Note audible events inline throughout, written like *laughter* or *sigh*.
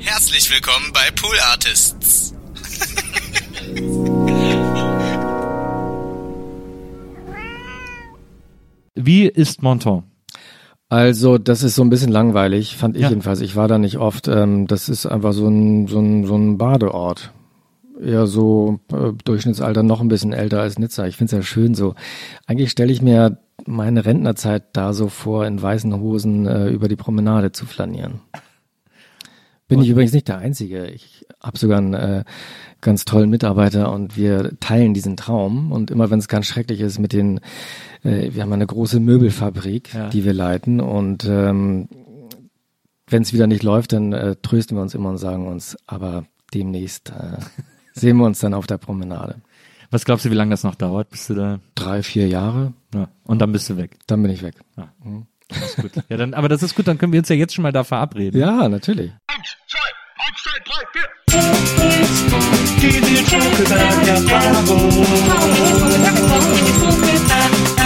Herzlich willkommen bei Pool Artists. Wie ist Monton? Also, das ist so ein bisschen langweilig, fand ich Ja. jedenfalls. Ich war da nicht oft. Ähm, das ist einfach so ein, so ein, so ein Badeort. Eher so äh, Durchschnittsalter noch ein bisschen älter als Nizza. Ich finde es ja schön so. Eigentlich stelle ich mir meine Rentnerzeit da so vor, in weißen Hosen äh, über die Promenade zu flanieren. Bin ich übrigens nicht der Einzige. Ich habe sogar einen äh, ganz tollen Mitarbeiter und wir teilen diesen Traum. Und immer wenn es ganz schrecklich ist mit den, äh, wir haben eine große Möbelfabrik, Ja. die wir leiten und ähm, wenn es wieder nicht läuft, dann äh, trösten wir uns immer und sagen uns, aber demnächst äh, *laughs* sehen wir uns dann auf der Promenade. Was glaubst du, wie lange das noch dauert, bis du da, Drei, vier Jahre, ja, und dann bist du weg. dann bin ich weg. Das ist gut. Ja, dann, aber das ist gut, dann können wir uns ja jetzt schon mal da verabreden. Ja, natürlich. I'm sorry. I'm sorry. Play here. Talk about your Bible?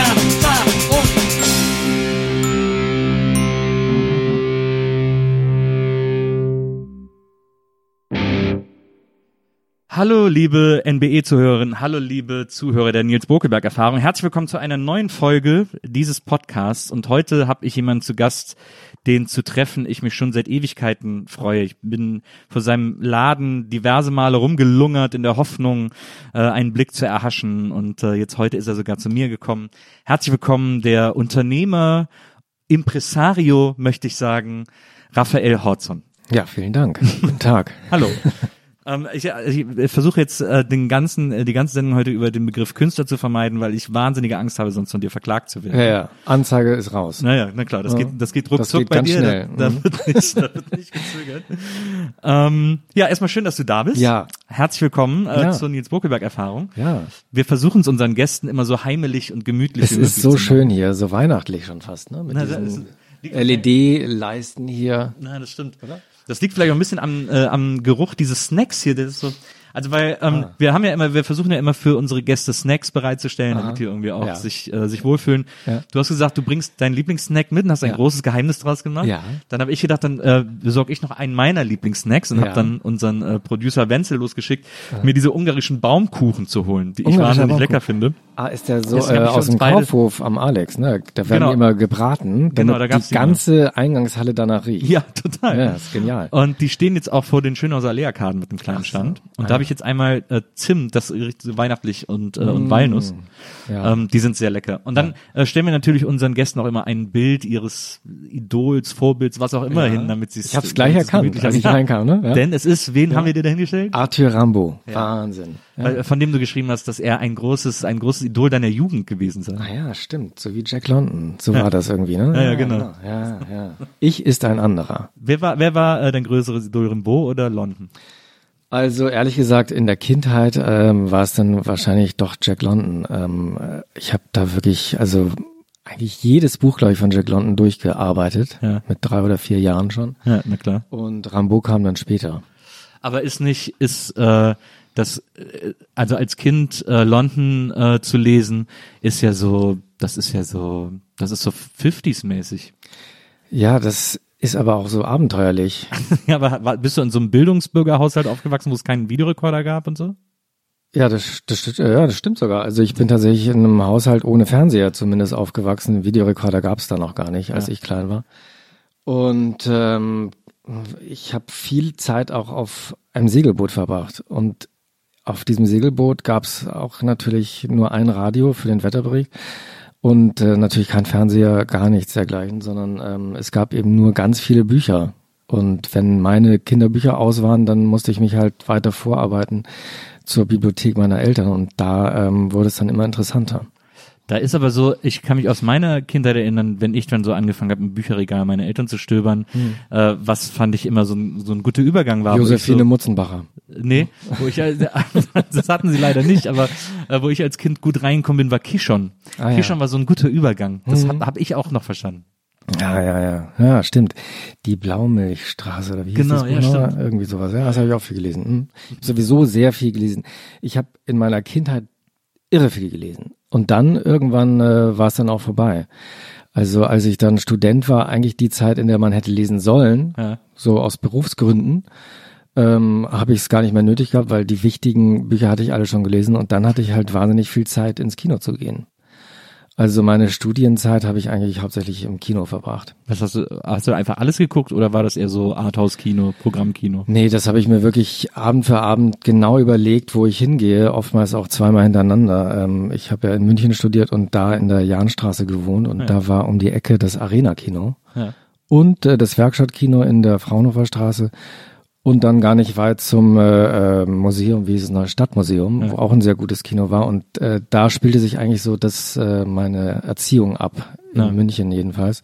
Hallo, liebe NBE-Zuhörerinnen, hallo, liebe Zuhörer der Nils Bokelberg-Erfahrung. Herzlich willkommen zu einer neuen Folge dieses Podcasts. Und heute habe ich jemanden zu Gast, den zu treffen ich mich schon seit Ewigkeiten freue. Ich bin vor seinem Laden diverse Male rumgelungert in der Hoffnung, äh, einen Blick zu erhaschen. Und äh, jetzt heute ist er sogar zu mir gekommen. Herzlich willkommen, der Unternehmer, Impresario, möchte ich sagen, Raphael Horzon. Ja, vielen Dank. Guten Tag. Hallo. *laughs* Ähm, ich, ich versuche jetzt äh, den ganzen, äh, die ganze Sendung heute über den Begriff Künstler zu vermeiden, weil ich wahnsinnige Angst habe, sonst von dir verklagt zu werden. Ja, ja. Anzeige ist raus. Naja, na klar, das Ja. geht, das geht ruckzuck bei ganz dir. schnell. Da, da, Mhm. wird nicht, da wird nicht gezögert. Ähm, ja, erstmal schön, dass du da bist. Ja. Herzlich willkommen äh, Ja. zur Nils Bokelberg-Erfahrung. Ja. Wir versuchen es unseren Gästen immer so heimelig und gemütlich Es wie möglich ist so zu schön hier, so weihnachtlich schon fast, ne? Mit Na, diesen ist- LED-Leisten hier. Na, das stimmt. Das liegt vielleicht auch ein bisschen am, äh, am Geruch dieses Snacks hier. Das ist so, also weil ähm, wir haben ja immer, wir versuchen ja immer für unsere Gäste Snacks bereitzustellen, damit die irgendwie auch Ja. sich äh, sich wohlfühlen. Ja. Du hast gesagt, du bringst deinen Lieblingssnack mit und hast ein Ja. großes Geheimnis draus gemacht. Ja. Dann habe ich gedacht, dann äh, besorge ich noch einen meiner Lieblingssnacks und Ja. habe dann unseren äh, Producer Wenzel losgeschickt, mir diese ungarischen Baumkuchen zu holen, die ich wahnsinnig Baumkuchen. lecker finde. Ah, ist der so äh, aus dem Kaufhof am Alex, ne? Da werden Genau. die immer gebraten, Genau, damit da gab's die die immer. ganze Eingangshalle danach riecht. Ja, total. Ja, ist genial. Und die stehen jetzt auch vor den Schönhauser Leerkarten mit einem kleinen. Stand. Und Ah, da habe ich jetzt einmal äh, Zimt, das riecht so weihnachtlich und, äh, und Walnuss. Mm. Ja. Ähm, die sind sehr lecker. Und dann äh, stellen wir natürlich unseren Gästen auch immer ein Bild ihres Idols, Vorbilds, was auch immer Ja. hin, damit sie es Ich hab's gleich damit sie's erkannt, als ich reinkam, ne? Ja. Denn es ist, wen haben wir dir da hingestellt? Arthur Rambo. Wahnsinn. Ja. Weil, von dem du geschrieben hast, dass er ein großes, ein großes Idol deiner Jugend gewesen sei. Ah ja, stimmt. So wie Jack London. So war das irgendwie, ne? Ja, ja, genau. Ja, ja. Ich ist ein anderer. Wer war, wer war äh, dein größeres Idol, Rimbaud oder London? Also ehrlich gesagt, in der Kindheit ähm, war es dann wahrscheinlich doch Jack London. Ähm, äh, ich habe da wirklich, also eigentlich jedes Buch, glaube ich, von Jack London durchgearbeitet. Ja. Mit drei oder vier Jahren schon. Ja, na klar. Und Rambo kam dann später. Aber ist nicht, ist äh, das, äh, also als Kind äh, London äh, zu lesen, ist ja so, das ist ja so, das ist so 50s-mäßig. Ja, das ist aber auch so abenteuerlich. *laughs* ja, aber bist du in so einem Bildungsbürgerhaushalt aufgewachsen, wo es keinen Videorekorder gab und so? Ja, das, das, st- ja, das stimmt sogar. Also ich bin tatsächlich in einem Haushalt ohne Fernseher zumindest aufgewachsen. Videorekorder gab es da noch gar nicht, als Ja. ich klein war. Und ähm, ich habe viel Zeit auch auf einem Segelboot verbracht. Und auf diesem Segelboot gab es auch natürlich nur ein Radio für den Wetterbericht und äh, natürlich kein Fernseher, gar nichts dergleichen, sondern ähm, es gab eben nur ganz viele Bücher. Und wenn meine Kinderbücher aus waren, dann musste ich mich halt weiter vorarbeiten zur Bibliothek meiner Eltern und da ähm, wurde es dann immer interessanter. Da ist aber so, ich kann mich aus meiner Kindheit erinnern, wenn ich dann so angefangen habe, im Bücherregal meine Eltern zu stöbern, hm. äh, was fand ich immer so ein, so ein guter Übergang war. Josephine so, Mutzenbacher. Nee, wo ich, *laughs* das hatten sie leider nicht, aber äh, wo ich als Kind gut reingekommen bin, war Kishon. Ah, Kishon ja. war so ein guter Übergang. Das mhm. habe hab ich auch noch verstanden. Ja, ja, ja. Ja, stimmt. Die Blaumilchstraße oder wie hieß genau, das? Ja, genau, stimmt. Irgendwie sowas. Ja, das habe ich auch viel gelesen. Hm. Ich habe sowieso sehr viel gelesen. Ich habe in meiner Kindheit irre viel gelesen. Und dann irgendwann äh, war es dann auch vorbei. Also als ich dann Student war, eigentlich die Zeit, in der man hätte lesen sollen, ja. so aus Berufsgründen, ähm, habe ich es gar nicht mehr nötig gehabt, weil die wichtigen Bücher hatte ich alle schon gelesen und dann hatte ich halt wahnsinnig viel Zeit ins Kino zu gehen. Also meine Studienzeit habe ich eigentlich hauptsächlich im Kino verbracht. Was hast du, hast du einfach alles geguckt oder war das eher so Arthouse-Kino, Programmkino? Nee, das habe ich mir wirklich Abend für Abend genau überlegt, wo ich hingehe, oftmals auch zweimal hintereinander. Ähm, ich habe ja in München studiert und da in der Jahnstraße gewohnt und ja. da war um die Ecke das Arena-Kino. Ja. Und äh, das Werkstattkino in der Fraunhofer Straße und dann gar nicht weit zum äh, äh, Museum, wie es ist, Stadtmuseum, ja. wo auch ein sehr gutes Kino war. Und äh, da spielte sich eigentlich so das äh, meine Erziehung ab, in ja. München jedenfalls.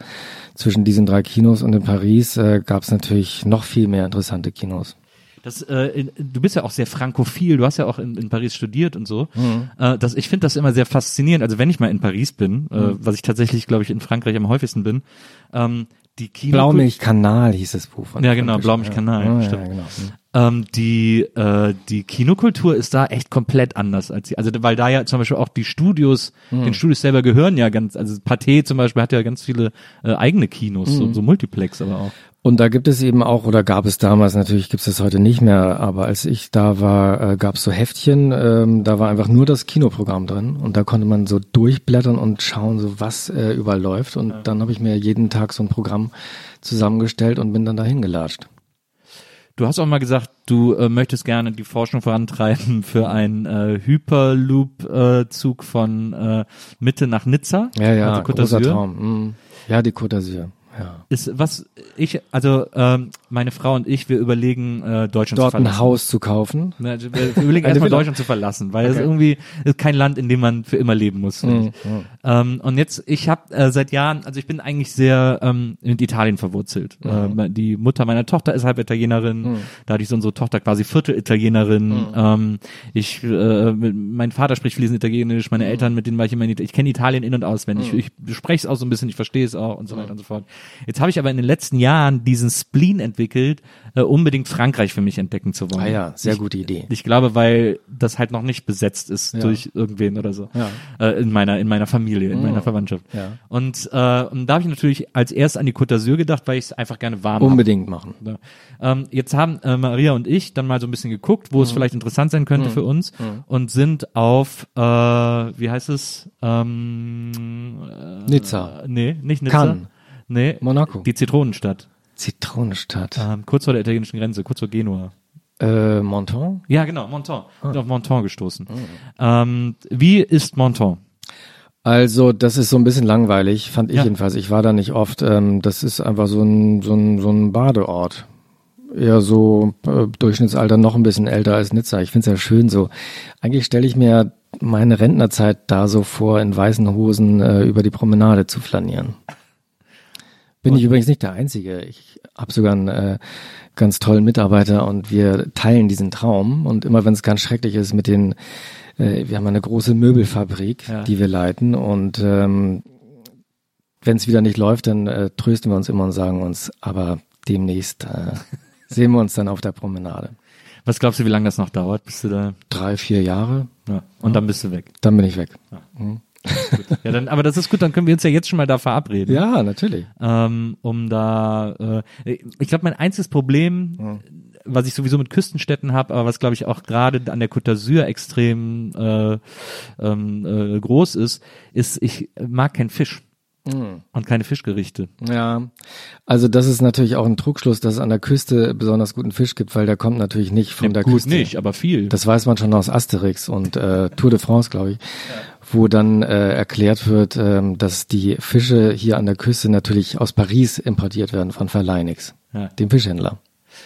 Zwischen diesen drei Kinos und in Paris äh, gab es natürlich noch viel mehr interessante Kinos. Das, äh, du bist ja auch sehr frankophil, du hast ja auch in, in Paris studiert und so. Mhm. Äh, das, ich finde das immer sehr faszinierend. Also wenn ich mal in Paris bin, äh, mhm. was ich tatsächlich, glaube ich, in Frankreich am häufigsten bin, ähm, die Kino Blaumilchkanal hieß das Buch. Von ja, genau, Blaumilchkanal. Ja, stimmt. Ja, genau. Hm. Ähm, die äh, die Kinokultur ist da echt komplett anders als die, also weil da ja zum Beispiel auch die Studios, mhm. den Studios selber gehören ja ganz, also Pathé zum Beispiel hat ja ganz viele äh, eigene Kinos, mhm. so, so Multiplex aber auch. Und da gibt es eben auch, oder gab es damals, natürlich gibt es das heute nicht mehr, aber als ich da war, äh, gab es so Heftchen, ähm, da war einfach nur das Kinoprogramm drin und da konnte man so durchblättern und schauen, so was äh, überall läuft. Und ja. dann habe ich mir jeden Tag so ein Programm zusammengestellt und bin dann dahin gelatscht. Du hast auch mal gesagt, du äh, möchtest gerne die Forschung vorantreiben für einen äh, Hyperloop-Zug äh, von äh, Mitte nach Nizza. Ja, ja, also großer Traum. Mhm. Ja, die Côte d'Azur. Ja. Ist was ich also ähm, meine Frau und ich wir überlegen äh, Deutschland Dort zu verlassen. ein Haus zu kaufen. wir überlegen erstmal Deutschland zu verlassen, weil es okay. irgendwie ist kein Land, in dem man für immer leben muss. Mhm. mhm. Ähm, und jetzt ich habe äh, seit Jahren, also ich bin eigentlich sehr ähm, mit Italien verwurzelt. Mhm. Äh, die Mutter meiner Tochter ist halb Italienerin, mhm. dadurch ist unsere Tochter quasi Viertel Italienerin. Mhm. Ähm, ich äh, mein Vater spricht fließend Italienisch, meine mhm. Eltern mit denen war ich immer in Italien. Ich kenne Italien in und auswendig. Ich, ich spreche es auch so ein bisschen, ich verstehe es auch und so weiter und so fort. Jetzt habe ich aber in den letzten Jahren diesen Spleen entwickelt, äh, unbedingt Frankreich für mich entdecken zu wollen. Ah ja, sehr gute Idee. Ich, ich glaube, weil das halt noch nicht besetzt ist ja. durch irgendwen oder so. Ja. Äh, in meiner in meiner Familie, in oh. meiner Verwandtschaft. Ja. Und, äh, und da habe ich natürlich als erst an die Côte d'Azur gedacht, weil ich es einfach gerne warm Unbedingt hab. machen. Ja. Ähm, jetzt haben äh, Maria und ich dann mal so ein bisschen geguckt, wo mhm. es vielleicht interessant sein könnte mhm. für uns mhm. und sind auf, äh, wie heißt es? Ähm, äh, Nizza. Nee, nicht Nizza. Cannes. Nee, Monaco. Die Zitronenstadt. Zitronenstadt. Ähm, kurz vor der italienischen Grenze, kurz vor Genua. Äh, Monton? Ja, genau, Monton. Ah. Bin auf Monton gestoßen. Mhm. Ähm, wie ist Monton? Also, das ist so ein bisschen langweilig, fand ich ja. jedenfalls. Ich war da nicht oft. Ähm, das ist einfach so ein, so ein, so ein Badeort. Eher so äh, Durchschnittsalter noch ein bisschen älter als Nizza. Ich finde es ja schön so. Eigentlich stelle ich mir meine Rentnerzeit da so vor, in weißen Hosen äh, über die Promenade zu flanieren. Bin ich übrigens nicht der Einzige. Ich habe sogar einen äh, ganz tollen Mitarbeiter und wir teilen diesen Traum. Und immer wenn es ganz schrecklich ist mit den, äh, wir haben eine große Möbelfabrik, ja. die wir leiten. Und ähm, wenn es wieder nicht läuft, dann äh, trösten wir uns immer und sagen uns, aber demnächst äh, *laughs* sehen wir uns dann auf der Promenade. Was glaubst du, wie lange das noch dauert, bis du da? Drei, vier Jahre. Ja. Und ja. dann bist du weg. Dann bin ich weg. Ja. Mhm. Ja, dann, aber das ist gut, dann können wir uns ja jetzt schon mal da verabreden. Ja, natürlich. Ähm, um da, äh, ich glaube, mein einziges Problem, ja. was ich sowieso mit Küstenstädten habe, aber was glaube ich auch gerade an der Côte d'Azur extrem äh, ähm, äh, groß ist, ist, ich mag keinen Fisch. und keine Fischgerichte. Ja, also das ist natürlich auch ein Trugschluss, dass es an der Küste besonders guten Fisch gibt, weil der kommt natürlich nicht von der Gut Küste. nicht, aber viel. Das weiß man schon aus Asterix und äh, Tour de France, glaube ich, wo dann äh, erklärt wird, ähm, dass die Fische hier an der Küste natürlich aus Paris importiert werden von Verleinix, Ja. dem Fischhändler.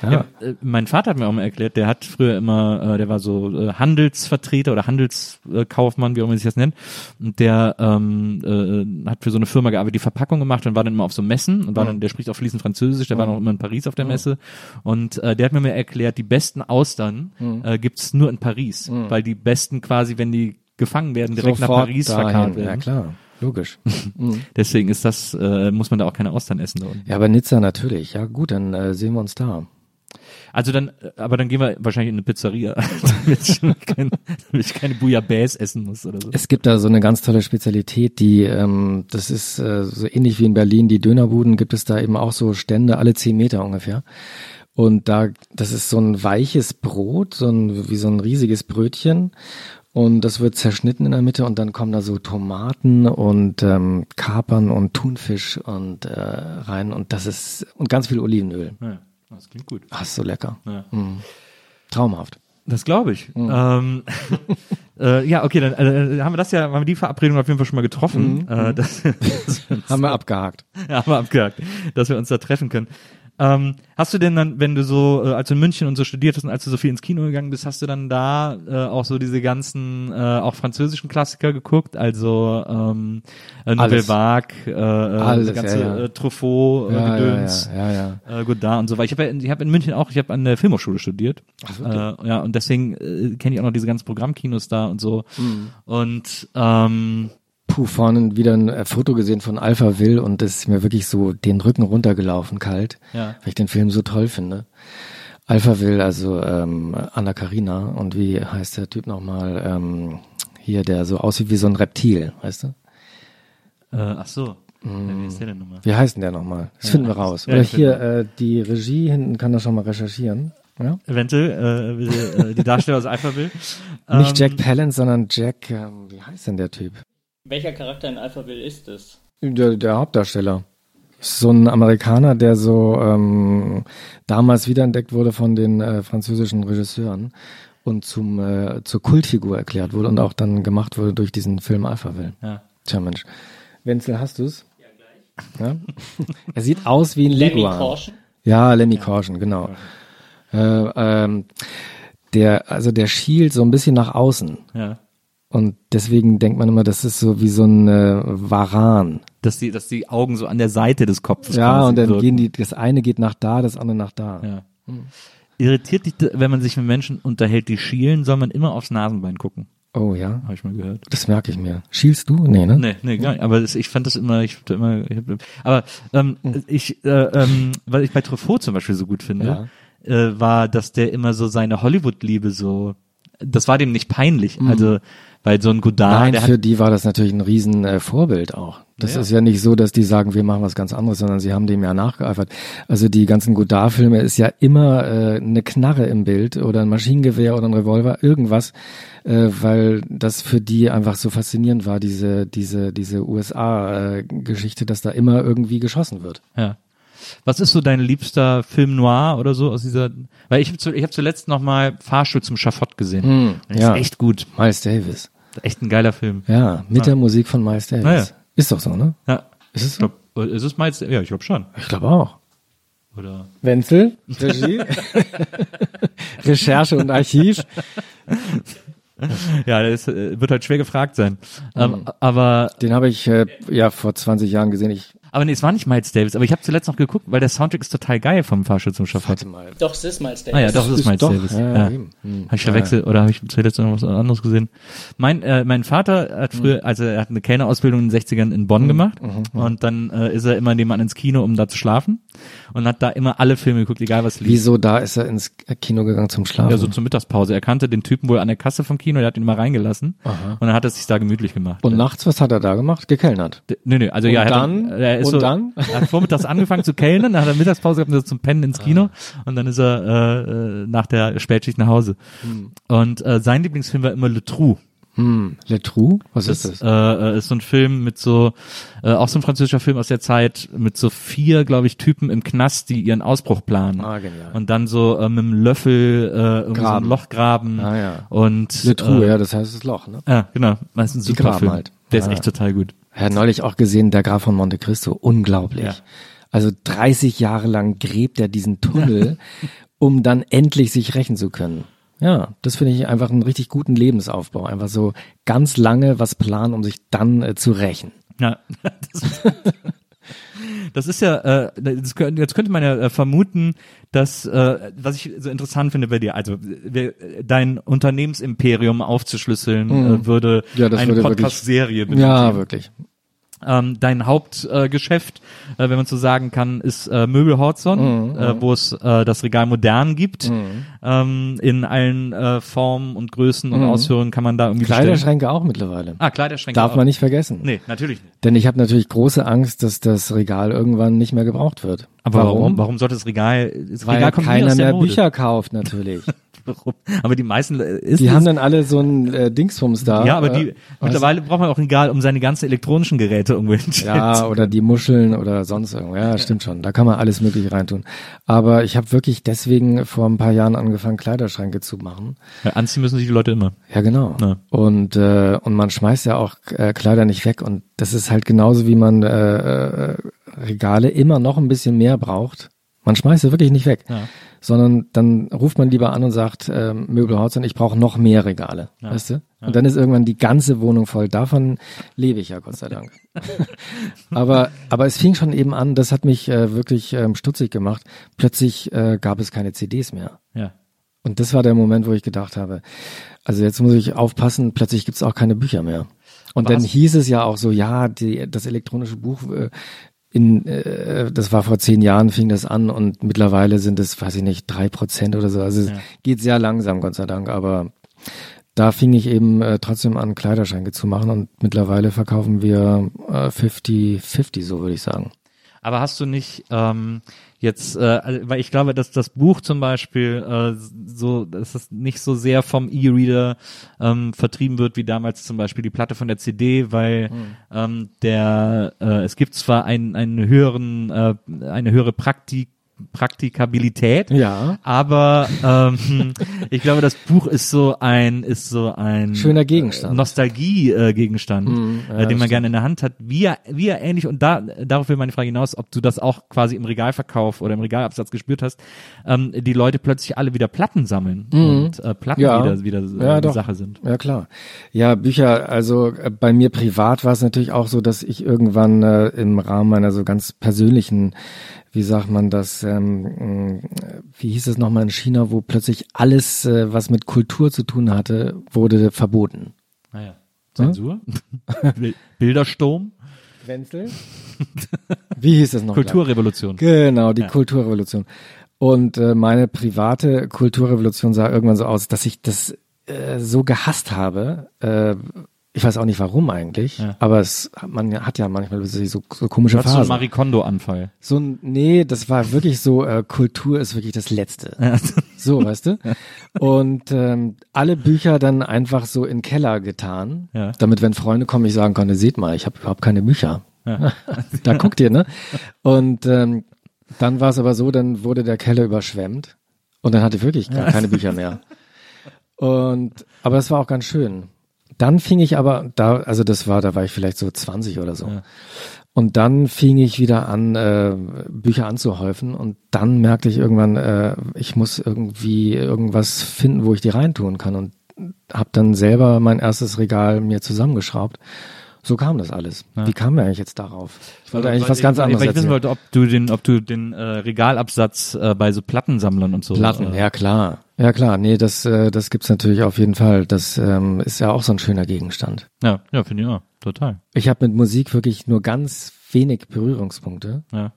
Ja. Ja, äh, mein Vater hat mir auch mal erklärt, der hat früher immer, äh, der war so äh, Handelsvertreter oder Handelskaufmann, wie auch immer sich das nennt, und der ähm, äh, hat für so eine Firma gearbeitet, die Verpackung gemacht und war dann immer auf so Messen und war dann, der spricht auch fließend Französisch, der war noch immer in Paris auf der Messe. Und äh, der hat mir mal erklärt, die besten Austern äh, gibt's nur in Paris, weil die besten quasi, wenn die gefangen werden, direkt nach Sofort Paris dahin. verkauft werden. Ja klar, logisch. *laughs* Deswegen ist das, äh, muss man da auch keine Austern essen da unten. ja, aber Nizza natürlich. Ja gut, dann äh, sehen wir uns da. Also dann, äh, aber dann gehen wir wahrscheinlich in eine Pizzeria, *laughs* damit ich, kein, damit ich keine Bouillabaisse essen muss oder so. Es gibt da so eine ganz tolle Spezialität, die, ähm, das ist äh, so ähnlich wie in Berlin, die Dönerbuden, gibt es da eben auch so Stände alle zehn Meter ungefähr. Und da, das ist so ein weiches Brot, so ein, wie so ein riesiges Brötchen. Und das wird zerschnitten in der Mitte und dann kommen da so Tomaten und ähm, Kapern und Thunfisch und äh, rein und das ist und ganz viel Olivenöl. Ja, das klingt gut. Ach, ist so lecker. Ja. Mm. Traumhaft. Das glaube ich. Mhm. Ähm, *laughs* äh, ja, okay, dann äh, haben wir das ja, haben wir die Verabredung auf jeden Fall schon mal getroffen. Äh, das, das wir uns, *laughs* Haben wir abgehakt. ja, *laughs* haben wir abgehakt, dass wir uns da treffen können. Ähm, hast du denn dann, wenn du so, äh, als du in München und so studiert hast und als du so viel ins Kino gegangen bist, hast du dann da äh, auch so diese ganzen, äh, auch französischen Klassiker geguckt? Also ähm, äh, Nouvelle. Vague, äh, äh, Alles, das ganze ja, ja. Äh, Truffaut, äh, Ja, Gedöns. ja, ja, ja. äh, Godard und so weiter. Ich habe ja, in- ich hab in München auch, ich habe an der Filmhochschule studiert. äh, ja, und deswegen äh, kenne ich auch noch diese ganzen Programmkinos da und so. Mhm. Und ähm, Puh, vorhin wieder ein äh, Foto gesehen von Alpha Will und das ist mir wirklich so den Rücken runtergelaufen, kalt, Ja. weil ich den Film so toll finde. Alpha Will, also ähm, Anna Karina und wie heißt der Typ nochmal, ähm, hier, der so aussieht wie so ein Reptil, weißt du? äh, ach so, Ja, wie ist der denn nochmal? Wie heißt denn der nochmal? Das finden wir raus. Ja, Oder finde- hier, äh, die Regie hinten kann das schon mal recherchieren. Ja? Eventuell, äh, äh, die Darsteller aus Alpha will. Nicht Ähm, Jack Palance, sondern Jack, ähm, wie heißt denn der Typ? Welcher Charakter in Alphaville ist es? Der, der Hauptdarsteller. So ein Amerikaner, der so ähm, damals wiederentdeckt wurde von den äh, französischen Regisseuren und zum äh, zur Kultfigur erklärt wurde und auch dann gemacht wurde durch diesen Film Alphaville. Ja. Tja Mensch. Wenzel, hast du's? Ja, gleich. *laughs* er sieht aus wie ein Lemmy Leguan. Caution? Ja, Lemmy Caution, genau. Äh, ähm, der, also der schielt so ein bisschen nach außen. Ja. Und deswegen denkt man immer, das ist so wie so ein äh, Varan. Dass die, dass die Augen so an der Seite des Kopfes Ja, und dann wirken. gehen die, das eine geht nach da, das andere nach da. Ja. Irritiert dich, wenn man sich mit Menschen unterhält, die schielen, soll man immer aufs Nasenbein gucken. Oh ja, Habe ich mal gehört. das merke ich mir. Schielst du? Nee, ne? Nee, nee, gar nicht. Aber das, ich fand das immer, ich hab da immer, ich hab, aber ähm, ich, äh, ähm, was ich bei Truffaut zum Beispiel so gut finde, äh, war, dass der immer so seine Hollywood-Liebe so, das war dem nicht peinlich. Also, weil so ein Godard, Nein, der für die war das natürlich ein riesen äh, Vorbild auch. Das Ja. ist ja nicht so, dass die sagen, wir machen was ganz anderes, sondern sie haben dem ja nachgeeifert. Also die ganzen Godard-Filme ist ja immer äh, eine Knarre im Bild oder ein Maschinengewehr oder ein Revolver, irgendwas, äh, weil das für die einfach so faszinierend war, diese, diese, diese USA-Geschichte, dass da immer irgendwie geschossen wird. ja. Was ist so dein liebster Film noir oder so aus dieser, weil ich habe ich hab zuletzt noch mal Fahrstuhl zum Schafott gesehen. Hm, Das ja. ist echt gut. Miles Davis. Echt ein geiler Film. Ja, mit Ja. der Musik von Miles Davis. Ah, ja. Ist doch so, ne? Ja. Ist es Ich glaub, äh, ist es meins? Ja, ich glaube schon. Ich glaube auch. Oder? Wenzel, *laughs* Regie, *laughs* Recherche und Archiv. Ja, das äh, wird halt schwer gefragt sein. Ähm, aber, Den habe ich äh, ja vor 20 Jahren gesehen. Ich aber nee, es war nicht Miles Davis, aber ich habe zuletzt noch geguckt, weil der Soundtrack ist total geil vom Fahrstuhl zum Schafott. warte mal. Doch, es ist Miles Davis. Ah ja, doch, das ist Miles doch, Davis. ja, Ja. Hm. Habe ich verwechselt oder habe ich zuletzt noch was anderes gesehen? Mein, äh, mein Vater hat früher, also er hat eine Kellnerausbildung in den 60ern in Bonn gemacht und dann äh, ist er immer nebenan ins Kino, um da zu schlafen und hat da immer alle Filme geguckt, egal was lief. Wieso da ist er ins Kino gegangen zum Schlafen? Ja, so zur Mittagspause. Er kannte den Typen wohl an der Kasse vom Kino, der hat ihn mal reingelassen und dann hat er sich da gemütlich gemacht. und nachts, was hat er da gemacht? Gekellnert. D- Nö, nö, also Und ja, er hat dann? er ist Und so, dann? Er *laughs* hat vormittags angefangen zu kellnern, dann hat er Mittagspause gehabt und ist zum Pennen ins Kino und dann ist er äh, äh, nach der Spätschicht nach Hause. Hm. Und äh, sein Lieblingsfilm war immer Le Trou. Hm, Le Trou? Was Das ist das? Äh, äh, ist so ein Film mit so, äh, auch so ein französischer Film aus der Zeit, mit so vier, glaube ich, Typen im Knast, die ihren Ausbruch planen. Ah, genial. Und dann so äh, mit einem Löffel äh, irgendwie so ein. Loch graben. Ah, ja. Und Le Trou, äh, ja, das heißt das Loch, ne? Ja, genau. Das ist ein super Film. halt. Der ist Ah. echt total gut. Habe neulich auch gesehen, der Graf von Monte Cristo, unglaublich. Ja. Also 30 Jahre lang gräbt er diesen Tunnel, *laughs* um dann endlich sich rächen zu können. Ja, das finde ich einfach einen richtig guten Lebensaufbau. Einfach so ganz lange was planen, um sich dann äh, zu rächen. Ja, *laughs* das, das ist ja, äh, das, jetzt könnte man ja äh, vermuten, dass, äh, was ich so interessant finde bei dir, also wer, dein Unternehmensimperium aufzuschlüsseln, äh, würde Mhm. Ja, das eine Podcast-Serie Ja, wirklich. Ähm, dein Hauptgeschäft, äh, wenn man so sagen kann, ist äh, Möbel Horzon, Mhm, äh, wo es äh, das Regal modern gibt. Ähm, in allen äh, Formen und Größen und Ausführungen kann man da irgendwie bestellen. Kleiderschränke auch mittlerweile. Ah, Kleiderschränke. Darf auch. man nicht vergessen. Nee, natürlich nicht. Denn ich habe natürlich große Angst, dass das Regal irgendwann nicht mehr gebraucht wird. Aber warum? Warum sollte das Regal? Das Weil Regal kommt keiner mehr. Bücher kauft, natürlich. *laughs* Warum? Aber die meisten äh, ist Die haben dann alle so ein äh, Dingsbums da. ja, aber die äh, mittlerweile braucht man auch ein Regal, um seine ganzen elektronischen Geräte hinzustellen. Ja, oder die Muscheln oder sonst irgendwo. Ja, stimmt schon. Da kann man alles Mögliche reintun. Aber ich habe wirklich deswegen vor ein paar Jahren angefangen, Kleiderschränke zu machen. Ja, Anziehen müssen sich die Leute immer. Ja, genau. Ja. Und äh, und man schmeißt ja auch äh, Kleider nicht weg. Und das ist halt genauso, wie man äh, äh, Regale immer noch ein bisschen mehr braucht. Man schmeißt sie wirklich nicht weg, Ja. sondern dann ruft man lieber an und sagt, ähm, Möbel Horzon, ich brauche noch mehr Regale, weißt du? Und dann ist irgendwann die ganze Wohnung voll. Davon lebe ich ja, Gott sei Dank. *laughs* aber, aber es fing schon eben an, das hat mich äh, wirklich ähm, stutzig gemacht. Plötzlich äh, gab es keine CDs mehr. Ja. Und das war der Moment, wo ich gedacht habe, also jetzt muss ich aufpassen, plötzlich gibt's auch keine Bücher mehr. Und Aber dann hieß es ja auch so, ja, die, das elektronische Buch, äh, in, äh, das war vor zehn Jahren, fing das an und mittlerweile sind es, weiß ich nicht, drei Prozent oder so. Also es geht sehr langsam, Gott sei Dank, aber da fing ich eben äh, trotzdem an, Kleiderschränke zu machen und mittlerweile verkaufen wir äh, 50-50, so würde ich sagen. Aber hast du nicht ähm, jetzt, äh, weil ich glaube, dass das Buch zum Beispiel äh, so, dass es nicht so sehr vom E-Reader ähm, vertrieben wird wie damals zum Beispiel die Platte von der CD, weil ähm, der äh, es gibt zwar einen einen höheren äh, eine höhere Praktik Praktikabilität, Ja. aber ähm, *laughs* ich glaube, das Buch ist so ein ist so ein Schöner Gegenstand. Nostalgie-Gegenstand, äh, Gegenstand, Mhm, ja, äh, den man gerne in der Hand hat. Wie er, wie er ähnlich, und da, darauf will meine Frage hinaus, ob du das auch quasi im Regalverkauf oder im Regalabsatz gespürt hast, ähm, die Leute plötzlich alle wieder Platten sammeln und äh, Platten Mhm. Ja. wieder, wieder äh, Ja, eine doch. Sache sind. Ja, klar. Ja, Bücher, also äh, bei mir privat war es natürlich auch so, dass ich irgendwann äh, im Rahmen meiner so ganz persönlichen, wie sagt man das, ähm, mh, wie hieß es nochmal in China, wo plötzlich alles, äh, was mit Kultur zu tun hatte, wurde verboten. Naja. Zensur? *laughs* Bil- Bildersturm? Wenzel? *laughs* Wie hieß es noch? Kulturrevolution. Genau, die Kulturrevolution. Und äh, meine private Kulturrevolution sah irgendwann so aus, dass ich das äh, so gehasst habe. Äh, ich weiß auch nicht warum eigentlich, Ja. aber es man hat ja manchmal so, so, komische Das ist so ein Phasen. Marikondo-Anfall. So ein, nee, das war wirklich so, äh, Kultur ist wirklich das Letzte. So, weißt du? *laughs* Und ähm, alle Bücher dann einfach so in Keller getan, Ja. damit, wenn Freunde kommen, ich sagen konnte, seht mal, ich habe überhaupt keine Bücher. *laughs* da guckt ihr, ne? Und ähm, dann war es aber so, dann wurde der Keller überschwemmt und dann hatte ich wirklich gar keine Bücher mehr. Und aber es war auch ganz schön. Dann fing ich aber da, also das war, da war ich vielleicht so 20 oder so. Und dann fing ich wieder an, äh, Bücher anzuhäufen und dann merkte ich irgendwann, äh, ich muss irgendwie irgendwas finden, wo ich die reintun kann und habe dann selber mein erstes Regal mir zusammengeschraubt. So kam das alles. Wie kam mir eigentlich jetzt darauf? Ich wollte eigentlich was ganz anderes Weil ich wissen wollte, ob du den, ob du den äh, Regalabsatz äh, bei so Plattensammlern und so. Platten, äh, ja klar. Ja klar, nee, das, äh, das gibt's natürlich auf jeden Fall. Das ähm, ist ja auch so ein schöner Gegenstand. Ja, ja, finde ich auch. Total. Ich habe mit Musik wirklich nur ganz wenig Berührungspunkte, Ja.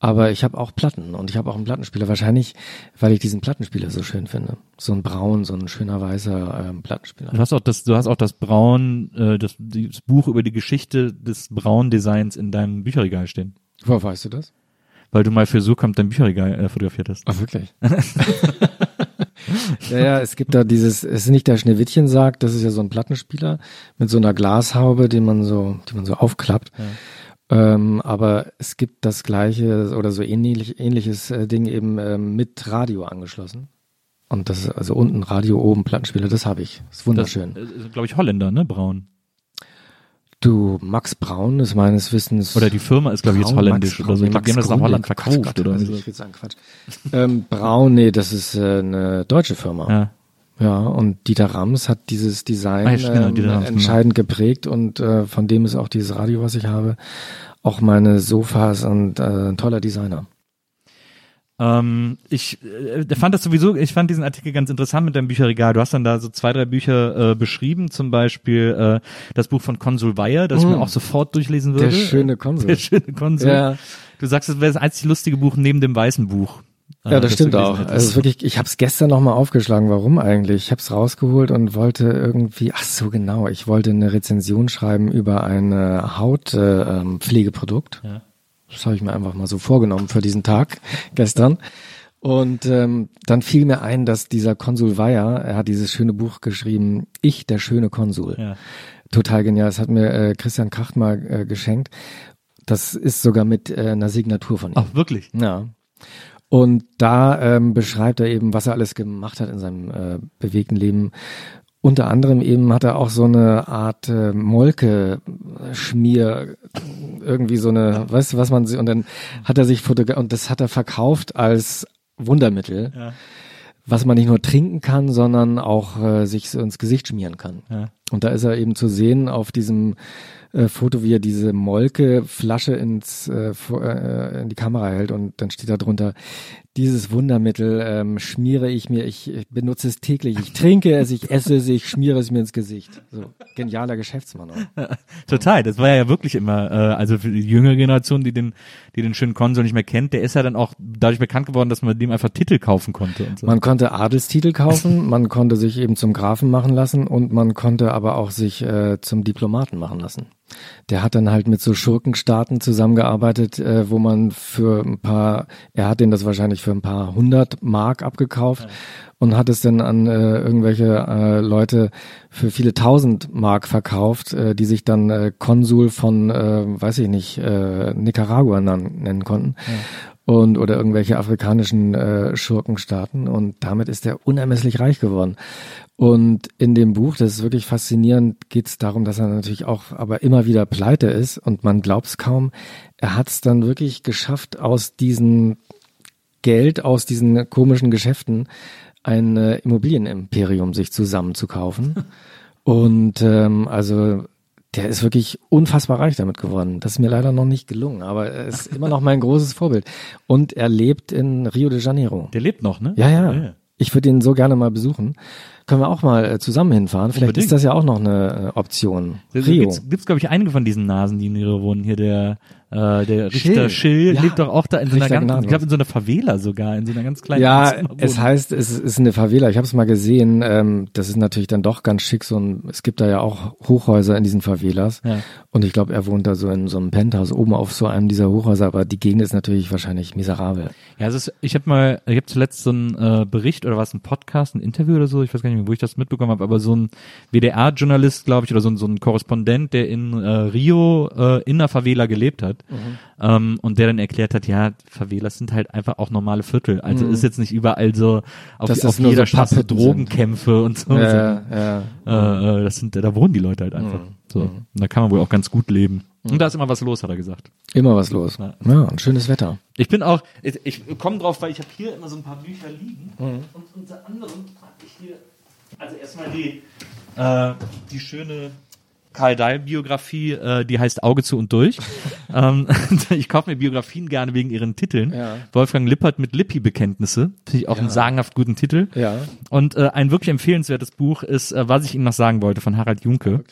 Aber ich habe auch Platten und ich habe auch einen Plattenspieler. Wahrscheinlich, weil ich diesen Plattenspieler so schön finde. So ein braun, so ein schöner weißer ähm, Plattenspieler. Du hast auch das, du hast auch das Braun, äh, das, das Buch über die Geschichte des Braun-Designs in deinem Bücherregal stehen. Woher weißt du das? Weil du mal für Surkamp dein Bücherregal äh, fotografiert hast. Ach, wirklich? *laughs* Ja, ja, es gibt da dieses, es ist nicht der Schneewittchensarg, das ist ja so ein Plattenspieler mit so einer Glashaube, die man so, die man so aufklappt. Ähm, aber es gibt das gleiche oder so ähnlich, ähnliches äh, Ding eben ähm, mit Radio angeschlossen. Und das ist also unten Radio, oben Plattenspieler, das habe ich. Ist wunderschön. Glaube ich, Holländer, ne? Braun. du, Max Braun ist meines Wissens. Oder die Firma ist, glaube ich, jetzt Braun, holländisch Max oder so. Ich Braun, glaube, die haben das nach Holland verkauft Gott, oder also so. Ich will sagen Quatsch. ähm, Braun, nee, das ist äh, eine deutsche Firma. Ja. Ja, und Dieter Rams hat dieses Design Ah, ja, genau, ähm, Rams, genau. entscheidend geprägt und äh, von dem ist auch dieses Radio, was ich habe, auch meine Sofas und äh, ein toller Designer. Ähm, ich äh, fand das sowieso, ich fand diesen Artikel ganz interessant mit deinem Bücherregal. Du hast dann da so zwei, drei Bücher äh, beschrieben, zum Beispiel äh, das Buch von Konsul Weyer, das ich mir auch sofort durchlesen würde. *laughs* Der schöne Konsul. Der schöne Konsul. Ja. Du sagst, es wäre das einzig lustige Buch neben dem weißen Buch. Ja, das du stimmt auch. hättest. Also es ist wirklich, ich habe es gestern nochmal aufgeschlagen. Warum eigentlich? Ich habe es rausgeholt und wollte irgendwie, ach so genau, ich wollte eine Rezension schreiben über ein Hautpflegeprodukt. Äh, ähm. Ja. Das habe ich mir einfach mal so vorgenommen für diesen Tag *laughs* gestern. Und ähm, dann fiel mir ein, dass dieser Konsul Weyer, er hat dieses schöne Buch geschrieben, Ich, der schöne Konsul. Ja. Total genial. Das hat mir äh, Christian Kracht mal äh, geschenkt. Das ist sogar mit äh, einer Signatur von ihm. Ach, wirklich? Ja. Und da ähm, beschreibt er eben, was er alles gemacht hat in seinem äh, bewegten Leben. Unter anderem eben hat er auch so eine Art äh, Molke-Schmier, irgendwie so eine, weißt du, was man und dann hat er sich fotografiert und das hat er verkauft als Wundermittel, Ja. was man nicht nur trinken kann, sondern auch äh, sich so ins Gesicht schmieren kann. Ja. Und da ist er eben zu sehen auf diesem äh, Foto, wie er diese Molke-Flasche ins, äh, äh, in die Kamera hält und dann steht da drunter, dieses Wundermittel ähm, schmiere ich mir, ich, ich benutze es täglich, ich trinke es, ich esse es, ich schmiere es mir ins Gesicht. So, genialer Geschäftsmann. Auch. Total, das war ja wirklich immer, äh, also für die jüngere Generation, die den, die den schönen Konsul nicht mehr kennt, der ist ja dann auch dadurch bekannt geworden, dass man dem einfach Titel kaufen konnte und so. Man konnte Adelstitel kaufen, *laughs* man konnte sich eben zum Grafen machen lassen und man konnte aber auch sich äh, zum Diplomaten machen lassen. Der hat dann halt mit so Schurkenstaaten zusammengearbeitet, äh, wo man für ein paar, er hat den das wahrscheinlich für ein paar hundert Mark abgekauft und hat es dann an äh, irgendwelche äh, Leute für viele tausend Mark verkauft, äh, die sich dann äh, Konsul von, äh, weiß ich nicht, äh, Nicaragua nennen konnten. Und oder irgendwelche afrikanischen äh, Schurkenstaaten und damit ist er unermesslich reich geworden. Und in dem Buch, das ist wirklich faszinierend, geht es darum, dass er natürlich auch aber immer wieder pleite ist und man glaubt es kaum. Er hat es dann wirklich geschafft, aus diesem Geld, aus diesen komischen Geschäften ein äh, Immobilienimperium sich zusammenzukaufen. *laughs* und ähm, also der ist wirklich unfassbar reich damit geworden. Das ist mir leider noch nicht gelungen, aber er ist *laughs* immer noch mein großes Vorbild. Und er lebt in Rio de Janeiro. der lebt noch, ne? Ja, ja. Ich würde ihn so gerne mal besuchen. Können wir auch mal äh, zusammen hinfahren? Vielleicht Unbedingt. ist das ja auch noch eine äh, Option. Da Rio. Gibt's, gibt's glaube ich, einige von diesen Nasen, die in Rio wohnen. Hier der, äh, der Richter Schill. Schill Ja. lebt doch auch da in so einer ganz, ich glaube in so einer Favela sogar, in so einer ganz kleinen Ja, es heißt, es ist eine Favela. Ich habe es mal gesehen. Ähm, das ist natürlich dann doch ganz schick. So ein, es gibt da ja auch Hochhäuser in diesen Favelas. Ja. Und ich glaube, er wohnt da so in so einem Penthouse oben auf so einem dieser Hochhäuser. Aber die Gegend ist natürlich wahrscheinlich miserabel. Ja, es ist, ich habe mal, ich habe zuletzt so einen äh, Bericht oder was, ein Podcast, ein Interview oder so, ich weiß gar nicht mehr, wo ich das mitbekommen habe, aber so ein WDR-Journalist, glaube ich, oder so ein, so ein Korrespondent, der in äh, Rio äh, in einer Favela gelebt hat ähm, und der dann erklärt hat, ja, Favelas sind halt einfach auch normale Viertel. Also ist jetzt nicht überall so auf, auf das nur jeder so Straße Drogenkämpfe und so. Ja, ja. Äh, äh, das sind, da wohnen die Leute halt einfach. So, und da kann man wohl auch ganz gut leben. Und da ist immer was los, hat er gesagt. Immer was los. Ja. Ja, ein schönes Wetter. Ich bin auch, ich, ich komme drauf, weil ich habe hier immer so ein paar Bücher liegen und unter anderem habe ich hier, also erstmal die, äh, die schöne Karl Dahl-Biografie, äh, die heißt Auge zu und durch. *laughs* ähm, *laughs* ich kaufe mir Biografien gerne wegen ihren Titeln. Ja. Wolfgang Lippert mit Lippi-Bekenntnisse, finde ich auch einen sagenhaft guten Titel. Ja. Und äh, ein wirklich empfehlenswertes Buch ist, äh, was ich Ihnen noch sagen wollte, von Harald Junke.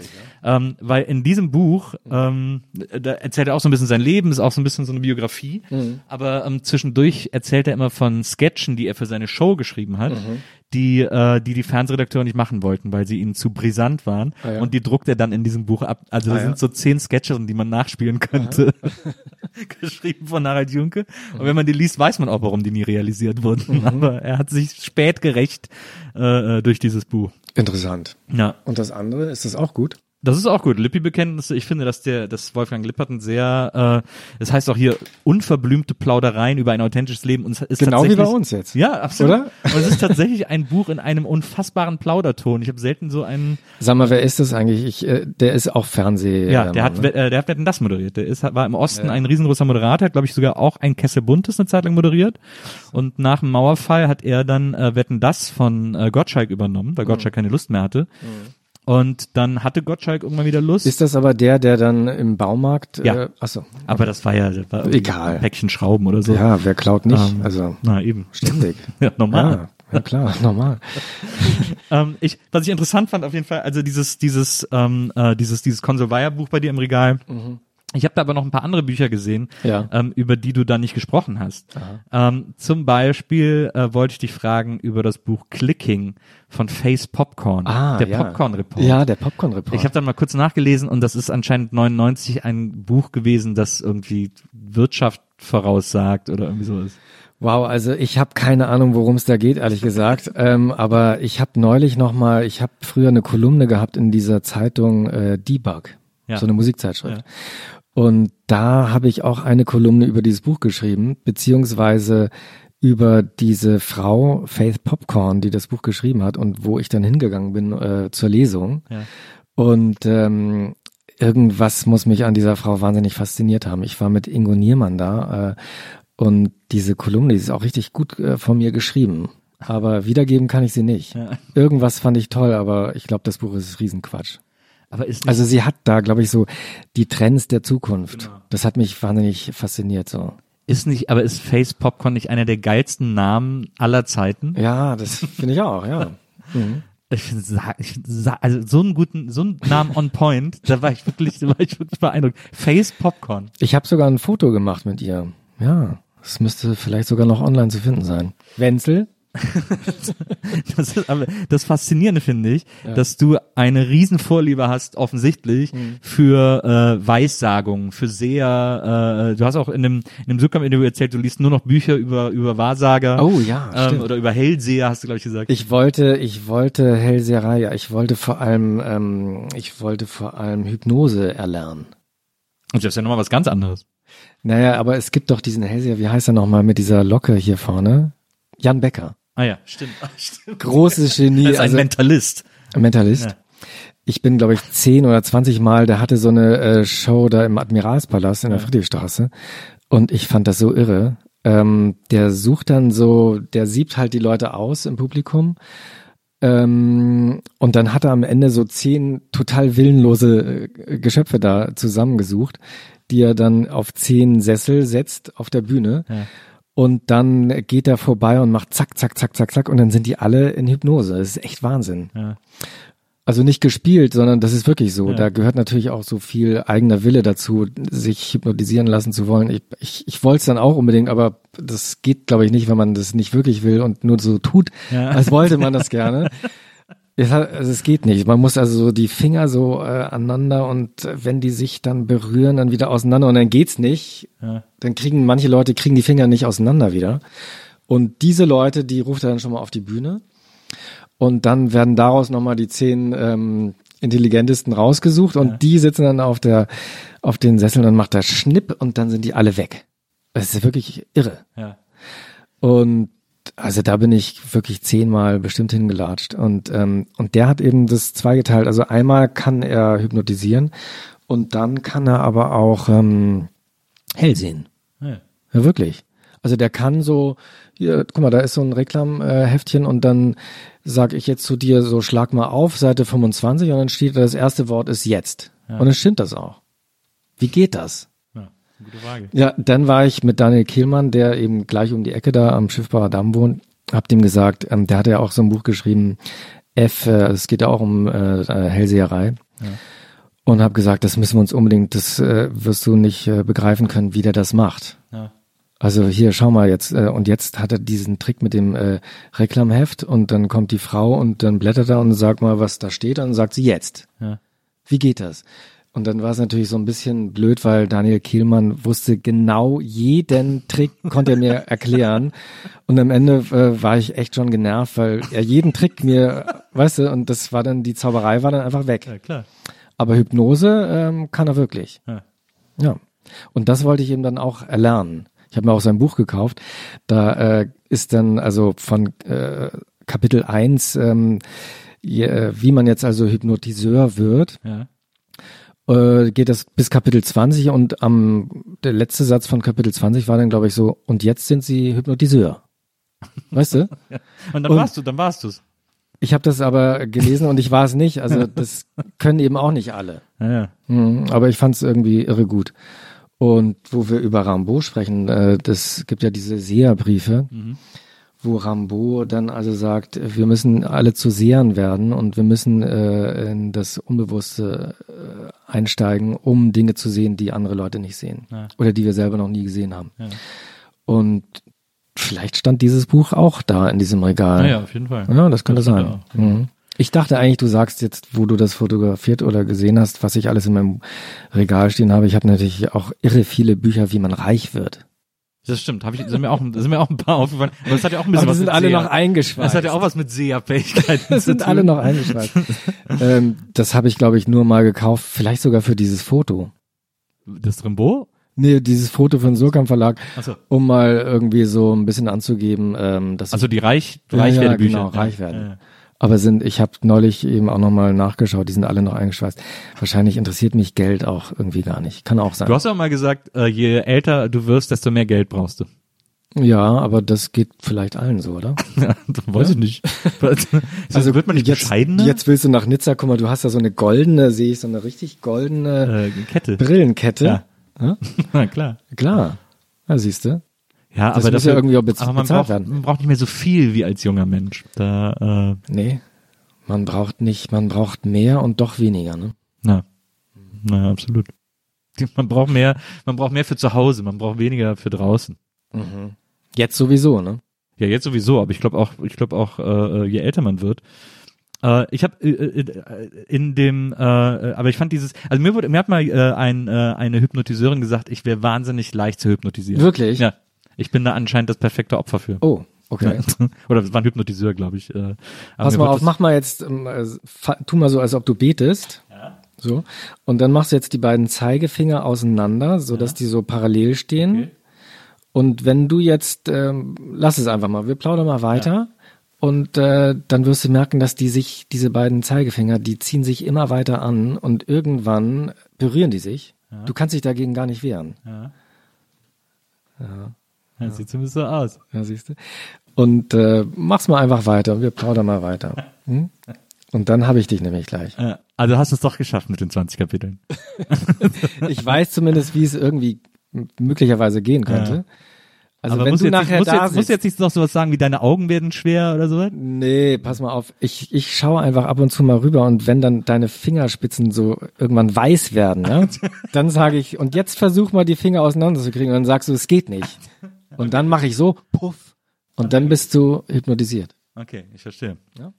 ähm, weil in diesem Buch, ähm, da erzählt er auch so ein bisschen sein Leben, ist auch so ein bisschen so eine Biografie. Aber ähm, zwischendurch erzählt er immer von Sketchen, die er für seine Show geschrieben hat, die äh, die die Fernsehredakteure nicht machen wollten, weil sie ihnen zu brisant waren. Ah, ja. Und die druckt er dann in diesem Buch ab. Also da Ah, ja. sind so zehn Sketche, die man nachspielen könnte. *laughs* Geschrieben von Harald Junke. Und wenn man die liest, weiß man auch, warum die nie realisiert wurden. Mhm. Aber er hat sich spät gerecht äh, äh, durch dieses Buch. Interessant. Ja. Und das andere, ist das auch gut? Das ist auch gut. Lippi-Bekenntnisse. Ich finde, dass der, dass Wolfgang Lippert ein sehr, äh, das heißt auch hier unverblümte Plaudereien über ein authentisches Leben. Und es ist Genau wie bei uns jetzt. Ja, absolut. Oder? *laughs* Und es ist tatsächlich ein Buch in einem unfassbaren Plauderton. Ich habe selten so einen. Sag mal, wer ist das eigentlich? Ich, äh, der ist auch Fernseh. Ja, der hat, ne? äh, der hat Wetten das moderiert. Der ist, war im Osten ein riesengroßer Moderator, hat, glaube ich, sogar auch ein Kessel Buntes eine Zeit lang moderiert. Und nach dem Mauerfall hat er dann äh, Wetten das von äh, Gottschalk übernommen, weil Mhm. Gottschalk keine Lust mehr hatte. Und dann hatte Gottschalk irgendwann wieder Lust. Ist das aber der, der dann im Baumarkt? Ja. Äh, achso. aber das war ja das war Egal. Päckchen Schrauben oder so. Ja, wer klaut nicht? Ähm, also Na eben. ständig. *laughs* Ja, normal. Ja, ja klar, *laughs* normal. *laughs* Ähm, ich, was ich interessant fand auf jeden Fall, also dieses, dieses, ähm, äh, dieses, dieses Konsolveier-Buch bei dir im Regal. Ich habe da aber noch ein paar andere Bücher gesehen. Ja. ähm, über die du da nicht gesprochen hast. Ähm, zum Beispiel äh, wollte ich dich fragen über das Buch Clicking von Face Popcorn, Ah, der ja. Popcorn-Report. Ja, der Popcorn-Report. Ich habe dann mal kurz nachgelesen und das ist anscheinend 99 ein Buch gewesen, das irgendwie Wirtschaft voraussagt oder irgendwie so ist. Wow, also ich habe keine Ahnung, worum es da geht, ehrlich gesagt. *laughs* ähm, aber ich habe neulich noch mal, ich habe früher eine Kolumne gehabt in dieser Zeitung äh, Debug, Ja. so eine Musikzeitschrift. Ja. Und da habe ich auch eine Kolumne über dieses Buch geschrieben, beziehungsweise über diese Frau Faith Popcorn, die das Buch geschrieben hat und wo ich dann hingegangen bin äh, zur Lesung. Ja. Und ähm, irgendwas muss mich an dieser Frau wahnsinnig fasziniert haben. Ich war mit Ingo Niermann da äh, und diese Kolumne, die ist auch richtig gut äh, von mir geschrieben. Aber wiedergeben kann ich sie nicht. Ja. Irgendwas fand ich toll, aber ich glaube, das Buch ist Riesenquatsch. Aber ist Also sie hat da, glaube ich, so die Trends der Zukunft. Genau. Das hat mich wahnsinnig fasziniert so. ist nicht, aber ist Face Popcorn nicht einer der geilsten Namen aller Zeiten? Ja, das finde ich auch, ja. *laughs* Mhm. Ich also so einen guten, so einen Namen on point, da war ich wirklich, da war ich wirklich beeindruckt. Face Popcorn. Ich habe sogar ein Foto gemacht mit ihr. Ja, das müsste vielleicht sogar noch online zu finden sein. Wenzel? *laughs* Das ist aber das Faszinierende finde ich, dass du eine Riesenvorliebe hast, offensichtlich, Mhm. für äh, Weissagungen, für sehr, äh, du hast auch in dem, in dem Zuckerm-Interview erzählt, du liest nur noch Bücher über, über Wahrsager. Oh ja, ähm, stimmt. oder über Hellseher, hast du, glaube ich, gesagt. Ich wollte, ich wollte Hellseherei, ja, ich wollte vor allem, ähm, ich wollte vor allem Hypnose erlernen. Und das ist ja nochmal was ganz anderes. Naja, aber es gibt doch diesen Hellseher, wie heißt er nochmal, mit dieser Locke hier vorne? Jan Becker. Ah ja, stimmt. Ah, *laughs* stimmt. Großes Genie. Er ist ein also, Mentalist. Mentalist. Ja. Ich bin, glaube ich, zehn oder zwanzig Mal, der hatte so eine äh, Show da im Admiralspalast in der Friedrichstraße. Und ich fand das so irre. Ähm, der sucht dann so, der siebt halt die Leute aus im Publikum. Ähm, und dann hat er am Ende so zehn total willenlose äh, Geschöpfe da zusammengesucht, die er dann auf zehn Sessel setzt auf der Bühne. Ja. Und dann geht er vorbei und macht zack, zack, zack, zack, zack. Und dann sind die alle in Hypnose. Das ist echt Wahnsinn. Ja. Also nicht gespielt, sondern das ist wirklich so. Ja. Da gehört natürlich auch so viel eigener Wille dazu, sich hypnotisieren lassen zu wollen. Ich, ich, ich wollte es dann auch unbedingt, aber das geht, glaube ich, nicht, wenn man das nicht wirklich will und nur so tut, Ja. als wollte man das *laughs* gerne. Es, also es geht nicht. Man muss also so die Finger so äh, aneinander und äh, wenn die sich dann berühren, dann wieder auseinander und dann geht's nicht. Ja. Dann kriegen manche Leute kriegen die Finger nicht auseinander wieder. Und diese Leute, die ruft er dann schon mal auf die Bühne. Und dann werden daraus nochmal die zehn ähm, intelligentesten rausgesucht und die sitzen dann auf der auf den Sesseln und macht da Schnipp und dann sind die alle weg. Das ist wirklich irre. Ja. Und also da bin ich wirklich zehnmal bestimmt hingelatscht. Und, ähm, und der hat eben das zweigeteilt. Also einmal kann er hypnotisieren und dann kann er aber auch ähm, hell sehen. Ja. Ja, wirklich. Also der kann so, hier, guck mal, da ist so ein Reklamheftchen und dann sag ich jetzt zu dir so, schlag mal auf, Seite 25 und dann steht da, das erste Wort ist jetzt. Und dann stimmt das auch. Wie geht das? Ja. Gute Frage. Ja, dann war ich mit Daniel Kehlmann, der eben gleich um die Ecke da am Schiffbarer Damm wohnt, hab dem gesagt, ähm, der hat ja auch so ein Buch geschrieben, F, äh, es geht ja auch um äh, äh, Hellseherei. Und hab gesagt, das müssen wir uns unbedingt, das äh, wirst du nicht äh, begreifen können, wie der das macht. Ja. Also hier, schau mal jetzt, äh, und jetzt hat er diesen Trick mit dem äh, Reklamheft und dann kommt die Frau und dann blättert er und sagt mal, was da steht, und dann sagt sie jetzt. Ja. Wie geht das? Und dann war es natürlich so ein bisschen blöd, weil Daniel Kehlmann wusste genau jeden Trick, konnte er mir *laughs* erklären. Und am Ende äh, war ich echt schon genervt, weil er jeden Trick mir, weißt du, und das war dann, die Zauberei war dann einfach weg. Ja, klar. Aber Hypnose ähm, kann er wirklich. Ja. Ja. Und das wollte ich ihm dann auch erlernen. Ich habe mir auch sein Buch gekauft. Da äh, ist dann also von äh, Kapitel 1, ähm, äh, wie man jetzt also Hypnotiseur wird, Ja. Äh, geht das bis Kapitel 20 und am der letzte Satz von Kapitel 20 war dann glaube ich so und jetzt sind sie Hypnotiseur. Weißt du? *laughs* Und dann Und- warst du, dann warst du's. Ich habe das aber gelesen und ich war es nicht. Also das *laughs* können eben auch nicht alle. Ja, ja. Mhm, aber ich fand es irgendwie irre gut. Und wo wir über Rambo sprechen, äh, das gibt ja diese Seherbriefe, wo Rambo dann also sagt, wir müssen alle zu Sehern werden und wir müssen äh, in das Unbewusste äh, einsteigen, um Dinge zu sehen, die andere Leute nicht sehen Ja. oder die wir selber noch nie gesehen haben. Ja. Und vielleicht stand dieses Buch auch da in diesem Regal. Ja, auf jeden Fall. Ja, das könnte Das sein. stimmt Mhm. Ich dachte eigentlich, du sagst jetzt, wo du das fotografiert oder gesehen hast, was ich alles in meinem Regal stehen habe. Ich habe natürlich auch irre viele Bücher, wie man reich wird. Das stimmt, hab ich, sind mir auch, sind mir auch ein paar aufgefallen. Aber das hat ja auch ein bisschen Aber was sind mit alle Seher. noch eingeschweißt. Das hat ja auch was mit Seherfähigkeiten *laughs* Das zu sind tun. alle noch eingeschweißt. ähm, das habe ich, glaube ich, nur mal gekauft, vielleicht sogar für dieses Foto. Das Rimbaud? Nee, dieses Foto von Surkamp Verlag, Achso. um mal irgendwie so ein bisschen anzugeben, ähm, dass Also die Reich, Ja, Reichwerdebücher. ja, genau, Reichwerden. Ja, ja. Aber sind, ich habe neulich eben auch nochmal nachgeschaut, die sind alle noch eingeschweißt. Wahrscheinlich interessiert mich Geld auch irgendwie gar nicht. Kann auch sein. Du hast ja mal gesagt, äh, je älter du wirst, desto mehr Geld brauchst du. Ja, aber das geht vielleicht allen so, oder? *laughs* Ja, weiß ich nicht. also wird man nicht jetzt, bescheidener? Jetzt willst du nach Nizza, guck mal, du hast da so eine goldene, sehe ich, so eine richtig goldene äh, Kette. Brillenkette. Ja. Ja? *laughs* Na klar. Klar. Ja, siehst du. Ja, Das aber dafür, ja irgendwie auch bez- aber man braucht, man braucht nicht mehr so viel wie als junger Mensch. Da, äh, Nee. Man braucht nicht, man braucht mehr und doch weniger, ne? na, na, absolut. *laughs* Man braucht mehr, man braucht mehr für zu Hause, man braucht weniger für draußen. Jetzt sowieso, ne? Ja, jetzt sowieso, aber ich glaube auch, ich glaube auch, äh, je älter man wird. Äh, ich habe äh, äh, in dem, äh, äh, aber ich fand dieses, also mir wurde, mir hat mal äh, ein, äh, eine Hypnotiseurin gesagt, ich wäre wahnsinnig leicht zu hypnotisieren. Wirklich? Ja, ich bin da anscheinend das perfekte Opfer für. Oh, okay. *laughs* Oder es war ein Hypnotiseur, glaube ich. Äh, aber Pass mal auf, mach mal jetzt, ähm, äh, fa- tu mal so, als ob du betest. So. Und dann machst du jetzt die beiden Zeigefinger auseinander, so dass die so parallel stehen. Okay. Und wenn du jetzt, ähm, lass es einfach mal, wir plaudern mal weiter. Und äh, dann wirst du merken, dass die sich, diese beiden Zeigefinger, die ziehen sich immer weiter an und irgendwann berühren die sich. Du kannst dich dagegen gar nicht wehren. Ja, sieht zumindest so aus. Ja, siehst du. Und äh, mach's mal einfach weiter und wir plaudern mal weiter. *laughs* Hm? Und dann habe ich dich nämlich gleich. Also hast du es doch geschafft mit den 20 Kapiteln. *laughs* Ich weiß zumindest, wie es irgendwie möglicherweise gehen könnte. Also wenn musst du jetzt nachher musst da jetzt, du jetzt nicht noch sowas sagen wie deine Augen werden schwer oder so? Nee, pass mal auf. Ich, ich schaue einfach ab und zu mal rüber und wenn dann deine Fingerspitzen so irgendwann weiß werden, ja, *laughs* dann sage ich, und jetzt versuch mal die Finger auseinanderzukriegen und dann sagst du, es geht nicht. Und dann mache ich so, puff. Und dann bist du hypnotisiert. Okay, ich verstehe. Ja.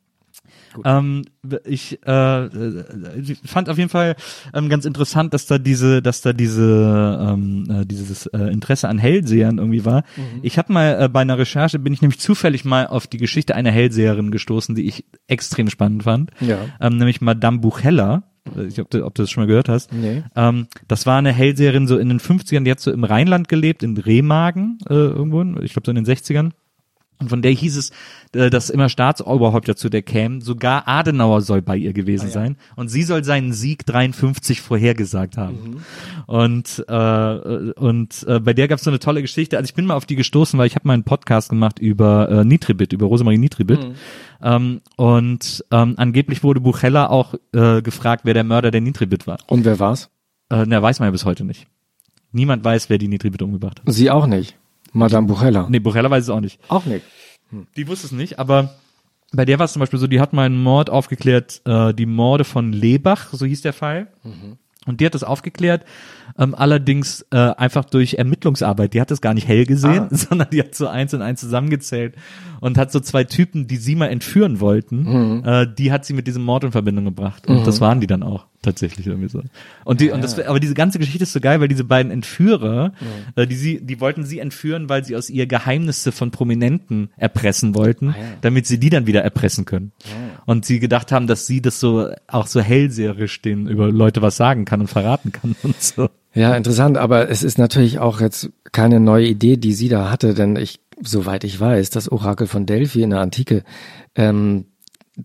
Ähm, ich äh, äh, fand auf jeden Fall ähm, ganz interessant, dass da diese, dass da diese ähm, äh, dieses äh, Interesse an Hellsehern irgendwie war. Ich habe mal äh, bei einer Recherche bin ich nämlich zufällig mal auf die Geschichte einer Hellseherin gestoßen, die ich extrem spannend fand. Ja. Ähm, nämlich Madame Buchella. Ich ob du, ob du das schon mal gehört hast. Nee. Ähm, das war eine Hellseherin so in den 50ern, die hat so im Rheinland gelebt, in Remagen äh, irgendwo, ich glaube so in den 60ern. Und von der hieß es, äh, dass immer Staatsoberhäupter zu der kämen. Sogar Adenauer soll bei ihr gewesen sein. Und sie soll seinen Sieg 53 vorhergesagt haben. Und, äh, und äh, bei der gab es so eine tolle Geschichte. Also ich bin mal auf die gestoßen, weil ich habe mal einen Podcast gemacht über äh, Nitribit, über Rosemarie Nitribit. Ähm, und ähm, angeblich wurde Buchella auch äh, gefragt, wer der Mörder der Nitribit war. Und wer war's? Äh, na, weiß man ja bis heute nicht. Niemand weiß, wer die Nitribit umgebracht hat. Sie auch nicht. Madame Buchella. Nee, Buchella weiß es auch nicht. Auch nicht. Die wusste es nicht, aber bei der war es zum Beispiel so, die hat mal einen Mord aufgeklärt, äh, die Morde von Lebach, so hieß der Fall. Und die hat das aufgeklärt, ähm, allerdings äh, einfach durch Ermittlungsarbeit. Die hat das gar nicht hell gesehen, *laughs* sondern die hat so eins und eins zusammengezählt und hat so zwei Typen, die sie mal entführen wollten, äh, die hat sie mit diesem Mord in Verbindung gebracht. Und das waren die dann auch tatsächlich irgendwie so. Und die, und das, aber diese ganze Geschichte ist so geil, weil diese beiden Entführer, äh, die sie, die wollten sie entführen, weil sie aus ihr Geheimnisse von Prominenten erpressen wollten, damit sie die dann wieder erpressen können. Und sie gedacht haben, dass sie das so auch so hellseherisch den über Leute was sagen kann und verraten kann *laughs* und so. Ja, interessant, aber es ist natürlich auch jetzt keine neue Idee, die sie da hatte, denn ich, soweit ich weiß, das Orakel von Delphi in der Antike, ähm,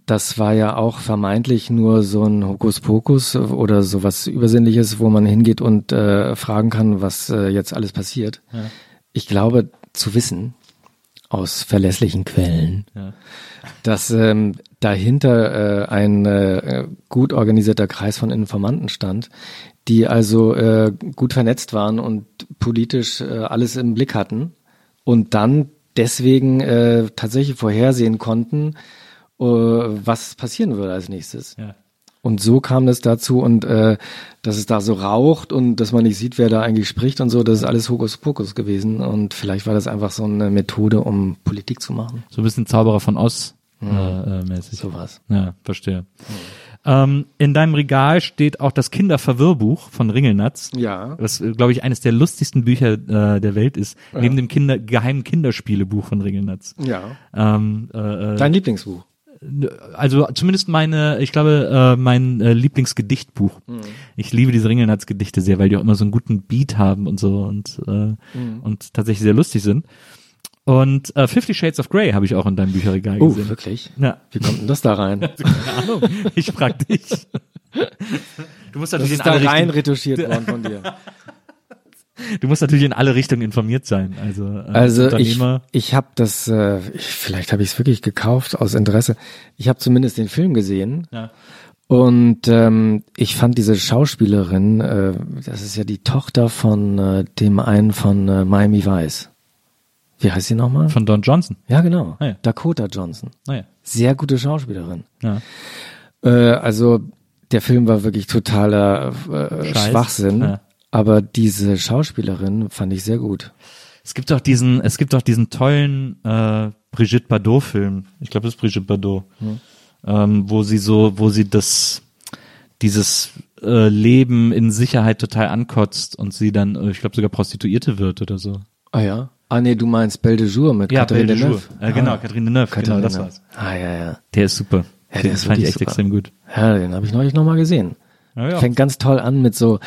das war ja auch vermeintlich nur so ein Hokuspokus oder sowas Übersinnliches, wo man hingeht und äh, fragen kann, was äh, jetzt alles passiert. Ich glaube zu wissen, aus verlässlichen Quellen, dass ähm, dahinter äh, ein äh, gut organisierter Kreis von Informanten stand, die also äh, gut vernetzt waren und politisch äh, alles im Blick hatten und dann deswegen äh, tatsächlich vorhersehen konnten, was passieren würde als nächstes. Ja. Und so kam es dazu und äh, dass es da so raucht und dass man nicht sieht, wer da eigentlich spricht und so, das ist alles Hokuspokus gewesen und vielleicht war das einfach so eine Methode, um Politik zu machen. So ein bisschen Zauberer von Oz äh, äh, mäßig. Sowas. Ja, verstehe. Ähm, in deinem Regal steht auch das Kinderverwirrbuch von Ringelnatz. Ja. Was, glaube ich, eines der lustigsten Bücher äh, der Welt ist, neben dem Kinder geheimen Kinderspielebuch von Ringelnatz. Ja. Ähm, äh, äh, Dein Lieblingsbuch. Also zumindest meine, ich glaube, äh, mein äh, Lieblingsgedichtbuch. Ich liebe diese Ringelnatz-Gedichte sehr, weil die auch immer so einen guten Beat haben und so und äh, und tatsächlich sehr lustig sind. Und äh, Fifty Shades of Grey habe ich auch in deinem Bücherregal Oh, gesehen. wirklich? Ja, Wie kommt denn das da rein? *laughs* keine Ahnung. Ich frag dich. *laughs* Du musst Das natürlich ist in da rein retuschiert worden von dir. *laughs* du musst natürlich in alle Richtungen informiert sein. Also, äh, Also als ich, ich habe das, äh, ich, vielleicht habe ich es wirklich gekauft aus Interesse. Ich habe zumindest den Film gesehen Ja. und ähm, ich fand diese Schauspielerin, äh, das ist ja die Tochter von äh, dem einen von äh, Miami Vice. Wie heißt sie nochmal? von Don Johnson. Ja, genau. Ah, ja. Dakota Johnson. Naja. Sehr gute Schauspielerin. Ja. Äh, also der Film war wirklich totaler äh, Scheiß. Schwachsinn. Ja. Aber diese Schauspielerin fand ich sehr gut. Es gibt doch diesen, es gibt doch diesen tollen äh, Brigitte Bardot-Film. Ich glaube, das ist Brigitte Bardot, ähm, wo sie so, wo sie das, dieses äh, Leben in Sicherheit total ankotzt und sie dann, äh, ich glaube, sogar Prostituierte wird oder so. Ah ja? Ah nee, du meinst Belle de Jour mit Catherine Belle de Deneuve. Jour. Äh, genau, Catherine Deneuve, genau, das Deneuve. war's. Ah ja, ja. Der ist super. Ja, den der ist fand ich echt super. extrem gut. Ja, den habe ich neulich nochmal gesehen. Ja, ja. Fängt ganz toll an mit so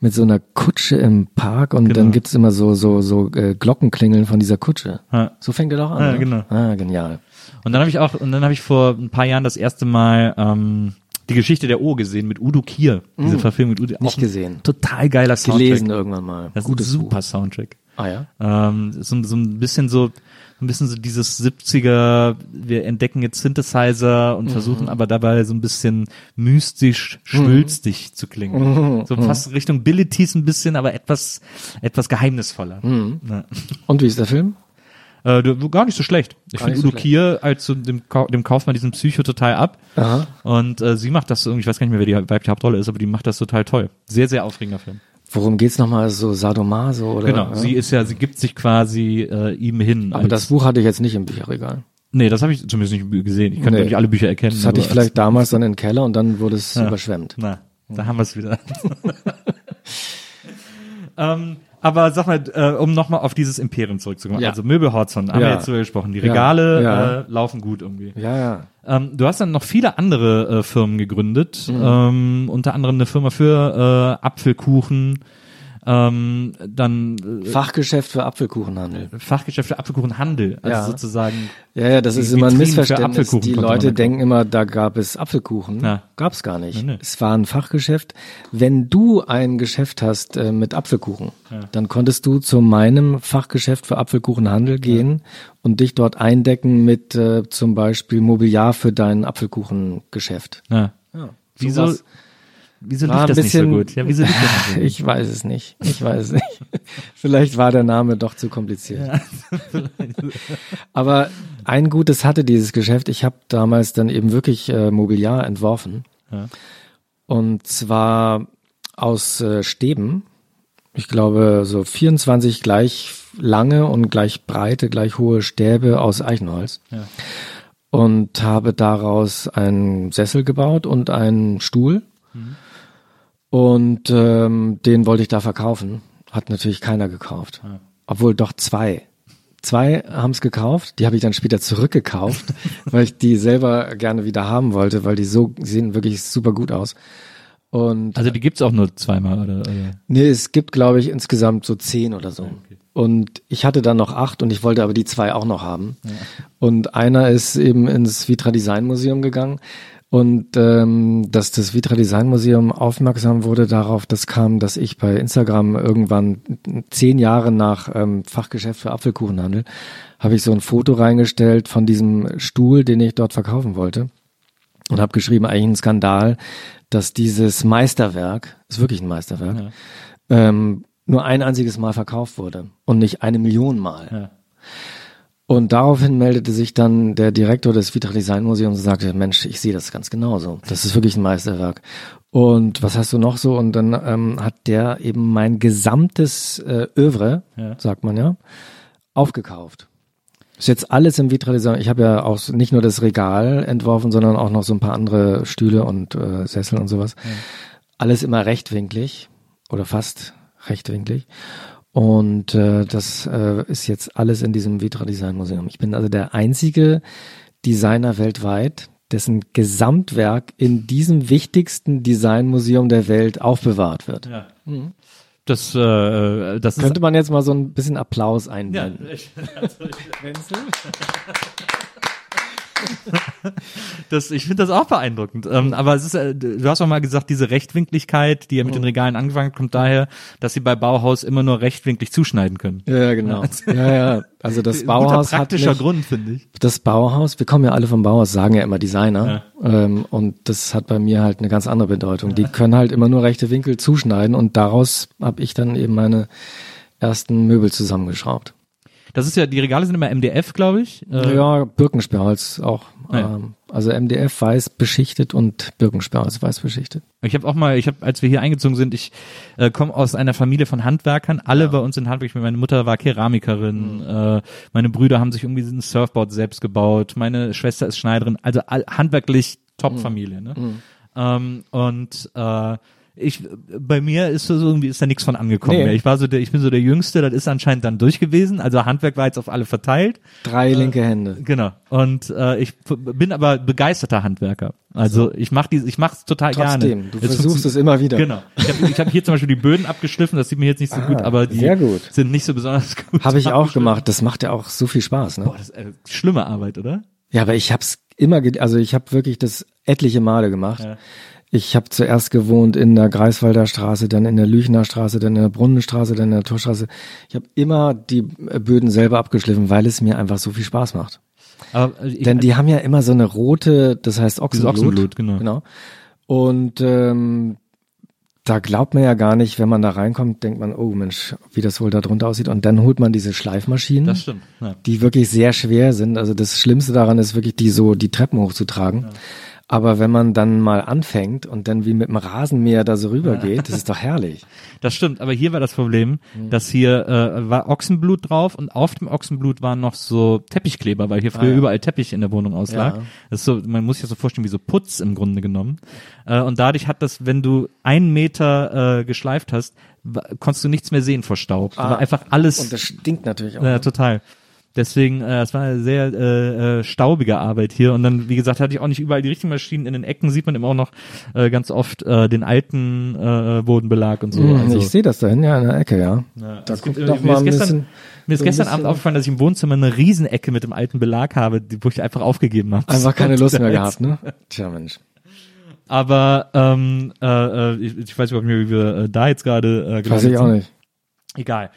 mit so einer Kutsche im Park und Genau. dann gibt's immer so so so äh, Glockenklingeln von dieser Kutsche. Ja. So fängt er doch an. Ja, ne? genau. Ah, genial. Und dann habe ich auch, und dann habe ich vor ein paar Jahren das erste Mal ähm, die Geschichte der O gesehen mit Udo Kier. Diese Verfilmung mit Udo. Mm. Nicht gesehen. Total geiler Soundtrack. Gelesen irgendwann mal. Das ist ein super Soundtrack. Buch. Ah ja. Ähm, so, so ein bisschen so, ein bisschen so dieses 70er, wir entdecken jetzt Synthesizer Mhm. und versuchen aber dabei so ein bisschen mystisch, schwülstig zu Mhm. klingen. So fast Richtung Abilities ein bisschen, aber etwas, etwas geheimnisvoller. Mhm. Ja. Und wie ist der Film? Äh, du, gar nicht so schlecht. Ich finde so Udo Kier als so dem, dem kauft man diesen Psycho total ab. Aha. Und äh, sie macht das irgendwie, ich weiß gar nicht mehr, wer die weibliche Hauptrolle ist, aber die macht das total toll. Sehr, sehr aufregender Film. Worum geht's nochmal? So Sadomaso oder? Genau, Ja? sie ist ja, sie gibt sich quasi äh, ihm hin. Aber das Buch hatte ich jetzt nicht im Bücherregal. Nee, das habe ich zumindest nicht gesehen. Ich kann Nee. nicht alle Bücher erkennen. Das hatte ich vielleicht damals dann im Keller und dann wurde es überschwemmt. Na, da haben wir es wieder. *laughs* *laughs* ähm, aber sag mal, äh, um nochmal auf dieses Imperium zurückzukommen. Ja. Also Möbelhorzon, haben Ja. wir jetzt drüber gesprochen. Die Regale Ja. Äh, laufen gut irgendwie. Ja, ja. Ähm, du hast dann noch viele andere äh, Firmen gegründet, Mhm. ähm, unter anderem eine Firma für äh, Apfelkuchen, ähm, dann äh, Fachgeschäft für Apfelkuchenhandel. Fachgeschäft für Apfelkuchenhandel, also Ja. sozusagen Ja, ja, das ist immer ein Missverständnis. Die Leute denken immer, da gab es Apfelkuchen. Ja. Gab's gar nicht. Nee, nee. Es war ein Fachgeschäft. Wenn du ein Geschäft hast äh, mit Apfelkuchen, dann konntest du zu meinem Fachgeschäft für Apfelkuchenhandel gehen und dich dort eindecken mit äh, zum Beispiel Mobiliar für dein Apfelkuchengeschäft. ja. Ja, Wieso, sowas. Wieso lief ein das nicht so bisschen- gut? Ja, wieso lief das nicht so *laughs* gut? Ich weiß es nicht. Ich weiß es nicht. *laughs* Vielleicht war der Name doch zu kompliziert. *laughs* Aber ein Gutes hatte dieses Geschäft. Ich habe damals dann eben wirklich äh, Mobiliar entworfen. Ja. Und zwar aus äh, Stäben. Ich glaube, so 24 gleich lange und gleich breite, gleich hohe Stäbe aus Eichenholz. Ja. Und habe daraus einen Sessel gebaut und einen Stuhl. Und ähm, den wollte ich da verkaufen. Hat natürlich keiner gekauft. Obwohl doch zwei. Zwei haben es gekauft, die habe ich dann später zurückgekauft, *laughs* weil ich die selber gerne wieder haben wollte, weil die so die sehen wirklich super gut aus. Und Also die gibt's auch nur zweimal, oder? oder? Nee, es gibt, glaube ich, insgesamt so zehn oder so. Und ich hatte dann noch acht und ich wollte aber die zwei auch noch haben. Und einer ist eben ins Vitra Design Museum gegangen. Und ähm, dass das Vitra Design Museum aufmerksam wurde darauf, das kam, dass ich bei Instagram irgendwann zehn Jahre nach ähm, Fachgeschäft für Apfelkuchenhandel habe ich so ein Foto reingestellt von diesem Stuhl, den ich dort verkaufen wollte und habe geschrieben, eigentlich ein Skandal, dass dieses Meisterwerk, ist wirklich ein Meisterwerk, ähm, nur ein einziges Mal verkauft wurde und nicht eine Million Mal. Ja. Und daraufhin meldete sich dann der Direktor des Vitra Design Museums und sagte, Mensch, ich sehe das ganz genauso. Das ist wirklich ein Meisterwerk. Und was hast du noch so? Und dann ähm, hat der eben mein gesamtes äh, Övre, Ja. sagt man ja, aufgekauft. Ist jetzt alles im Vitra Design. Ich habe ja auch nicht nur das Regal entworfen, sondern auch noch so ein paar andere Stühle und äh, Sessel und sowas. Alles immer rechtwinklig oder fast rechtwinklig. Und äh, das äh, ist jetzt alles in diesem Vitra Design Museum. Ich bin also der einzige Designer weltweit, dessen Gesamtwerk in diesem wichtigsten Designmuseum der Welt aufbewahrt wird. Ja. Das, äh, das ist Könnte man jetzt mal so ein bisschen Applaus ja, einblenden. ich- *laughs* *laughs* das, ich finde das auch beeindruckend. Ähm, aber es ist, äh, du hast auch mal gesagt, diese Rechtwinkligkeit, die ja mit den Regalen angefangen hat, kommt daher, dass sie bei Bauhaus immer nur rechtwinklig zuschneiden können. Ja, genau. Ja, ja. Also das Guter Bauhaus hat praktischer mich, Grund, finde ich. das Bauhaus, wir kommen ja alle vom Bauhaus, sagen ja immer Designer. Ähm, und das hat bei mir halt eine ganz andere Bedeutung. Die können halt immer nur rechte Winkel zuschneiden und daraus habe ich dann eben meine ersten Möbel zusammengeschraubt. Das ist ja, die Regale sind immer MDF, glaube ich. Äh, ja, Birkensperrholz auch. Ja. Ähm, also MDF weiß beschichtet und Birkensperrholz weiß beschichtet. Ich habe auch mal, ich habe, als wir hier eingezogen sind, ich äh, komme aus einer Familie von Handwerkern. Alle bei uns sind Handwerker. Meine Mutter war Keramikerin. Äh, meine Brüder haben sich irgendwie ein Surfboard selbst gebaut. Meine Schwester ist Schneiderin. Also all, handwerklich Top-Familie. Ne? Ähm, und äh, ich, bei mir ist so irgendwie ist da nichts von angekommen. Nee. Ich war so der, ich bin so der Jüngste. Das ist anscheinend dann durch gewesen. Also Handwerk war jetzt auf alle verteilt. Drei linke Hände. Genau. Und äh, ich bin aber begeisterter Handwerker. Also ich mache die, ich mach's total Trotzdem, gerne. du Es versuchst es immer wieder. Genau. Ich habe hab hier zum Beispiel die Böden abgeschliffen, das sieht mir jetzt nicht so Ah, gut, aber die gut. sind nicht so besonders gut. Habe ich auch gemacht. Das macht ja auch so viel Spaß, ne? Boah, das ist äh, schlimme Arbeit, oder? Ja, aber ich hab's immer, ge- also ich habe wirklich das etliche Male gemacht. Ja. Ich habe zuerst gewohnt in der Greifswalder Straße, dann in der Lüchner Straße, dann in der Brunnenstraße, dann in der Torstraße. Ich habe immer die äh, Böden selber abgeschliffen, weil es mir einfach so viel Spaß macht. Äh, ich, Denn die haben ja immer so eine rote, das heißt Ochsenblut. Ochsenblut, genau. genau. Und ähm, da glaubt man ja gar nicht, wenn man da reinkommt, denkt man, oh Mensch, wie das wohl da drunter aussieht. Und dann holt man diese Schleifmaschinen das stimmt. Ja. die wirklich sehr schwer sind. Also das Schlimmste daran ist wirklich, die so die Treppen hochzutragen. Aber wenn man dann mal anfängt und dann wie mit dem Rasenmäher da so rübergeht, das ist doch herrlich. *laughs* Das stimmt, aber hier war das Problem, dass hier äh, war Ochsenblut drauf und auf dem Ochsenblut waren noch so Teppichkleber, weil hier früher ja. überall Teppich in der Wohnung auslag. Ja. Das ist so, man muss sich das so vorstellen wie so Putz im Grunde genommen. Äh, und dadurch hat das, wenn du einen Meter äh, geschleift hast, konntest du nichts mehr sehen vor Staub. Da war einfach alles Und das stinkt natürlich auch. ja, total. Deswegen, äh, es war eine sehr äh, äh, staubige Arbeit hier und dann, wie gesagt, hatte ich auch nicht überall die richtigen Maschinen. In den Ecken sieht man immer auch noch äh, ganz oft äh, den alten äh, Bodenbelag und so. Hm, also, ich sehe das da hin, ja, in der Ecke, ja. ja, da guckt äh, doch mir mal ist ein gestern, bisschen. mir ist so gestern Abend aufgefallen, dass ich im Wohnzimmer eine Riesenecke mit dem alten Belag habe, die, wo ich einfach aufgegeben habe. Einfach keine Lust mehr *laughs* gehabt, ne? Tja, Mensch. Aber ähm, äh, äh, ich, ich weiß überhaupt nicht, mehr, wie wir äh, da jetzt gerade äh, Weiß ich auch nicht. Egal.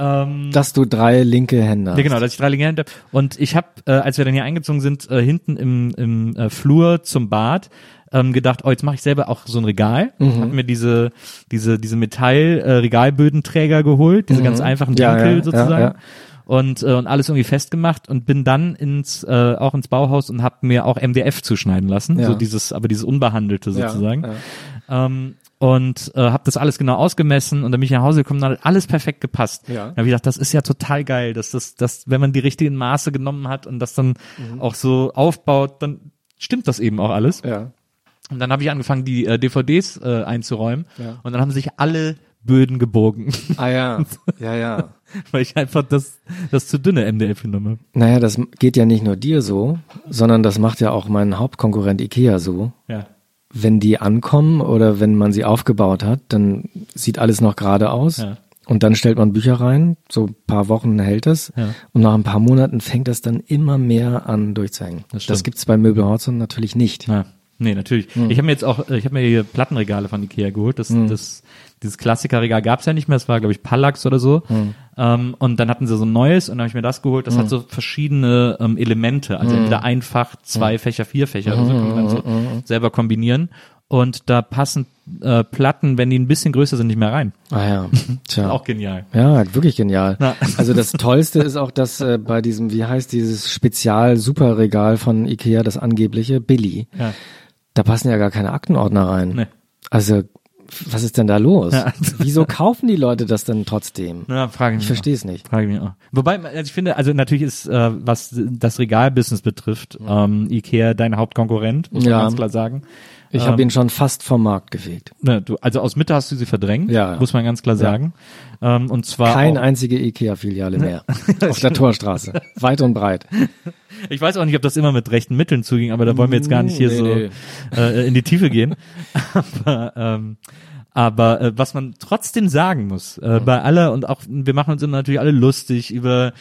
Ähm, Dass du drei linke Hände hast. Ja, genau, dass ich drei Linien habe. Und ich habe, äh, als wir dann hier eingezogen sind, äh, hinten im, im äh, Flur zum Bad, ähm, gedacht, oh, jetzt mache ich selber auch so ein Regal. Mhm. Hab mir diese, diese, diese Metall-Regalbödenträger geholt, diese ganz einfachen Mhm. Ja, Winkel ja, ja, sozusagen. ja. Und, äh, und alles irgendwie festgemacht und bin dann ins äh, auch ins Bauhaus und habe mir auch MDF zuschneiden lassen, Ja. so dieses aber dieses unbehandelte Ja, sozusagen. ja. Ähm, und äh, habe das alles genau ausgemessen und dann bin ich nach Hause gekommen und hat alles perfekt gepasst. Ja. Dann habe ich gedacht, das ist ja total geil, dass das, dass wenn man die richtigen Maße genommen hat und das dann Mhm. auch so aufbaut, dann stimmt das eben auch alles. Ja. Und dann habe ich angefangen, die äh, DVDs äh, einzuräumen Ja. und dann haben sich alle Böden gebogen, Ah ja, *laughs* ja, ja. weil ich einfach das, das zu dünne MDF genommen habe. Naja, das geht ja nicht nur dir so, sondern das macht ja auch mein Hauptkonkurrent Ikea so. Ja. Wenn die ankommen oder wenn man sie aufgebaut hat, dann sieht alles noch gerade aus. Ja. Und dann stellt man Bücher rein, so ein paar Wochen hält es. Ja. Und nach ein paar Monaten fängt das dann immer mehr an durchzuhängen. Das. Das gibt's bei Möbel Horzon natürlich nicht. Ja. Nee, natürlich. Hm. Ich habe mir jetzt auch, ich habe mir hier Plattenregale von Ikea geholt. Das, das, dieses Klassikerregal gab's ja nicht mehr. Das war, glaube ich, Pallax oder so. Hm. Ähm, und dann hatten sie so ein neues und dann habe ich mir das geholt. Das hat so verschiedene ähm, Elemente. Also Hm. entweder einfach, zwei Fächer, vier Fächer oder so kann man dann so selber kombinieren. Und da passen äh, Platten, wenn die ein bisschen größer sind, nicht mehr rein. Ah ja, *laughs* tja. Auch genial. Ja, wirklich genial. Ja. Also das Tollste ist auch, dass äh, bei diesem, wie heißt dieses Spezial-Superregal von Ikea, das angebliche, Billy, Ja. Da passen ja gar keine Aktenordner rein. Nee. Also, was ist denn da los? *laughs* Ja. Wieso kaufen die Leute das denn trotzdem? Ja, frage ich Ich verstehe es nicht. Frage ich mich auch. Wobei, also ich finde, also natürlich ist, äh, was das Regalbusiness betrifft, ähm, Ikea dein Hauptkonkurrent, muss man Ja. ganz klar sagen. Ich habe ihn schon fast vom Markt gefegt. Ne, du, also aus Mitte hast du sie verdrängt, Ja. muss man ganz klar sagen. Ähm, und zwar Keine einzige Ikea-Filiale mehr. Auf der *laughs* Torstraße. Weit und breit. *laughs* ich weiß auch nicht, ob das immer mit rechten Mitteln zuging, aber da wollen wir jetzt gar nicht hier Nee, so nee. Äh, in die Tiefe gehen. *laughs* aber ähm, aber äh, was man trotzdem sagen muss, äh, bei aller und auch wir machen uns immer natürlich alle lustig über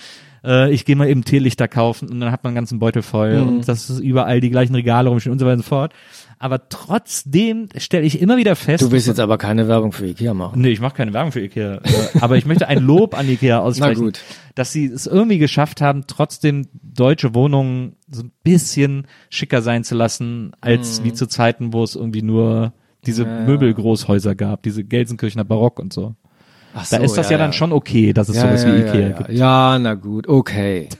äh, ich gehe mal eben Teelichter kaufen und dann hat man einen ganzen Beutel voll Mhm. und das ist überall die gleichen Regale rumstehen und so weiter und so fort. Aber trotzdem stelle ich immer wieder fest, Du willst jetzt aber keine Werbung für Ikea machen. Nee, ich mache keine Werbung für Ikea. äh, aber ich möchte ein Lob an Ikea *laughs* aussprechen, Na gut. dass sie es irgendwie geschafft haben, trotzdem deutsche Wohnungen so ein bisschen schicker sein zu lassen, Mhm. als wie zu Zeiten, wo es irgendwie nur diese Möbelgroßhäuser gab, diese Gelsenkirchener Barock und so. Ach Da so, ist das ja, dann schon okay, dass es Ja, sowas ja, wie ja, Ikea ja. gibt. Ja, na gut, okay. *laughs*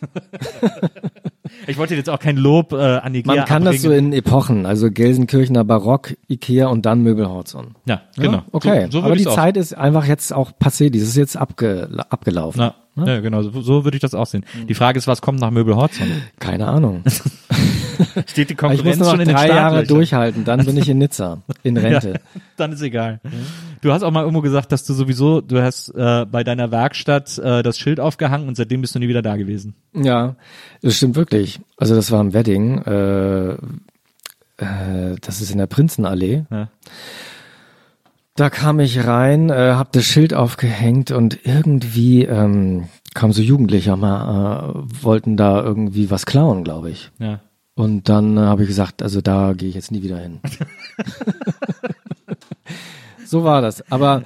Ich wollte jetzt auch kein Lob äh, an Ikea Man kann das so abbringen. in Epochen, also Gelsenkirchener Barock, Ikea und dann Möbelhorzon. Ja, genau. Ja, okay, So, so aber die auch. Zeit ist einfach jetzt auch passé, die ist jetzt abge, abgelaufen. Na, ja, genau, so, so würde ich das auch sehen. Mhm. Die Frage ist, was kommt nach Möbelhorzon? Keine Ahnung. *laughs* Steht die Aber ich muss Konkurrenz noch schon in den drei Jahre durchhalten, dann bin ich in Nizza, in *laughs* Rente. Ja, dann ist egal. Du hast auch mal irgendwo gesagt, dass du sowieso, du hast äh, bei deiner Werkstatt äh, das Schild aufgehangen und seitdem bist du nie wieder da gewesen. Ja, das stimmt wirklich. Also das war im Wedding, äh, äh, das ist in der Prinzenallee. Ja. Da kam ich rein, äh, hab das Schild aufgehängt und irgendwie ähm, kamen so Jugendliche mal, äh, wollten da irgendwie was klauen, glaube ich. Ja. Und dann äh, habe ich gesagt, also da gehe ich jetzt nie wieder hin. *laughs* so war das. Aber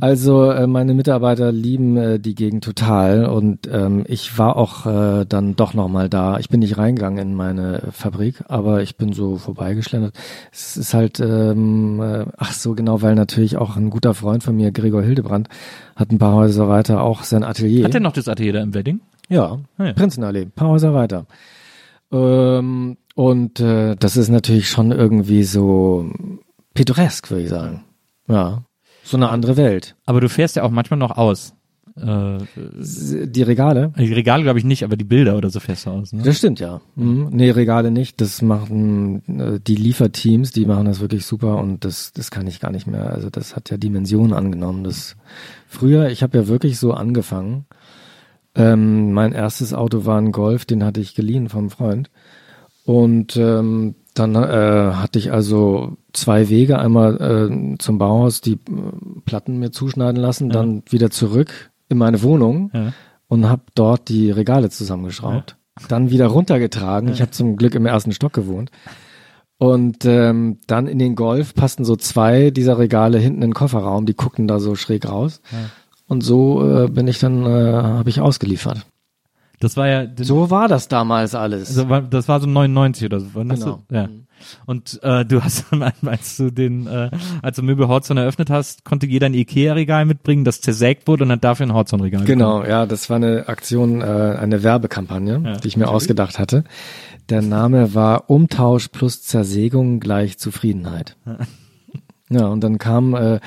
also äh, meine Mitarbeiter lieben äh, die Gegend total und ähm, ich war auch äh, dann doch noch mal da. Ich bin nicht reingegangen in meine Fabrik, aber ich bin so vorbeigeschlendert. Es ist halt, ähm, äh, ach so genau, weil natürlich auch ein guter Freund von mir, Gregor Hildebrand, hat ein paar Häuser weiter auch sein Atelier. Hat der noch das Atelier da im Wedding? Ja, Ah, ja. Prinzenallee, ein paar Häuser weiter. Ähm, und äh, das ist natürlich schon irgendwie so pittoresk, würde ich sagen. Ja, so eine andere Welt. Aber du fährst ja auch manchmal noch aus. Äh, Die Regale? die Regale glaube ich nicht, aber die Bilder oder so fährst du aus. Ne? Das stimmt ja. Mhm. Nee, Regale nicht. Das machen äh, die Lieferteams, die machen das wirklich super und das, das kann ich gar nicht mehr. Also das hat ja Dimensionen angenommen. Das früher, ich habe ja wirklich so angefangen. Ähm, mein erstes Auto war ein Golf, den hatte ich geliehen vom Freund. Und ähm, dann äh, hatte ich also zwei Wege, einmal äh, zum Bauhaus die äh, Platten mir zuschneiden lassen, dann wieder zurück in meine Wohnung Ja. und habe dort die Regale zusammengeschraubt. Dann wieder runtergetragen. Ich habe zum Glück im ersten Stock gewohnt. Und ähm, dann in den Golf passten so zwei dieser Regale hinten in den Kofferraum, die guckten da so schräg raus. Und so äh, bin ich dann, äh, habe ich ausgeliefert. Das war ja So war das damals alles. Also, das war so 99 oder so. Genau. Du? Ja. Und äh, du hast, als du den, äh, als du Möbel Horzon eröffnet hast, konnte jeder ein Ikea-Regal mitbringen, das zersägt wurde und hat dafür ein Horzon-Regal. Genau, ja, das war eine Aktion, äh, eine Werbekampagne, Ja, die ich mir ausgedacht hatte. Der Name war Umtausch plus Zersägung gleich Zufriedenheit. Ja, und dann kam, äh,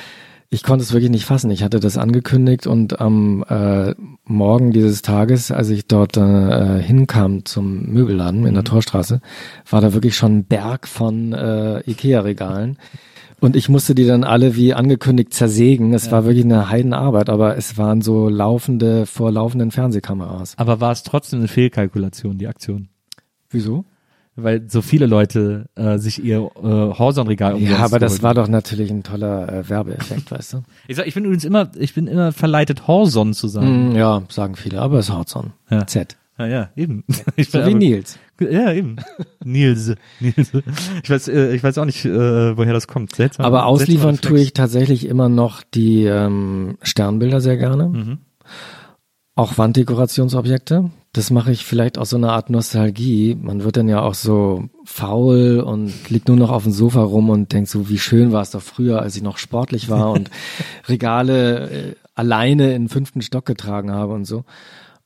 ich konnte es wirklich nicht fassen. Ich hatte das angekündigt und am äh, Morgen dieses Tages, als ich dort äh, hinkam zum Möbelladen in der Torstraße, war da wirklich schon ein Berg von äh, Ikea-Regalen. Und ich musste die dann alle wie angekündigt zersägen. Es war wirklich eine Heidenarbeit, aber es waren so laufende, vor laufenden Fernsehkameras. Aber war es trotzdem eine Fehlkalkulation, die Aktion? Wieso? Weil so viele Leute äh, sich ihr äh, Horsonregal umsonst Ja, aber das war doch natürlich ein toller äh, Werbeeffekt, *laughs* weißt du? Ich, sag, ich bin übrigens immer, ich bin immer verleitet, Horson zu sagen. Mm, ja, sagen viele, aber es ist Hotzon. Ja. Z. Ja, ja, eben. *laughs* Ich So wie aber- Nils. Ja, eben. *laughs* Nils. Nils. Ich weiß, äh, ich weiß auch nicht, äh, woher das kommt. Seltsam. Aber ausliefern tue ich tatsächlich immer noch die ähm, Sternbilder sehr gerne. Mhm. Auch Wanddekorationsobjekte. Das mache ich vielleicht aus so einer Art Nostalgie. Man wird dann ja auch so faul und liegt nur noch auf dem Sofa rum und denkt so, wie schön war es doch früher, als ich noch sportlich war und *laughs* Regale äh, alleine in den fünften Stock getragen habe und so.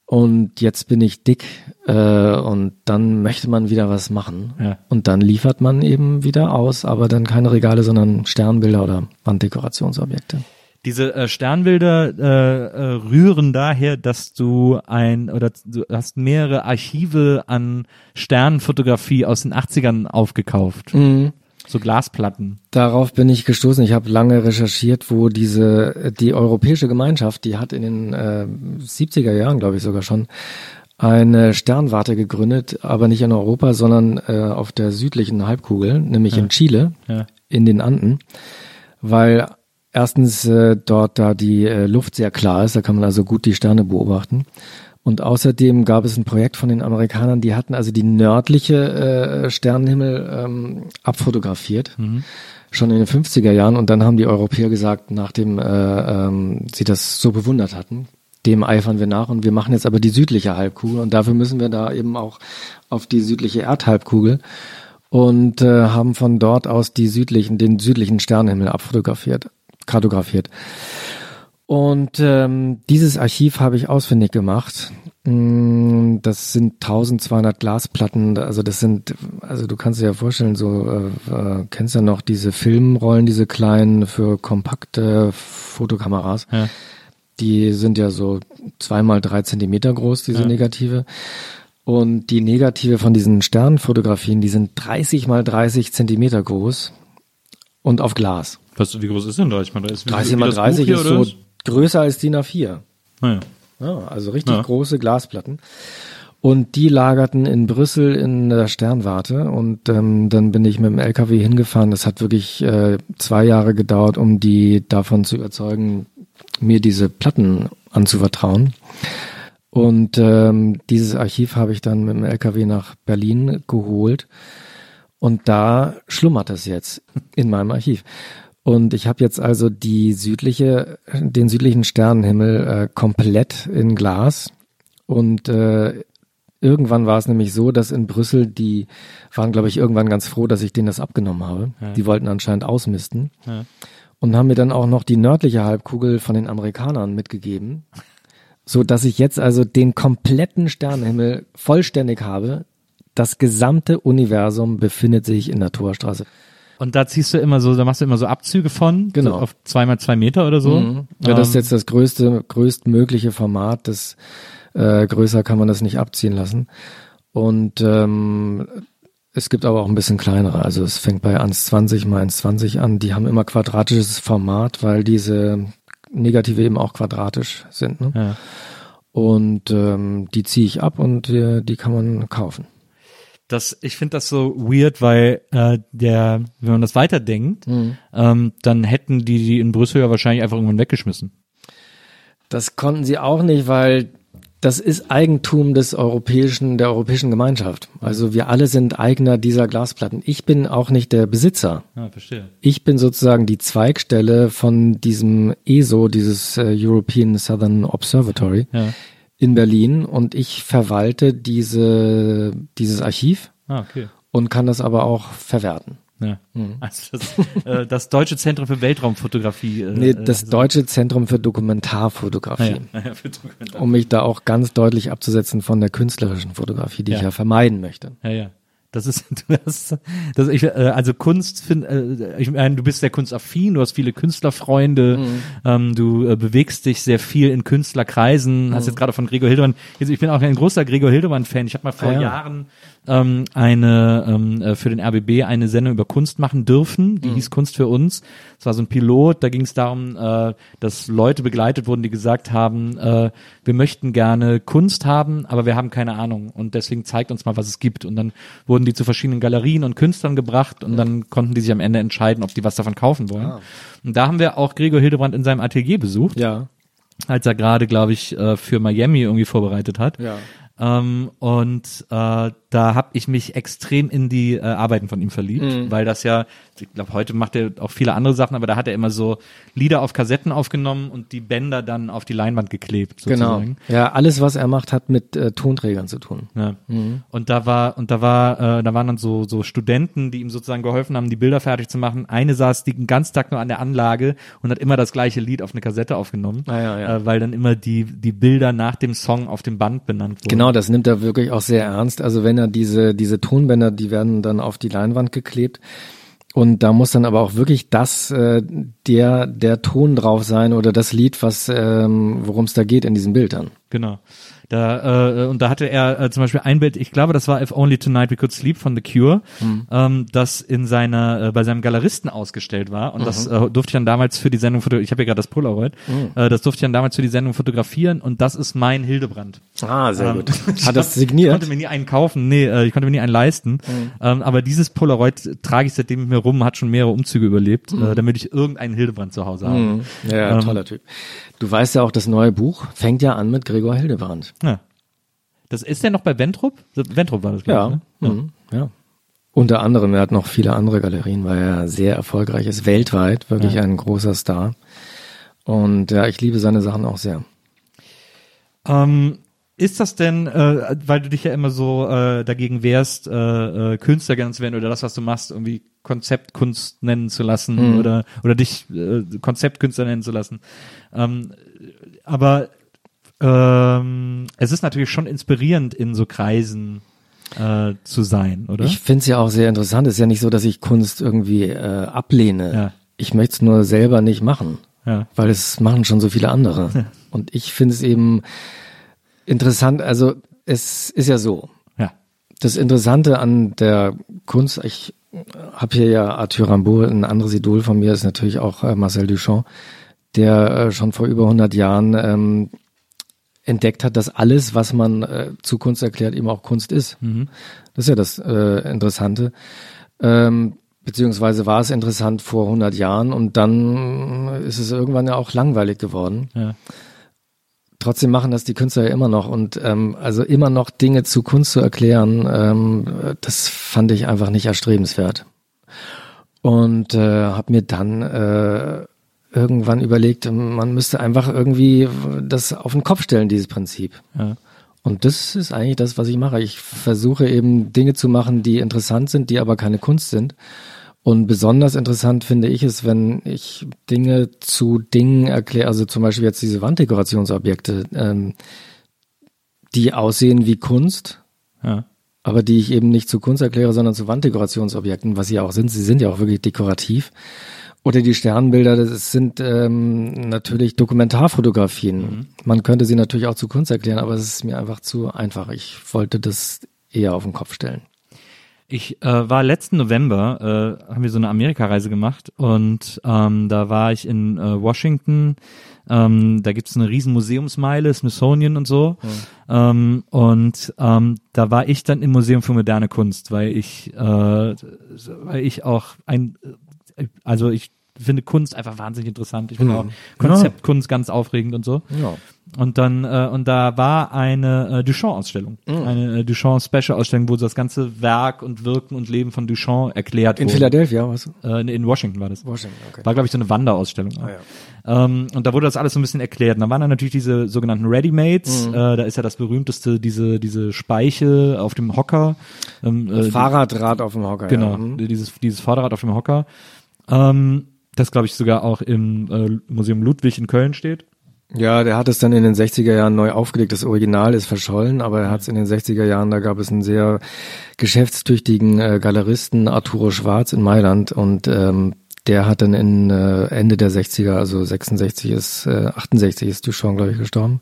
Und jetzt bin ich dick äh, und dann möchte man wieder was machen. Ja. Und dann liefert man eben wieder aus, aber dann keine Regale, sondern Sternbilder oder Wanddekorationsobjekte. Diese äh, Sternbilder äh, äh, rühren daher, dass du ein oder du hast mehrere Archive an Sternenfotografie aus den 80ern aufgekauft. Mhm. So Glasplatten. Darauf bin ich gestoßen. Ich habe lange recherchiert, wo diese die europäische Gemeinschaft, die hat in den äh, 70er Jahren, glaube ich sogar schon, eine Sternwarte gegründet, aber nicht in Europa, sondern äh, auf der südlichen Halbkugel, nämlich in Chile, Ja. in den Anden, weil erstens äh, dort da die äh, Luft sehr klar ist, da kann man also gut die Sterne beobachten. Und außerdem gab es ein Projekt von den Amerikanern, die hatten also die nördliche äh, Sternenhimmel ähm, abfotografiert, schon in den 50er Jahren. Und dann haben die Europäer gesagt, nachdem äh, ähm, sie das so bewundert hatten, dem eifern wir nach. Und wir machen jetzt aber die südliche Halbkugel. Und dafür müssen wir da eben auch auf die südliche Erdhalbkugel. Und äh, haben von dort aus die südlichen, den südlichen Sternenhimmel abfotografiert, kartografiert. Und ähm, dieses Archiv habe ich ausfindig gemacht. Mm, Das sind 1200 Glasplatten. Also das sind, also du kannst dir ja vorstellen, so äh, äh, kennst ja noch diese Filmrollen, diese kleinen für kompakte Fotokameras. Ja. Die sind ja so zweimal drei Zentimeter groß, diese Ja. Negative. Und die Negative von diesen Sternfotografien, die sind 30 mal 30 Zentimeter groß und auf Glas. Was, wie groß ist denn 30 mal 30? Wie- 30 wie mal das Buch 30 hier, ist so was? größer als DIN A4. Naja. Ja, also richtig Ja. große Glasplatten. Und die lagerten in Brüssel in der Sternwarte und ähm, dann bin ich mit dem LKW hingefahren. Das hat wirklich äh, zwei Jahre gedauert, um die davon zu überzeugen, mir diese Platten anzuvertrauen. Und ähm, dieses Archiv habe ich dann mit dem LKW nach Berlin geholt. Und da schlummert es jetzt in meinem Archiv. Und ich habe jetzt also die südliche, den südlichen Sternenhimmel äh, komplett in Glas. Und äh, irgendwann war es nämlich so, dass in Brüssel die waren, glaube ich, irgendwann ganz froh, dass ich denen das abgenommen habe. Die wollten anscheinend ausmisten. Ja. Und haben mir dann auch noch die nördliche Halbkugel von den Amerikanern mitgegeben. So dass ich jetzt also den kompletten Sternenhimmel vollständig habe. Das gesamte Universum befindet sich in der Torstraße. Und da ziehst du immer so, da machst du immer so Abzüge von, Genau. so auf zwei mal zwei Meter oder so. Mhm. Ja, das ist Ähm, jetzt das größte, größtmögliche Format. Das äh, größer kann man das nicht abziehen lassen. Und ähm, es gibt aber auch ein bisschen kleinere. Also es fängt bei 1,20 mal 1,20 an. Die haben immer quadratisches Format, weil diese Negative eben auch quadratisch sind. Ne? Ja. Und ähm, die ziehe ich ab und äh, die kann man kaufen. Das, ich finde das so weird, weil äh, der, wenn man das weiterdenkt, Mhm. ähm, dann hätten die die in Brüssel ja wahrscheinlich einfach irgendwann weggeschmissen. Das konnten sie auch nicht, weil das ist Eigentum des europäischen, der europäischen Gemeinschaft. Also wir alle sind Eigner dieser Glasplatten. Ich bin auch nicht der Besitzer. Ja, verstehe. Ich bin sozusagen die Zweigstelle von diesem ESO, dieses äh, European Southern Observatory Ja. In Berlin und ich verwalte diese, dieses Archiv Ah, okay. und kann das aber auch verwerten. Ja. Mhm. *laughs* Also das, äh, das Deutsche Zentrum für Weltraumfotografie. Äh, Nee, das so- Deutsche Zentrum für Dokumentarfotografie. Ah, ja. *laughs* Ja, für Dokumentar- um mich da auch ganz deutlich abzusetzen von der künstlerischen Fotografie, die ich Ja. ja vermeiden möchte. ja, ja. Das ist, *laughs* du hast, das ich, äh, also Kunst, find, äh, ich meine, du bist sehr kunstaffin, du hast viele Künstlerfreunde, Mhm. ähm, du äh, bewegst dich sehr viel in Künstlerkreisen, Mhm. hast jetzt gerade von Gregor Hildebrand, jetzt, ich bin auch ein großer Gregor Hildebrand-Fan, ich habe mal vor Ah, ja. Jahren ähm, eine ähm, äh, für den RBB eine Sendung über Kunst machen dürfen, Mhm. die hieß Kunst für uns. Es war so ein Pilot, da ging es darum, äh, dass Leute begleitet wurden, die gesagt haben, äh, wir möchten gerne Kunst haben, aber wir haben keine Ahnung und deswegen zeigt uns mal, was es gibt. Und dann wurden die zu verschiedenen Galerien und Künstlern gebracht und dann konnten die sich am Ende entscheiden, ob die was davon kaufen wollen. Und da haben wir auch Gregor Hildebrand in seinem Atelier besucht, Ja. als er gerade, glaube ich, äh, für Miami irgendwie vorbereitet hat. Ja. Ähm, und äh, da habe ich mich extrem in die äh, Arbeiten von ihm verliebt, Mhm. weil das ja, ich glaube, heute macht er auch viele andere Sachen, aber da hat er immer so Lieder auf Kassetten aufgenommen und die Bänder dann auf die Leinwand geklebt, Genau. sozusagen. Ja, alles, was er macht, hat mit äh, Tonträgern zu tun. Ja. Und da war und da war äh, da waren dann so so Studenten, die ihm sozusagen geholfen haben, die Bilder fertig zu machen. Eine saß den ganzen Tag nur an der Anlage und hat immer das gleiche Lied auf eine Kassette aufgenommen, Ah, ja, ja. Äh, weil dann immer die die Bilder nach dem Song auf dem Band benannt wurden. Genau, das nimmt er wirklich auch sehr ernst. Also wenn er diese, diese Tonbänder, die werden dann auf die Leinwand geklebt. Und da muss dann aber auch wirklich das, äh, der, der Ton drauf sein oder das Lied, was, ähm, worum es da geht in diesen Bildern. Genau. Da, äh, und da hatte er äh, zum Beispiel ein Bild, ich glaube, das war If Only Tonight We Could Sleep von The Cure, ähm, das in seiner, äh, bei seinem Galeristen ausgestellt war. Und das äh, durfte ich dann damals für die Sendung fotografieren. Ich habe ja gerade das Polaroid. Äh, das durfte ich dann damals für die Sendung fotografieren und das ist mein Hildebrand. Ah, sehr Ähm, *laughs* ich Hat das Ich signiert? konnte mir nie einen kaufen, nee, äh, ich konnte mir nie einen leisten. Ähm, aber dieses Polaroid trage ich seitdem mit mir rum, hat schon mehrere Umzüge überlebt, äh, damit ich irgendeinen Hildebrand zu Hause habe. Ja, Ähm, toller Typ. Du weißt ja auch, das neue Buch fängt ja an mit Gregor Hildebrand. Ja. Das ist der noch bei Ventrup? Ventrup war das, glaube ich. Ne? Mhm. ja. Unter anderem, er hat noch viele andere Galerien, weil er sehr erfolgreich ist, weltweit, wirklich ein großer Star. Und ja, ich liebe seine Sachen auch sehr. Ähm, ist das denn, äh, weil du dich ja immer so äh, dagegen wehrst, äh, äh, Künstler genannt zu werden oder das, was du machst, irgendwie Konzeptkunst nennen zu lassen oder oder dich äh, Konzeptkünstler nennen zu lassen. Ähm, aber ähm, es ist natürlich schon inspirierend, in so Kreisen äh, zu sein, oder? Ich finde es ja auch sehr interessant. Es ist ja nicht so, dass ich Kunst irgendwie äh, ablehne. Ja. Ich möchte es nur selber nicht machen, ja. weil es machen schon so viele andere. Und ich finde es eben interessant. Also es ist ja so. Ja. Das Interessante an der Kunst, ich habe hier ja Arthur Rimbaud, ein anderes Idol von mir ist natürlich auch äh, Marcel Duchamp, der äh, schon vor über 100 Jahren ähm, entdeckt hat, dass alles, was man äh, zu Kunst erklärt, eben auch Kunst ist. Das ist ja das äh, Interessante. Ähm, beziehungsweise war es interessant vor 100 Jahren und dann ist es irgendwann ja auch langweilig geworden. Ja. Trotzdem machen das die Künstler ja immer noch und ähm, also immer noch Dinge zu Kunst zu erklären, ähm, das fand ich einfach nicht erstrebenswert. Und äh, habe mir dann äh, irgendwann überlegt, man müsste einfach irgendwie das auf den Kopf stellen, dieses Prinzip. Ja. Und das ist eigentlich das, was ich mache. Ich versuche eben Dinge zu machen, die interessant sind, die aber keine Kunst sind. Und besonders interessant finde ich es, wenn ich Dinge zu Dingen erkläre, also zum Beispiel jetzt diese Wanddekorationsobjekte, ähm, die aussehen wie Kunst, Ja. aber die ich eben nicht zu Kunst erkläre, sondern zu Wanddekorationsobjekten, was sie auch sind. Sie sind ja auch wirklich dekorativ. Oder die Sternbilder, das sind ähm, natürlich Dokumentarfotografien. Man könnte sie natürlich auch zu Kunst erklären, aber es ist mir einfach zu einfach. Ich wollte das eher auf den Kopf stellen. Ich äh, war letzten November, äh, haben wir so eine Amerikareise gemacht und ähm, da war ich in äh, Washington. Ähm, da gibt's eine riesen Museumsmeile, Smithsonian und so. Ähm, und ähm, da war ich dann im Museum für moderne Kunst, weil ich, äh, weil ich auch ein, also ich finde Kunst einfach wahnsinnig interessant. Ich finde auch Konzeptkunst ganz aufregend und so. Ja. Und dann äh, und da war eine äh, Duchamp-Ausstellung, Mhm. eine äh, Duchamp-Special-Ausstellung, wo so das ganze Werk und Wirken und Leben von Duchamp erklärt In wurde. Philadelphia, was? Äh, in Washington war das. Washington, okay. Ah, War, glaube ich, so eine Wanderausstellung. ähm, und da wurde das alles so ein bisschen erklärt. Und da waren dann natürlich diese sogenannten Readymates. Mhm. Äh, da ist ja das berühmteste, diese, diese Speiche auf dem Hocker. Ähm, äh, Fahrradrad auf dem Hocker. Genau, Ja. Mhm. dieses, dieses Vorderrad auf dem Hocker. Ähm, das, glaube ich, sogar auch im äh, Museum Ludwig in Köln steht. Ja, der hat es dann in den 60er Jahren neu aufgelegt. Das Original ist verschollen, aber er hat es in den 60er Jahren, da gab es einen sehr geschäftstüchtigen äh, Galeristen, Arturo Schwarz in Mailand und ähm, der hat dann in äh, Ende der 60er, also 66 ist, äh, 68 ist Duchamp, glaube ich, gestorben.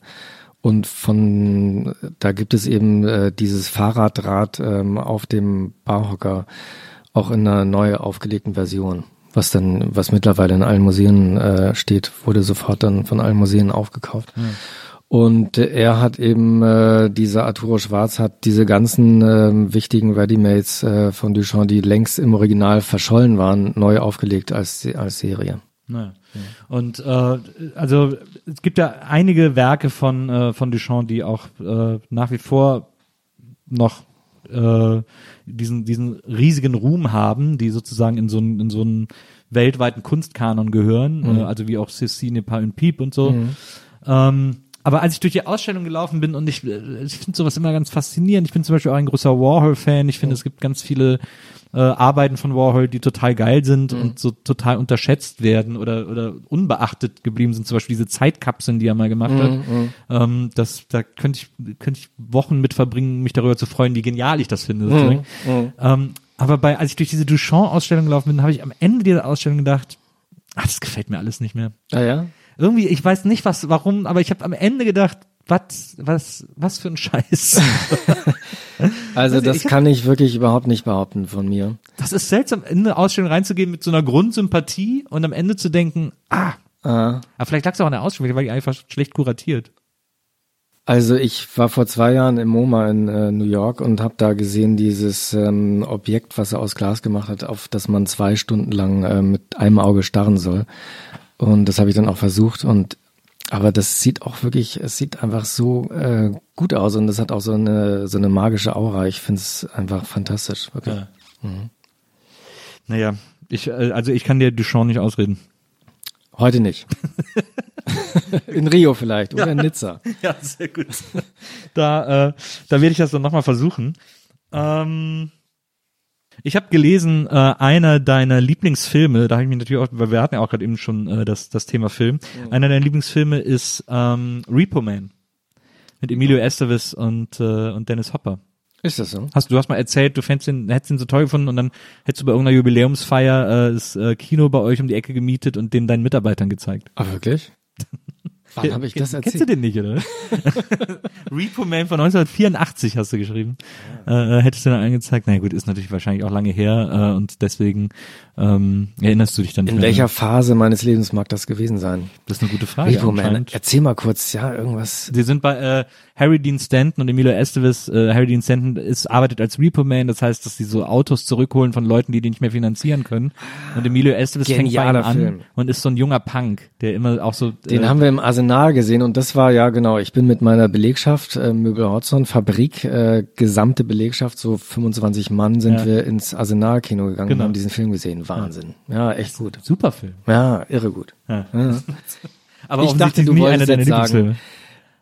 Und von da gibt es eben äh, dieses Fahrradrad ähm, auf dem Barhocker auch in einer neu aufgelegten Version. Was dann, was mittlerweile in allen Museen äh, steht, wurde sofort dann von allen Museen aufgekauft. Hm. Und er hat eben, äh, dieser Arturo Schwarz hat diese ganzen äh, wichtigen Readymates äh, von Duchamp, die längst im Original verschollen waren, neu aufgelegt als, als Serie. Naja. Und äh, also es gibt ja einige Werke von, äh, von Duchamp, die auch äh, nach wie vor noch äh, diesen, diesen riesigen Ruhm haben, die sozusagen in so einen, in so einen weltweiten Kunstkanon gehören, äh, also wie auch Cécine Pas un Piep und so. Ähm, aber als ich durch die Ausstellung gelaufen bin und ich, äh, ich finde sowas immer ganz faszinierend. Ich bin zum Beispiel auch ein großer Warhol-Fan. Ich finde, es gibt ganz viele äh, Arbeiten von Warhol, die total geil sind und so total unterschätzt werden oder, oder unbeachtet geblieben sind. Zum Beispiel diese Zeitkapseln, die er mal gemacht hat. Ähm, das, da könnte ich, könnte ich Wochen mit verbringen, mich darüber zu freuen, wie genial ich das finde. sozusagen. Ähm, aber bei, als ich durch diese Duchamp-Ausstellung gelaufen bin, habe ich am Ende dieser Ausstellung gedacht, ach, das gefällt mir alles nicht mehr Ah ja? irgendwie, ich weiß nicht was, warum, aber ich habe am Ende gedacht, was, was, was für ein Scheiß. *laughs* Also ich, das ich hab- kann ich wirklich überhaupt nicht behaupten von mir. Das ist seltsam, in eine Ausstellung reinzugehen mit so einer Grundsympathie und am Ende zu denken, ah, Ah. aber vielleicht lag es auch an der Ausstellung, weil die einfach schlecht kuratiert. Also ich war vor zwei Jahren im MoMA in äh, New York und habe da gesehen dieses ähm, Objekt, was er aus Glas gemacht hat, auf das man zwei Stunden lang äh, mit einem Auge starren soll. Und das habe ich dann auch versucht und aber das sieht auch wirklich, es sieht einfach so äh, gut aus und das hat auch so eine so eine magische Aura. Ich finde es einfach fantastisch. Wirklich. Ja. Naja, ich, äh, also ich kann dir Duchamp nicht ausreden. Heute nicht. *laughs* in Rio vielleicht oder in Nizza. *laughs* Ja, sehr gut. Da, äh, da werde ich das dann nochmal versuchen. Ähm, ich habe gelesen, äh, einer deiner Lieblingsfilme, da habe ich mich natürlich auch, weil wir hatten ja auch gerade eben schon äh, das, das Thema Film, einer deiner Lieblingsfilme ist ähm, Repo Man mit Emilio Estevez und, äh, und Dennis Hopper. Ist das so? Hast du hast mal erzählt, du fändest ihn, hättest ihn so toll gefunden und dann hättest du bei irgendeiner Jubiläumsfeier äh, das äh, Kino bei euch um die Ecke gemietet und den deinen Mitarbeitern gezeigt. Ah, wirklich? *laughs* Wann habe ich das Kennst du erzählt? den nicht, oder? *laughs* Repo Man von 1984 hast du geschrieben. Äh, äh, hättest du dann angezeigt? Na gut, ist natürlich wahrscheinlich auch lange her äh, und deswegen ähm, erinnerst du dich dann nicht In mehr. welcher Phase meines Lebens mag das gewesen sein? Das ist eine gute Frage. Repo Man, erzähl mal kurz, ja, irgendwas. Sie sind bei äh, Harry Dean Stanton und Emilio Estevez. Äh, Harry Dean Stanton ist, arbeitet als Repo Man, das heißt, dass sie so Autos zurückholen von Leuten, die die nicht mehr finanzieren können. Und Emilio Estevez fängt bei ihm Genialer an Film. und ist so ein junger Punk, der immer auch so. Den äh, haben wir im Arsenal gesehen und das war ja genau, ich bin mit meiner Belegschaft, äh, Möbel Hotzon, Fabrik, äh, gesamte Belegschaft, so 25 Mann sind Ja. wir ins Arsenal-Kino gegangen Genau. und haben diesen Film gesehen. Wahnsinn. Ja, echt gut. Super Film. Ja, irre gut. Ja. Ja. *laughs* Aber Ich dachte, du nie wolltest einer deiner sagen-.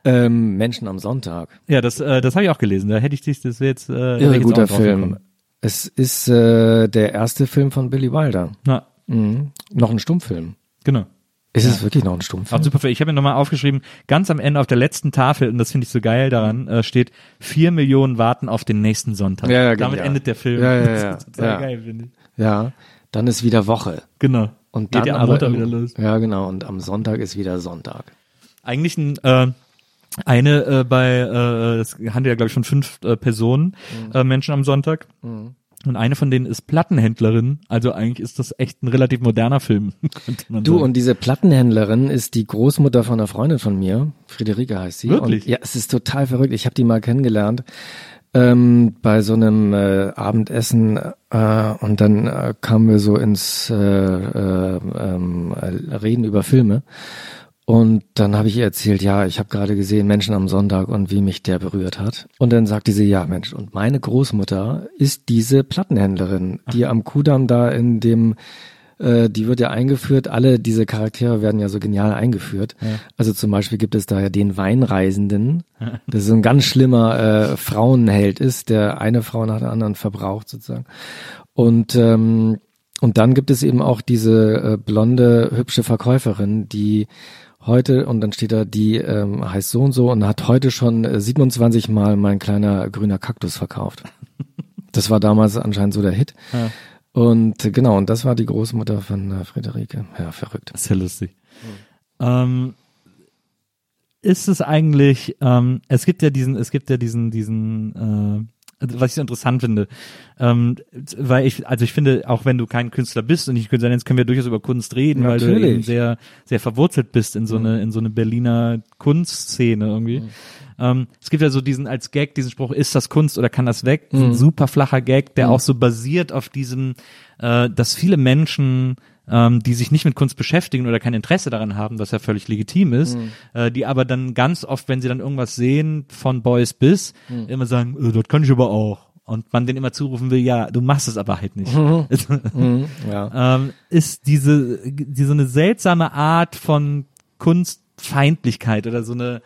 Ähm, Menschen am Sonntag. Ja, das, äh, das habe ich auch gelesen. Da hätte ich dich, das wäre jetzt, äh, Irre jetzt guter Film. gekommen. Es ist äh, der erste Film von Billy Wilder. Na, Mhm. Noch ein Stummfilm. genau. Ist es wirklich noch ein Stummfilm? Auch super. Ich habe mir nochmal aufgeschrieben, ganz am Ende auf der letzten Tafel, und das finde ich so geil daran, äh, steht, vier Millionen warten auf den nächsten Sonntag. Ja, ja, Damit genial. endet der Film. Ja, ja, *laughs* Das ja. ist total Ja. geil, finde ich. Ja, dann ist wieder Woche. Genau. Und Geht dann ja am aber Montag wieder los. Ja, genau. Und am Sonntag ist wieder Sonntag. Eigentlich ein, äh, eine äh, bei, äh, das handelt ja glaube ich von fünf äh, Personen, Mhm. äh, Menschen am Sonntag. Und eine von denen ist Plattenhändlerin. Also eigentlich ist das echt ein relativ moderner Film. *laughs* Du, sagen. und diese Plattenhändlerin ist die Großmutter von einer Freundin von mir. Friederike heißt sie. Wirklich? Und, ja, es ist total verrückt. Ich habe die mal kennengelernt ähm, bei so einem äh, Abendessen äh, und dann äh, kamen wir so ins äh, äh, ähm, äh, Reden über Filme. Und dann habe ich ihr erzählt, ja, ich habe gerade gesehen Menschen am Sonntag und wie mich der berührt hat. Und dann sagte sie, ja, Mensch, und meine Großmutter ist diese Plattenhändlerin, die am Kudamm da in dem äh, die wird ja eingeführt, alle diese Charaktere werden ja so genial eingeführt. Also zum Beispiel gibt es da ja den Weinreisenden, der so ein ganz schlimmer äh, Frauenheld ist, der eine Frau nach der anderen verbraucht sozusagen. Und ähm, und dann gibt es eben auch diese äh, blonde, hübsche Verkäuferin, die heute und dann steht da, die ähm, heißt so und so und hat heute schon äh, 27 Mal mein kleiner grüner Kaktus verkauft. *laughs* Das war damals anscheinend so der Hit. Ja. Und äh, genau, und das war die Großmutter von äh, Friederike. Ja, verrückt. Ist ja lustig. Ähm, ist es eigentlich, ähm, es gibt ja diesen, es gibt ja diesen, diesen, äh, was ich so interessant finde, ähm, weil ich, also ich finde, auch wenn du kein Künstler bist und nicht Künstler nennst, können wir durchaus über Kunst reden, weil du Natürlich. eben sehr, sehr verwurzelt bist in so eine, in so eine Berliner Kunstszene irgendwie. Ähm, es gibt ja so diesen als Gag diesen Spruch, ist das Kunst oder kann das weg? Ein super flacher Gag, der auch so basiert auf diesem, äh, dass viele Menschen ähm, die sich nicht mit Kunst beschäftigen oder kein Interesse daran haben, was ja völlig legitim ist, äh, die aber dann ganz oft, wenn sie dann irgendwas sehen, von Boys bis, immer sagen, äh, das kann ich aber auch. Und man den immer zurufen will, ja, du machst es aber halt nicht. Mhm, *laughs* ja. ähm, ist diese, diese eine seltsame Art von Kunstfeindlichkeit oder so eine,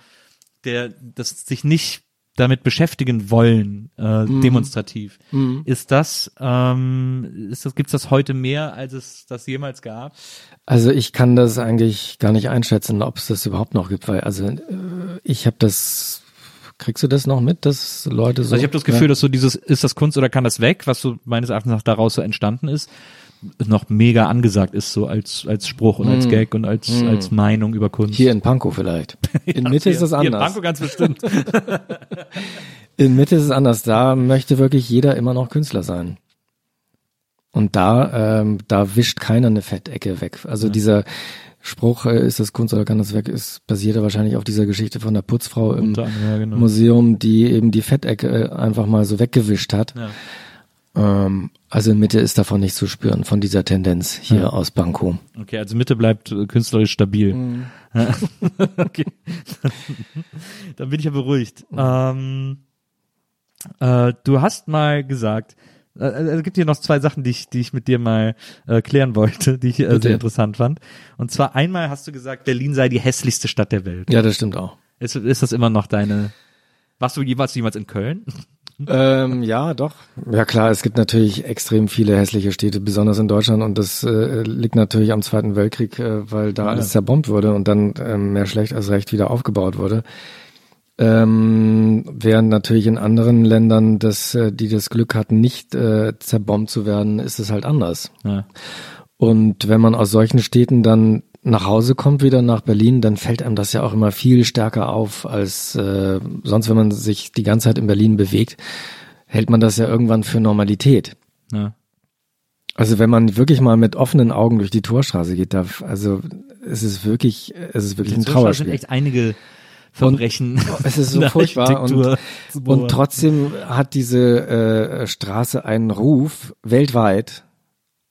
der, das sich nicht damit beschäftigen wollen, äh, Mhm. demonstrativ. Ist das, ähm, ist das, gibt's das heute mehr, als es das jemals gab? Also ich kann das eigentlich gar nicht einschätzen, ob es das überhaupt noch gibt, weil also äh, ich habe das, kriegst du das noch mit, dass Leute so? Also ich habe das Gefühl, dass so dieses, ist das Kunst oder kann das weg, was so meines Erachtens nach daraus so entstanden ist, noch mega angesagt ist, so als, als Spruch und als Gag und als, als Meinung über Kunst. Hier in Pankow vielleicht. *laughs* In Mitte ist das Hier in anders. Pankow ganz bestimmt. *laughs* In Mitte ist es anders. Da möchte wirklich jeder immer noch Künstler sein. Und da, ähm, da wischt keiner eine Fettecke weg. Also dieser Spruch, äh, ist das Kunst oder kann das weg, ist basiert ja wahrscheinlich auf dieser Geschichte von der Putzfrau im ja, genau. Museum, die eben die Fettecke äh, einfach mal so weggewischt hat. Ja. Ähm, also in Mitte ist davon nicht zu spüren, von dieser Tendenz hier aus Pankow. Okay, also Mitte bleibt äh, künstlerisch stabil. Mhm. *laughs* okay. *laughs* Dann bin ich ja beruhigt. Ähm, äh, du hast mal gesagt, äh, es gibt hier noch zwei Sachen, die ich, die ich mit dir mal äh, klären wollte, die ich äh, sehr interessant fand. Und zwar einmal hast du gesagt, Berlin sei die hässlichste Stadt der Welt. Ja, das stimmt auch. Ist, ist das immer noch deine? Warst du jeweils jemals in Köln? *laughs* Ähm, ja, doch. Ja klar, es gibt natürlich extrem viele hässliche Städte, besonders in Deutschland und das äh, liegt natürlich am Zweiten Weltkrieg, äh, weil da alles zerbombt wurde und dann ähm, mehr schlecht als recht wieder aufgebaut wurde. Ähm, während natürlich in anderen Ländern, das, äh, die das Glück hatten, nicht äh, zerbombt zu werden, ist es halt anders. Ja. Und wenn man aus solchen Städten dann nach Hause kommt, wieder nach Berlin, dann fällt einem das ja auch immer viel stärker auf, als äh, sonst, wenn man sich die ganze Zeit in Berlin bewegt, hält man das ja irgendwann für Normalität. ja. Also wenn man wirklich mal mit offenen Augen durch die Torstraße geht, da, also es ist wirklich, es ist wirklich ein Da sind Trauerspiel. echt einige Verbrechen. *laughs* Es ist so furchtbar und, und trotzdem hat diese äh, Straße einen Ruf weltweit.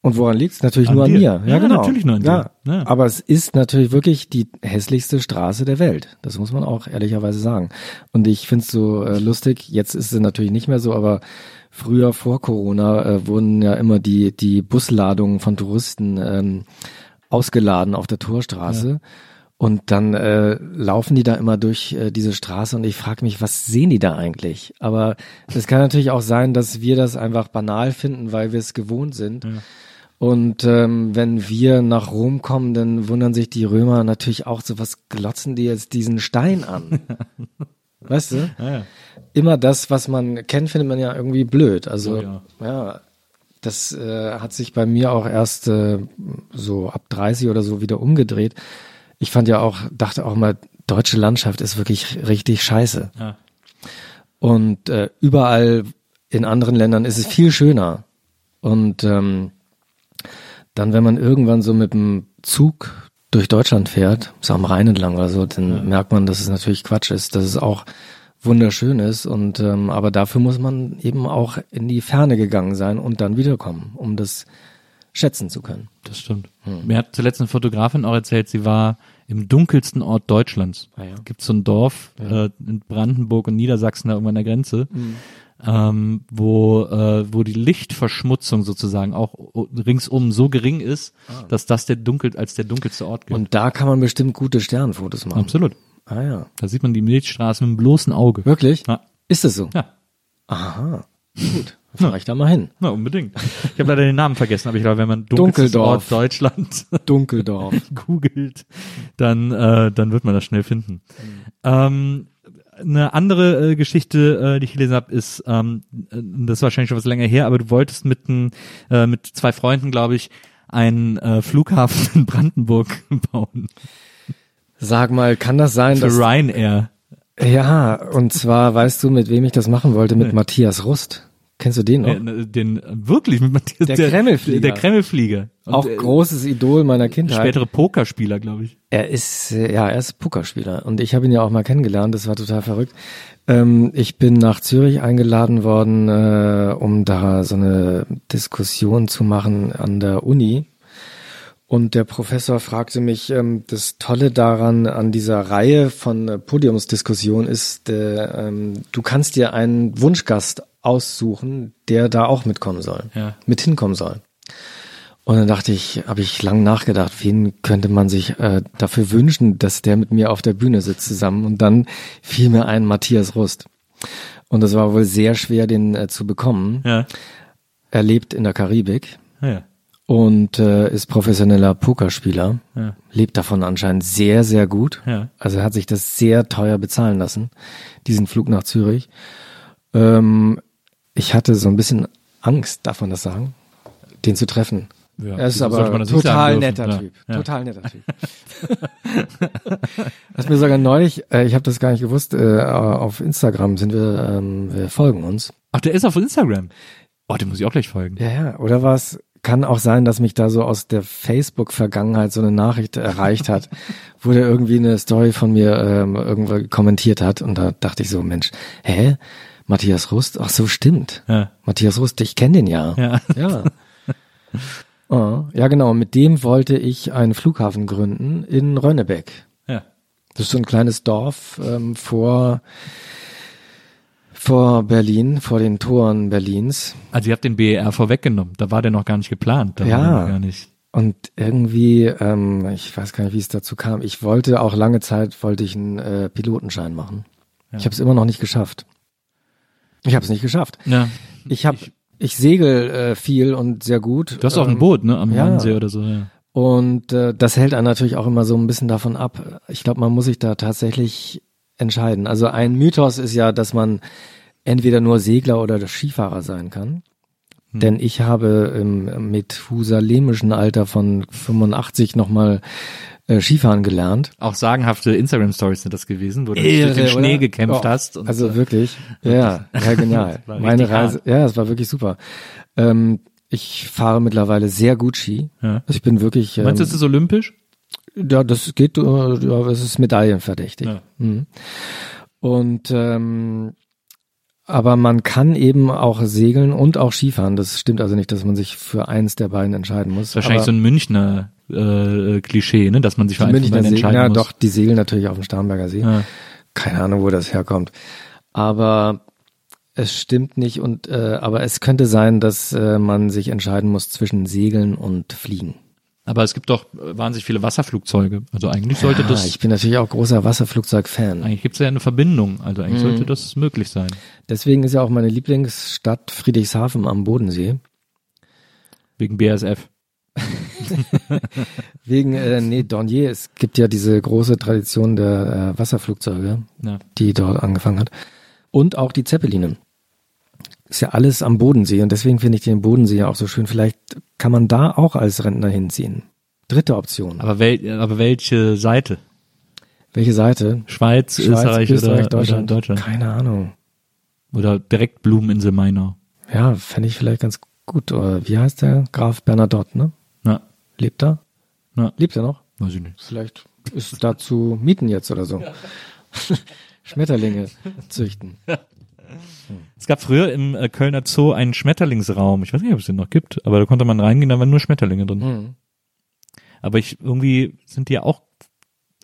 Und woran liegt's? Natürlich An nur an dir. mir. Ja, Ja, genau. natürlich nur an ja. dir. Ja. Aber es ist natürlich wirklich die hässlichste Straße der Welt. Das muss man auch ehrlicherweise sagen. Und ich find's so äh, lustig. Jetzt ist es natürlich nicht mehr so, aber früher vor Corona äh, wurden ja immer die die Busladungen von Touristen ähm, ausgeladen auf der Torstraße. Und dann äh, laufen die da immer durch äh, diese Straße und ich frage mich, was sehen die da eigentlich? Aber es kann natürlich auch sein, dass wir das einfach banal finden, weil wir es gewohnt sind. Und ähm, wenn wir nach Rom kommen, dann wundern sich die Römer natürlich auch so, was glotzen die jetzt diesen Stein an? *laughs* weißt du? Ja, ja. Immer das, was man kennt, findet man ja irgendwie blöd. Also Oh ja. ja, das äh, hat sich bei mir auch erst äh, so ab 30 oder so wieder umgedreht. Ich fand ja auch, dachte auch mal, deutsche Landschaft ist wirklich richtig scheiße. Und äh, überall in anderen Ländern ist es viel schöner. Und ähm, dann, wenn man irgendwann so mit dem Zug durch Deutschland fährt, so am Rhein entlang oder so, dann merkt man, dass es natürlich Quatsch ist, dass es auch wunderschön ist. Und ähm, aber dafür muss man eben auch in die Ferne gegangen sein und dann wiederkommen, um das schätzen zu können. Das stimmt. Hm. Mir hat zuletzt eine Fotografin auch erzählt, sie war im dunkelsten Ort Deutschlands. Ah ja. Gibt so ein Dorf äh, in Brandenburg und Niedersachsen da irgendwann an der Grenze, Hm. Ähm, wo äh, wo die Lichtverschmutzung sozusagen auch ringsum so gering ist, dass das der dunkel als der dunkelste Ort gilt. Ah. Und da kann man bestimmt gute Sternfotos machen. Absolut. Ah ja. Da sieht man die Milchstraße mit dem bloßen Auge. Wirklich? Ja. Ist das so? ja. Aha. Gut. Fahr ich da mal hin. Na, unbedingt. Ich habe leider den Namen vergessen, aber ich glaube, wenn man Dunkeldorf. Ort Deutschland *laughs* Dunkeldorf. *laughs* googelt, dann, äh, dann wird man das schnell finden. Ähm, eine andere äh, Geschichte, äh, die ich gelesen habe, ist, ähm, äh, das ist wahrscheinlich schon was länger her, aber du wolltest mit, ein, äh, mit zwei Freunden, glaube ich, einen äh, Flughafen in Brandenburg *laughs* bauen. Sag mal, kann das sein, Für dass Ryanair. Ja, und zwar weißt du, mit wem ich das machen wollte, mit Matthias Rust. Kennst du den noch? Äh, den äh, wirklich mit Matthias Der Kremlflieger. Der Kremlflieger. Und, Auch äh, großes Idol meiner Kindheit. spätere Pokerspieler, glaube ich. Er ist, ja, er ist Pokerspieler und ich habe ihn ja auch mal kennengelernt, das war total verrückt. Ähm, ich bin nach Zürich eingeladen worden, äh, um da so eine Diskussion zu machen an der Uni. Und der Professor fragte mich, ähm, das Tolle daran an dieser Reihe von äh, Podiumsdiskussionen ist, äh, ähm, du kannst dir einen Wunschgast aussuchen, der da auch mitkommen soll, Ja. mit hinkommen soll. Und dann dachte ich, habe ich lang nachgedacht, wen könnte man sich äh, dafür wünschen, dass der mit mir auf der Bühne sitzt zusammen. Und dann fiel mir ein Matthias Rust. Und das war wohl sehr schwer, den äh, zu bekommen. Ja. Er lebt in der Karibik Ja. und äh, ist professioneller Pokerspieler. Ja. Lebt davon anscheinend sehr, sehr gut. Ja. Also er hat sich das sehr teuer bezahlen lassen, diesen Flug nach Zürich. Ähm, ich hatte so ein bisschen Angst, darf man das sagen, den zu treffen. Ja, er ist aber total netter Ja, Typ. ja. Total netter Typ. *laughs* Hast mir sogar neulich, äh, ich habe das gar nicht gewusst, äh, auf Instagram sind wir, ähm, wir folgen uns. Ach, der ist auf Instagram. Oh, dem muss ich auch gleich folgen. Ja, ja. Oder was? Kann auch sein, dass mich da so aus der Facebook-Vergangenheit so eine Nachricht erreicht hat, *laughs* wo der irgendwie eine Story von mir ähm, irgendwo kommentiert hat. Und da dachte ich so, Mensch, hä? Matthias Rust? Ach so, stimmt. Ja. Matthias Rust, ich kenne den ja. Ja. Ja. *laughs* Oh, ja, genau. Mit dem wollte ich einen Flughafen gründen in Rönnebeck. Ja. Das ist so ein kleines Dorf ähm, vor, vor Berlin, vor den Toren Berlins. Also ihr habt den BER vorweggenommen. Da war der noch gar nicht geplant. Da Ja. gar nicht. Und irgendwie, ähm, ich weiß gar nicht, wie es dazu kam. Ich wollte auch lange Zeit, wollte ich einen äh, Pilotenschein machen. Ich habe es immer noch nicht geschafft. Ich habe es nicht geschafft. Ja. Ich habe, ich segel äh, viel und sehr gut. Du hast auch ein Ähm, Boot, ne? Am ja. Wannsee oder so, ja. Und äh, das hält einen natürlich auch immer so ein bisschen davon ab. Ich glaube, man muss sich da tatsächlich entscheiden. Also ein Mythos ist ja, dass man entweder nur Segler oder Skifahrer sein kann. Hm. Denn ich habe im methusalemischen Alter von 85 nochmal äh, Skifahren gelernt. Auch sagenhafte Instagram-Stories sind das gewesen, wo du dich durch den Irre, Schnee oder? gekämpft Oh, hast. Und also äh, wirklich, ja, ja, genial. *laughs* Meine Reise, hart. ja, es war wirklich super. Ähm, ich fahre mittlerweile sehr gut Ski. Ja. Also ich bin wirklich. Ähm, Meinst du, ist es olympisch? Ja, das geht, äh, ja, es ist medaillenverdächtig. Ja. Mhm. Und ähm, aber man kann eben auch segeln und auch Skifahren. Das stimmt also nicht, dass man sich für eins der beiden entscheiden muss. Wahrscheinlich aber so ein Münchner äh, Klischee, ne? Dass man sich für von Münchner beiden entscheiden ja muss. doch, die segeln natürlich auf dem Starnberger See. Ja. Keine Ahnung, wo das herkommt. Aber es stimmt nicht und äh, aber es könnte sein, dass äh, man sich entscheiden muss zwischen Segeln und Fliegen. Aber es gibt doch äh, wahnsinnig viele Wasserflugzeuge. Also eigentlich sollte ja, das, ich bin natürlich auch großer Wasserflugzeug-Fan. eigentlich gibt es ja eine Verbindung. Also Mhm. eigentlich sollte das möglich sein. Deswegen ist ja auch meine Lieblingsstadt Friedrichshafen am Bodensee. Wegen BASF. *laughs* Wegen, äh, nee, Dornier, es gibt ja diese große Tradition der äh, Wasserflugzeuge, Ja. die dort angefangen hat. Und auch die Zeppeline. Ist ja alles am Bodensee und deswegen finde ich den Bodensee ja auch so schön. Vielleicht kann man da auch als Rentner hinziehen. Dritte Option. Aber, wel aber welche Seite? Welche Seite? Schweiz, Österreich, Österreich, oder, Deutschland. oder Deutschland? Keine Ahnung. Oder direkt Blumeninsel Mainau. Ja, fände ich vielleicht ganz gut. Oder wie heißt der? Graf Bernadotte, ne? Ja, Lebt er? Ja. Lebt er noch? weiß ich nicht. Vielleicht ist da zu mieten jetzt oder so. *laughs* Schmetterlinge züchten. Es gab früher im äh, Kölner Zoo einen Schmetterlingsraum. Ich weiß nicht, ob es den noch gibt, aber da konnte man reingehen, da waren nur Schmetterlinge drin. Hm. Aber ich irgendwie sind die ja auch,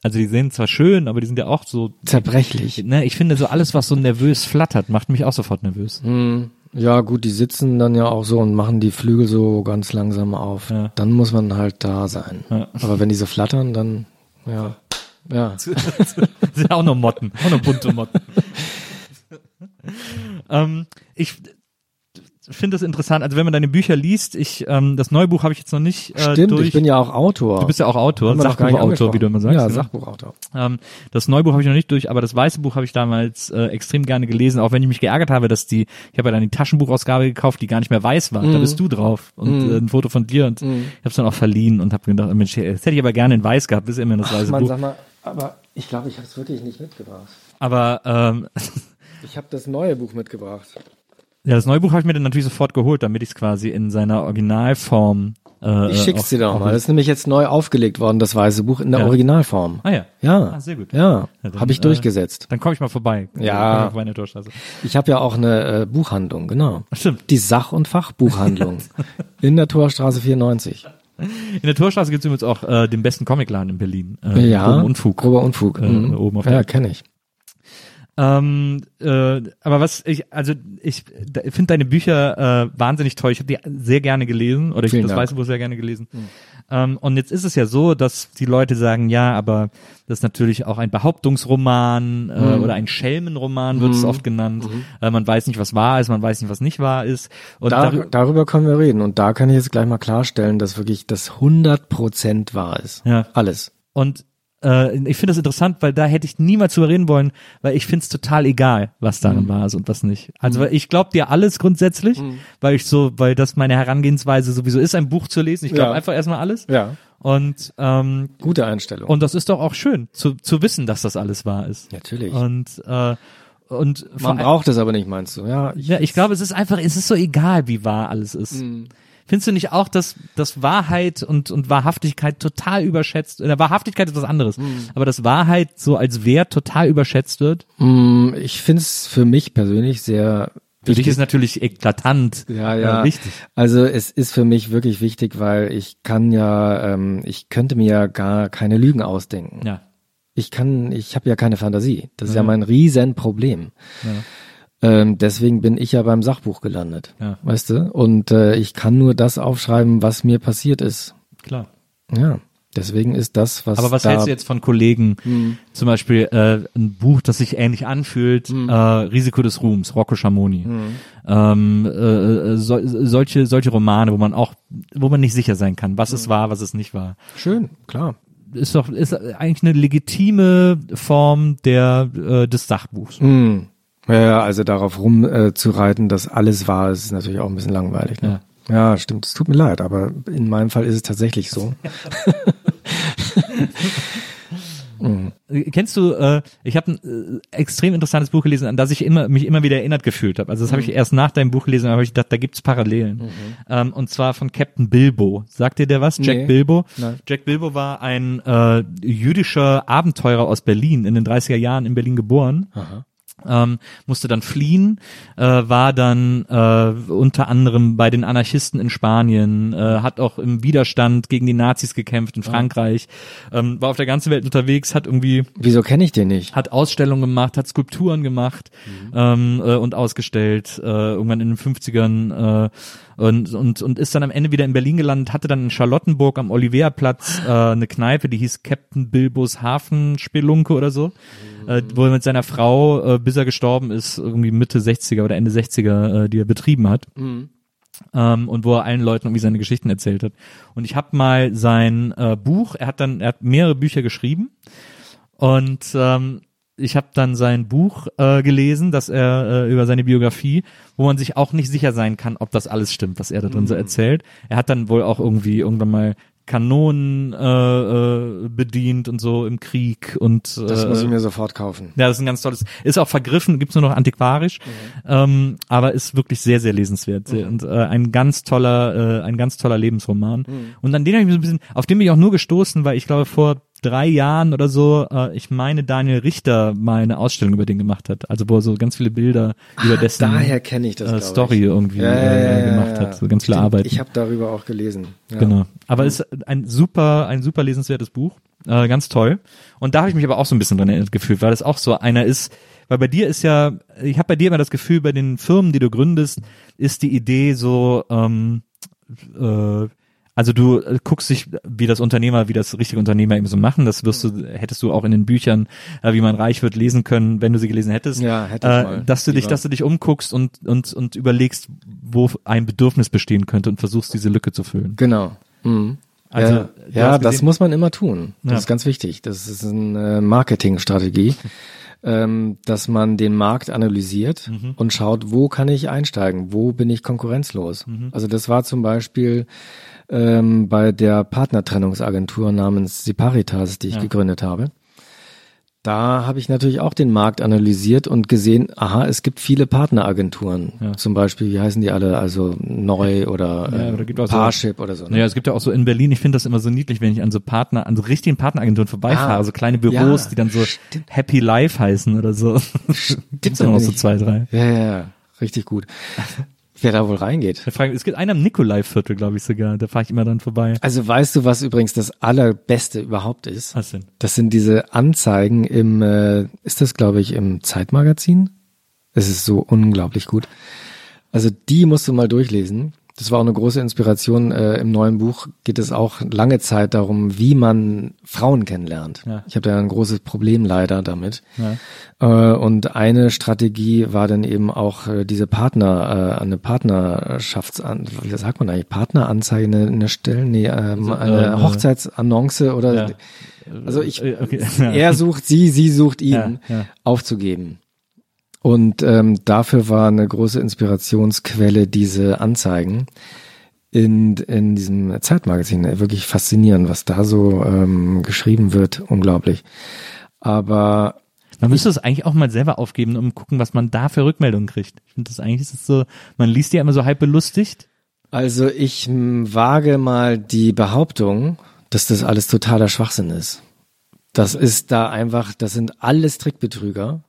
also die sehen zwar schön, aber die sind ja auch so, Zerbrechlich. ne, ich finde so alles, was so nervös flattert, macht mich auch sofort nervös. Hm. Ja, gut, die sitzen dann ja auch so und machen die Flügel so ganz langsam auf. Ja. Dann muss man halt da sein. Ja. Aber wenn die so flattern, dann, ja. Ja. Das *laughs* sind ja auch nur Motten, auch nur bunte Motten. *laughs* *laughs* ähm, ich finde es interessant, also wenn man deine Bücher liest, ich ähm, das neue Buch habe ich jetzt noch nicht äh, Stimmt, durch. ich bin ja auch Autor. du bist ja auch Autor, Sachbuchautor, wie du immer sagst. Ja, ne? Sachbuchautor. Ähm, das neue Buch habe ich noch nicht durch, aber das weiße Buch habe ich damals äh, extrem gerne gelesen, auch wenn ich mich geärgert habe, dass die, ich habe ja dann die Taschenbuchausgabe gekauft, die gar nicht mehr weiß war. Mhm. Da bist du drauf und äh, ein Foto von dir und ich habe es dann auch verliehen und habe gedacht, Mensch, das hätte ich aber gerne in weiß gehabt, ist immer das weiße Mann, Buch. sag mal, aber ich glaube, ich habe es wirklich nicht mitgebracht. Aber ähm, *laughs* Ich habe das neue Buch mitgebracht. ja, das neue Buch habe ich mir dann natürlich sofort geholt, damit ich es quasi in seiner Originalform. Äh, Ich schick's auch- dir doch mal. Das ist nämlich jetzt neu aufgelegt worden, das weiße Buch in der Ja. Originalform. Ah ja. Ja. Ah, sehr gut. Ja, Ja, habe ich äh, durchgesetzt. Dann komme ich mal vorbei. Ja. Ich vorbei. Ich habe ja auch eine äh, Buchhandlung, genau. Stimmt. Die Sach- und Fachbuchhandlung *laughs* in der Torstraße 94. In der Torstraße gibt es übrigens auch äh, den besten Comicladen in Berlin. Äh, Ja, Groben Unfug. Grober Unfug. Äh, Mhm. oben auf ja, kenne ich. Ähm, äh, aber was ich, also ich finde deine Bücher äh, wahnsinnig toll. Ich habe die sehr gerne gelesen oder ich habe das. Weiße Buch sehr gerne gelesen. Ähm, und jetzt ist es ja so, dass die Leute sagen, ja, aber das ist natürlich auch ein Behauptungsroman äh, Mhm. oder ein Schelmenroman wird es oft genannt. Äh, man weiß nicht, was wahr ist, man weiß nicht, was nicht wahr ist. Und Da, darü- darüber können wir reden. Und da kann ich jetzt gleich mal klarstellen, dass wirklich das 100% wahr ist. Ja. Alles. Und äh, ich finde das interessant, weil da hätte ich niemals drüber reden wollen, weil ich finde es total egal, was darin Mhm. wahr ist und was nicht. Also weil ich glaube dir alles grundsätzlich, weil ich so, weil das meine Herangehensweise sowieso ist, ein Buch zu lesen. Ich glaube Ja. einfach erstmal alles. Ja. Und ähm, Gute Einstellung. und das ist doch auch schön, zu, zu wissen, dass das alles wahr ist. Natürlich. Und äh, und Man braucht es aber nicht, meinst du? Ja, ich, ja, ich glaube, es ist einfach, es ist so egal, wie wahr alles ist. Mhm. Findest du nicht auch, dass, dass Wahrheit und, und Wahrhaftigkeit total überschätzt, äh, Wahrhaftigkeit ist was anderes, Mhm. aber dass Wahrheit so als Wert total überschätzt wird? Mm, ich finde es für mich persönlich sehr Für dich ist natürlich eklatant Ja, ja. Äh, wichtig. Also es ist für mich wirklich wichtig, weil ich kann ja, ähm, ich könnte mir ja gar keine Lügen ausdenken. Ja. Ich kann, ich habe ja keine Fantasie. Das ist ja mein Riesenproblem. Ähm, deswegen bin ich ja beim Sachbuch gelandet. Ja. Weißt du? Und äh, ich kann nur das aufschreiben, was mir passiert ist. Klar. Ja. Deswegen ist das, was. Aber was da, hältst du jetzt von Kollegen, zum Beispiel äh, ein Buch, das sich ähnlich anfühlt, äh, Risiko des Ruhms, Rocco Schamoni. Ähm, äh, so, solche, solche Romane, wo man auch, wo man nicht sicher sein kann, was ist wahr, was ist nicht wahr. Schön, klar. Ist doch, ist eigentlich eine legitime Form der, äh, des Sachbuchs. Mm. Ja, ja, also darauf rum äh, dass alles wahr ist, ist natürlich auch ein bisschen langweilig. Ne? Ja. stimmt. Es tut mir leid, aber in meinem Fall ist es tatsächlich so. Äh, *laughs* Kennst du, äh, ich habe ein äh, extrem interessantes Buch gelesen, an das ich immer, mich immer wieder erinnert gefühlt habe. Also das habe ich erst nach deinem Buch gelesen, aber ich gedacht, da gibt's Parallelen. Ähm, und zwar von Captain Bilbo. Sagt dir der was? Jack Nee. Bilbo? Nein. Jack Bilbo war ein äh, jüdischer Abenteurer aus Berlin, in den 30er Jahren in Berlin geboren. Ähm, musste dann fliehen, äh, war dann äh, unter anderem bei den Anarchisten in Spanien, äh, hat auch im Widerstand gegen die Nazis gekämpft in Frankreich, ähm, war auf der ganzen Welt unterwegs, hat irgendwie Wieso kenne ich den nicht? hat Ausstellungen gemacht, hat Skulpturen gemacht ähm, äh, und ausgestellt, äh, irgendwann in den 50ern äh, und, und, und ist dann am Ende wieder in Berlin gelandet, hatte dann in Charlottenburg am Oliverplatz äh, eine Kneipe, die hieß Captain Bilbos Hafenspelunke oder so, äh, wo er mit seiner Frau, äh, bis er gestorben ist, irgendwie Mitte 60er oder Ende 60er, äh, die er betrieben hat. Ähm, und wo er allen Leuten irgendwie seine Geschichten erzählt hat. Und ich habe mal sein äh, Buch, er hat dann, er hat mehrere Bücher geschrieben und ähm, ich habe dann sein Buch äh, gelesen, dass er äh, über seine Biografie, wo man sich auch nicht sicher sein kann, ob das alles stimmt, was er da drin so erzählt. Er hat dann wohl auch irgendwie irgendwann mal Kanonen äh, äh, bedient und so im Krieg und Das äh, muss ich mir sofort kaufen. ja, das ist ein ganz tolles. Ist auch vergriffen, gibt's nur noch antiquarisch, ähm, aber ist wirklich sehr, sehr lesenswert Sehr- und äh, ein ganz toller, äh, ein ganz toller Lebensroman. Und an den habe ich mich so ein bisschen, auf den bin ich auch nur gestoßen, weil ich glaube vor drei Jahren oder so, äh, ich meine Daniel Richter mal eine Ausstellung über den gemacht hat, also wo er so ganz viele Bilder über dessen Daher kenne ich das. äh, Story ich. irgendwie Ja, äh, ja, ja, gemacht ja. hat, so ganz viele Stimmt, Arbeiten. Ich habe darüber auch gelesen. Genau. Aber es ist ein super, ein super lesenswertes Buch. Äh, ganz toll. Und da habe ich mich aber auch so ein bisschen dran erinnert gefühlt, weil das auch so einer ist, weil bei dir ist ja, ich habe bei dir immer das Gefühl, bei den Firmen, die du gründest, ist die Idee so, ähm, äh, Also du äh, guckst dich, wie das Unternehmer, wie das richtige Unternehmer eben so machen. Das wirst du, hättest du auch in den Büchern, äh, wie man reich wird, lesen können, wenn du sie gelesen hättest. Ja, hätte ich äh, mal. Dass du dich, Lieber. dass du dich umguckst und und und überlegst, wo ein Bedürfnis bestehen könnte und versuchst diese Lücke zu füllen. Genau. Mhm. Also, ja, ja das muss man immer tun. Das Ja. ist ganz wichtig. Das ist eine Marketingstrategie, *laughs* ähm, dass man den Markt analysiert Mhm. und schaut, wo kann ich einsteigen, wo bin ich konkurrenzlos. Mhm. Also das war zum Beispiel ähm, bei der Partnertrennungsagentur namens Siparitas, die ich Ja. gegründet habe. Da habe ich natürlich auch den Markt analysiert und gesehen, aha, es gibt viele Partneragenturen. Ja. Zum Beispiel, wie heißen die alle? Also Neu oder Ja, äh, gibt auch so- Parship oder so. ne? Naja, es gibt ja auch so in Berlin, ich finde das immer so niedlich, wenn ich an so Partner, an so richtigen Partneragenturen vorbeifahre, Ah, so kleine Büros, ja, die dann so Happy Life heißen oder so. *laughs* Gibt's immer noch so zwei, drei. Ja, ja, ja, richtig gut. Wer da wohl reingeht. Da frage ich- Es gibt einen am Nikolai-Viertel, glaube ich sogar. Da fahre ich immer dann vorbei. Also weißt du, was übrigens das allerbeste überhaupt ist? Was denn? Das sind diese Anzeigen im, äh, ist das glaube ich im Zeitmagazin? Es ist so unglaublich gut. Also die musst du mal durchlesen. Das war auch eine große Inspiration. Äh, Im neuen Buch geht es auch lange Zeit darum, wie man Frauen kennenlernt. Ja. Ich habe da ein großes Problem leider damit. Ja. Äh, und eine Strategie war dann eben auch äh, diese Partner, äh, eine Partnerschaftsan, wie sagt man eigentlich, Partneranzeige, eine, eine Stellen, nee, ähm, eine äh, Hochzeitsannonce oder, Ja. also ich, Äh, okay. *laughs* er sucht sie, sie sucht ihn, aufzugeben. Und ähm, dafür war eine große Inspirationsquelle diese Anzeigen in, in diesem Zeitmagazin. Wirklich faszinierend, was da so ähm, geschrieben wird. Unglaublich. Aber Man müsste es eigentlich auch mal selber aufgeben, um gucken, was man da für Rückmeldungen kriegt. Ich finde das eigentlich ist es so, man liest die ja immer so halb belustigt. Also ich wage mal die Behauptung, dass das alles totaler Schwachsinn ist. Das ist da einfach, das sind alles Trickbetrüger.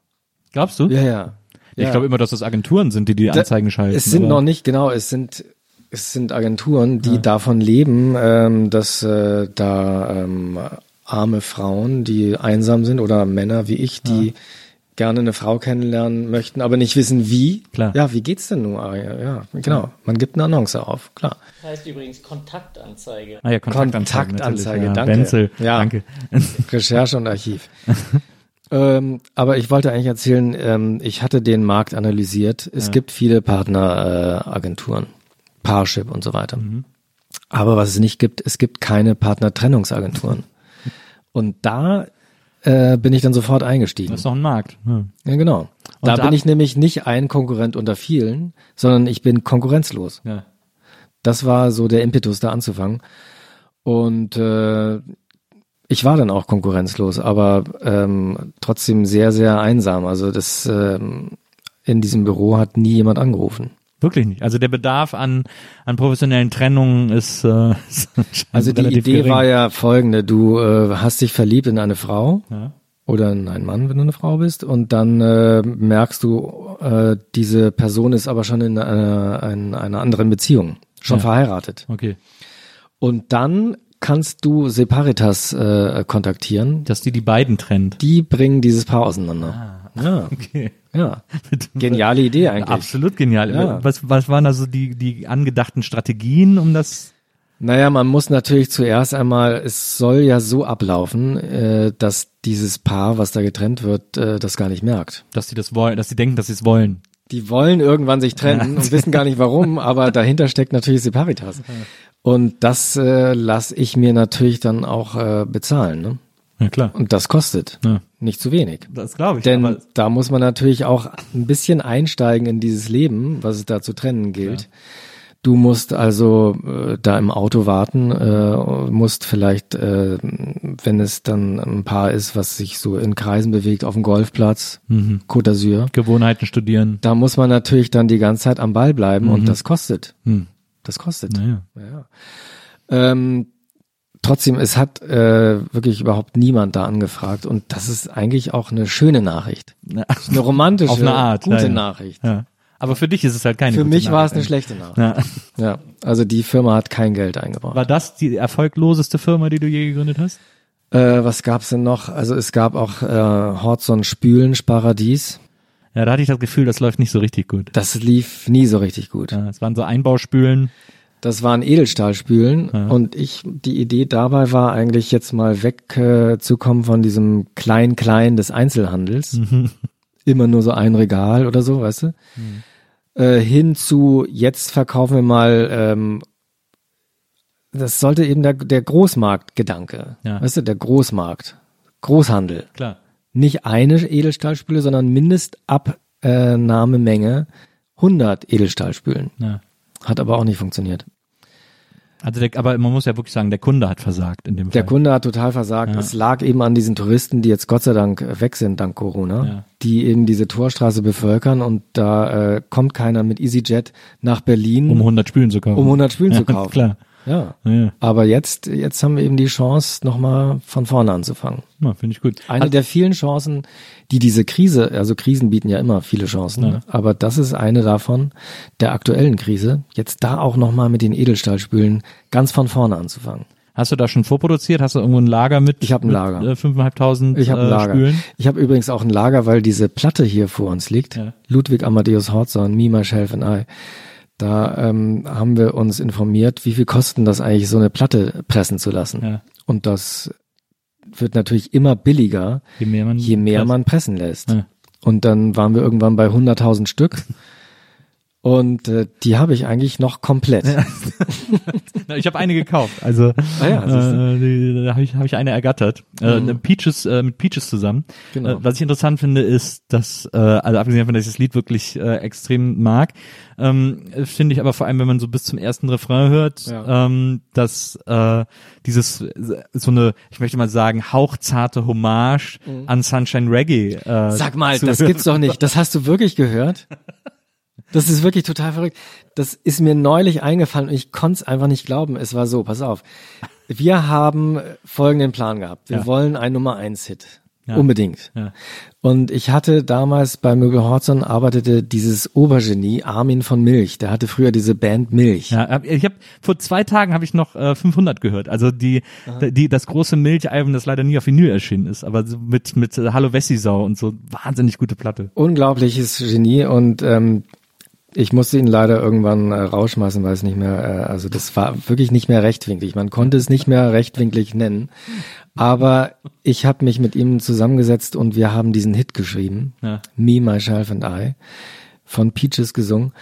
Glaubst du? Ja, ja. Ich glaube immer, dass das Agenturen sind, die die Da- Anzeigen schalten. Es sind aber- noch nicht, genau, es sind, es sind Agenturen, die davon leben, ähm, dass äh, da ähm, arme Frauen, die einsam sind oder Männer wie ich, die gerne eine Frau kennenlernen möchten, aber nicht wissen wie. Klar. Ja, wie geht's denn nun? Ah, Ja, ja, genau. Man gibt eine Annonce auf, klar. Das heißt übrigens Kontaktanzeige. Ah ja, Kontaktanzeige, Kontaktanzeige, ja. danke. Benzel, Ja. danke. Recherche und Archiv. *laughs* ähm, aber ich wollte eigentlich erzählen, ähm, ich hatte den Markt analysiert. Es gibt viele Partneragenturen, äh, Parship und so weiter. Mhm. Aber was es nicht gibt, es gibt keine Partnertrennungsagenturen. *laughs* und da äh, bin ich dann sofort eingestiegen. Das ist doch ein Markt. Ja. Ja, genau. Da da- bin ich nämlich nicht ein Konkurrent unter vielen, sondern ich bin konkurrenzlos. Ja. Das war so der Impetus, da anzufangen. Und äh, ich war dann auch konkurrenzlos, aber ähm, trotzdem sehr, sehr einsam. Also das ähm, in diesem Büro hat nie jemand angerufen. Wirklich nicht. Also der Bedarf an, an professionellen Trennungen ist, äh, *laughs* ist Also die Idee gering. war ja folgende, du äh, hast dich verliebt in eine Frau Ja. oder in einen Mann, wenn du eine Frau bist, und dann äh, merkst du, äh, diese Person ist aber schon in einer, in einer anderen Beziehung, schon Ja. verheiratet. Okay. Und dann kannst du Separitas äh, kontaktieren. Dass die die beiden trennt. Die bringen dieses Paar auseinander. Ja, Okay. ja. *laughs* Geniale Idee eigentlich. Absolut genial. Ja. Was, was waren also die, die angedachten Strategien, um das? Naja, man muss natürlich zuerst einmal, es soll ja so ablaufen, äh, dass dieses Paar, was da getrennt wird, äh, das gar nicht merkt. Dass sie das wollen, dass sie denken, dass sie es wollen. Die wollen irgendwann sich trennen und wissen gar nicht warum, *laughs* aber dahinter steckt natürlich Separitas. Und das äh, lasse ich mir natürlich dann auch äh, bezahlen. Ne? Ja klar. Und das kostet. Ja. Nicht zu wenig. Das glaube ich. Denn aber, da muss man natürlich auch ein bisschen einsteigen in dieses Leben, was es da zu trennen gilt. Du musst also äh, da im Auto warten, äh, musst vielleicht, äh, wenn es dann ein Paar ist, was sich so in Kreisen bewegt, auf dem Golfplatz, Mhm. Côte d'Azur, Gewohnheiten studieren. da muss man natürlich dann die ganze Zeit am Ball bleiben und das kostet. Hm. Das kostet. Naja. Ja. Ähm, trotzdem, es hat äh, wirklich überhaupt niemand da angefragt und das ist eigentlich auch eine schöne Nachricht. Na, Eine romantische, Auf eine Art, gute ja. Nachricht. Ja. Aber für dich ist es halt keine Für mich war es eine schlechte Nachricht. Ja. Ja, also die Firma hat kein Geld eingebracht. War das die erfolgloseste Firma, die du je gegründet hast? Äh, was gab's denn noch? Also es gab auch äh, Hortson Spülen, Sparadies. Ja, da hatte ich das Gefühl, das läuft nicht so richtig gut. Das lief nie so richtig gut. Ja, es waren so Einbauspülen. Das waren Edelstahlspülen und ich, die Idee dabei war eigentlich jetzt mal wegzukommen äh, von diesem Klein-Klein des Einzelhandels. Immer nur so ein Regal oder so, weißt du? Äh, hin zu, jetzt verkaufen wir mal, ähm, das sollte eben der, der Großmarktgedanke, Ja. weißt du, der Großmarkt, Großhandel. Klar. Nicht eine Edelstahlspüle, sondern Mindestabnahmemenge 100 Edelstahlspülen. Ja. Hat aber auch nicht funktioniert. Also der, aber man muss ja wirklich sagen, der Kunde hat versagt in dem Der Fall. Kunde hat total versagt. Ja. Es lag eben an diesen Touristen, die jetzt Gott sei Dank weg sind dank Corona, Ja. die eben diese Torstraße bevölkern und da äh, kommt keiner mit EasyJet nach Berlin, um 100 Spülen zu kaufen. um 100 Spülen *laughs* ja, zu kaufen. Klar. Ja. Ja, Aber jetzt, jetzt haben wir eben die Chance, nochmal von vorne anzufangen. ja finde ich gut. Eine der vielen Chancen, die diese Krise, also Krisen bieten ja immer viele Chancen, Ja. aber das ist eine davon, der aktuellen Krise, jetzt da auch nochmal mit den Edelstahlspülen ganz von vorne anzufangen. Hast du da schon vorproduziert? Hast du irgendwo ein Lager mit? Ich hab ein mit, Lager. Äh, 5.500 Ich habe ein äh, Lager. Spülen? Ich habe übrigens auch ein Lager, weil diese Platte hier vor uns liegt. Ja. Ludwig Amadeus Hortzorn, Me, Myself and I. Da ähm, haben wir uns informiert, wie viel kosten das eigentlich, so eine Platte pressen zu lassen. Ja. Und das wird natürlich immer billiger, Je mehr man, je mehr man pressen lässt. Ja. Und dann waren wir irgendwann bei 100.000 Stück. Und äh, die habe ich eigentlich noch komplett. *laughs* Ich habe eine gekauft. Also Ah ja, äh, da habe ich, hab ich eine ergattert. Äh, eine Peaches, äh, mit Peaches zusammen. Genau. Äh, was ich interessant finde, ist, dass, äh, also abgesehen davon, dass ich das Lied wirklich äh, extrem mag, ähm, finde ich aber vor allem, wenn man so bis zum ersten Refrain hört, Ja. ähm, dass äh, dieses so eine, ich möchte mal sagen, hauchzarte Hommage an Sunshine Reggae. Äh, Mhm. Sag mal, das hören. gibt's doch nicht. *laughs* Das hast du wirklich gehört? *laughs* Das ist wirklich total verrückt. Das ist mir neulich eingefallen und ich konnte es einfach nicht glauben. Es war so, pass auf. Wir haben folgenden Plan gehabt. Wir Ja. wollen ein Nummer eins Hit. Ja. Unbedingt. Ja. Und ich hatte damals bei Möbel Horzon arbeitete dieses Obergenie Armin von Milch. Der hatte früher diese Band Milch. Ja, ich habe vor zwei Tagen habe ich noch äh, 500 gehört. Also die, die das große Milchalbum, das leider nie auf Vinyl erschienen ist, aber mit mit Hallo Wessisau und so wahnsinnig gute Platte. unglaubliches Genie und ähm, ich musste ihn leider irgendwann äh, rausschmeißen, weil es nicht mehr, äh, also das war wirklich nicht mehr rechtwinklig. Man konnte es nicht mehr rechtwinklig nennen. Aber ich habe mich mit ihm zusammengesetzt und wir haben diesen Hit geschrieben. Ja. Me, Myself and I von Peaches gesungen.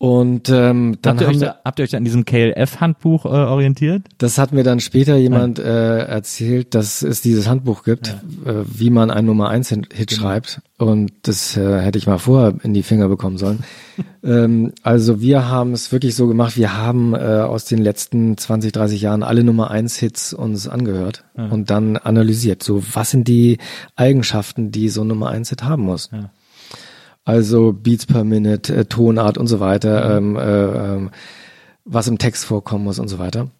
Und ähm, dann Habt ihr, euch da, habt ihr euch an diesem KLF-Handbuch äh, orientiert? das hat mir dann später jemand äh, erzählt, dass es dieses Handbuch gibt, äh, wie man ein Nummer eins Hit Hit schreibt. Und das äh, hätte ich mal vorher in die Finger bekommen sollen. *laughs* ähm, also wir haben es wirklich so gemacht, wir haben äh, aus den letzten 20, 30 Jahren alle Nummer eins Hits uns angehört und dann analysiert. So, was sind die Eigenschaften, die so ein Nummer eins Hit haben muss? Ja. Also Beats per Minute, äh, Tonart und so weiter, ähm, äh, ähm, was im Text vorkommen muss und so weiter.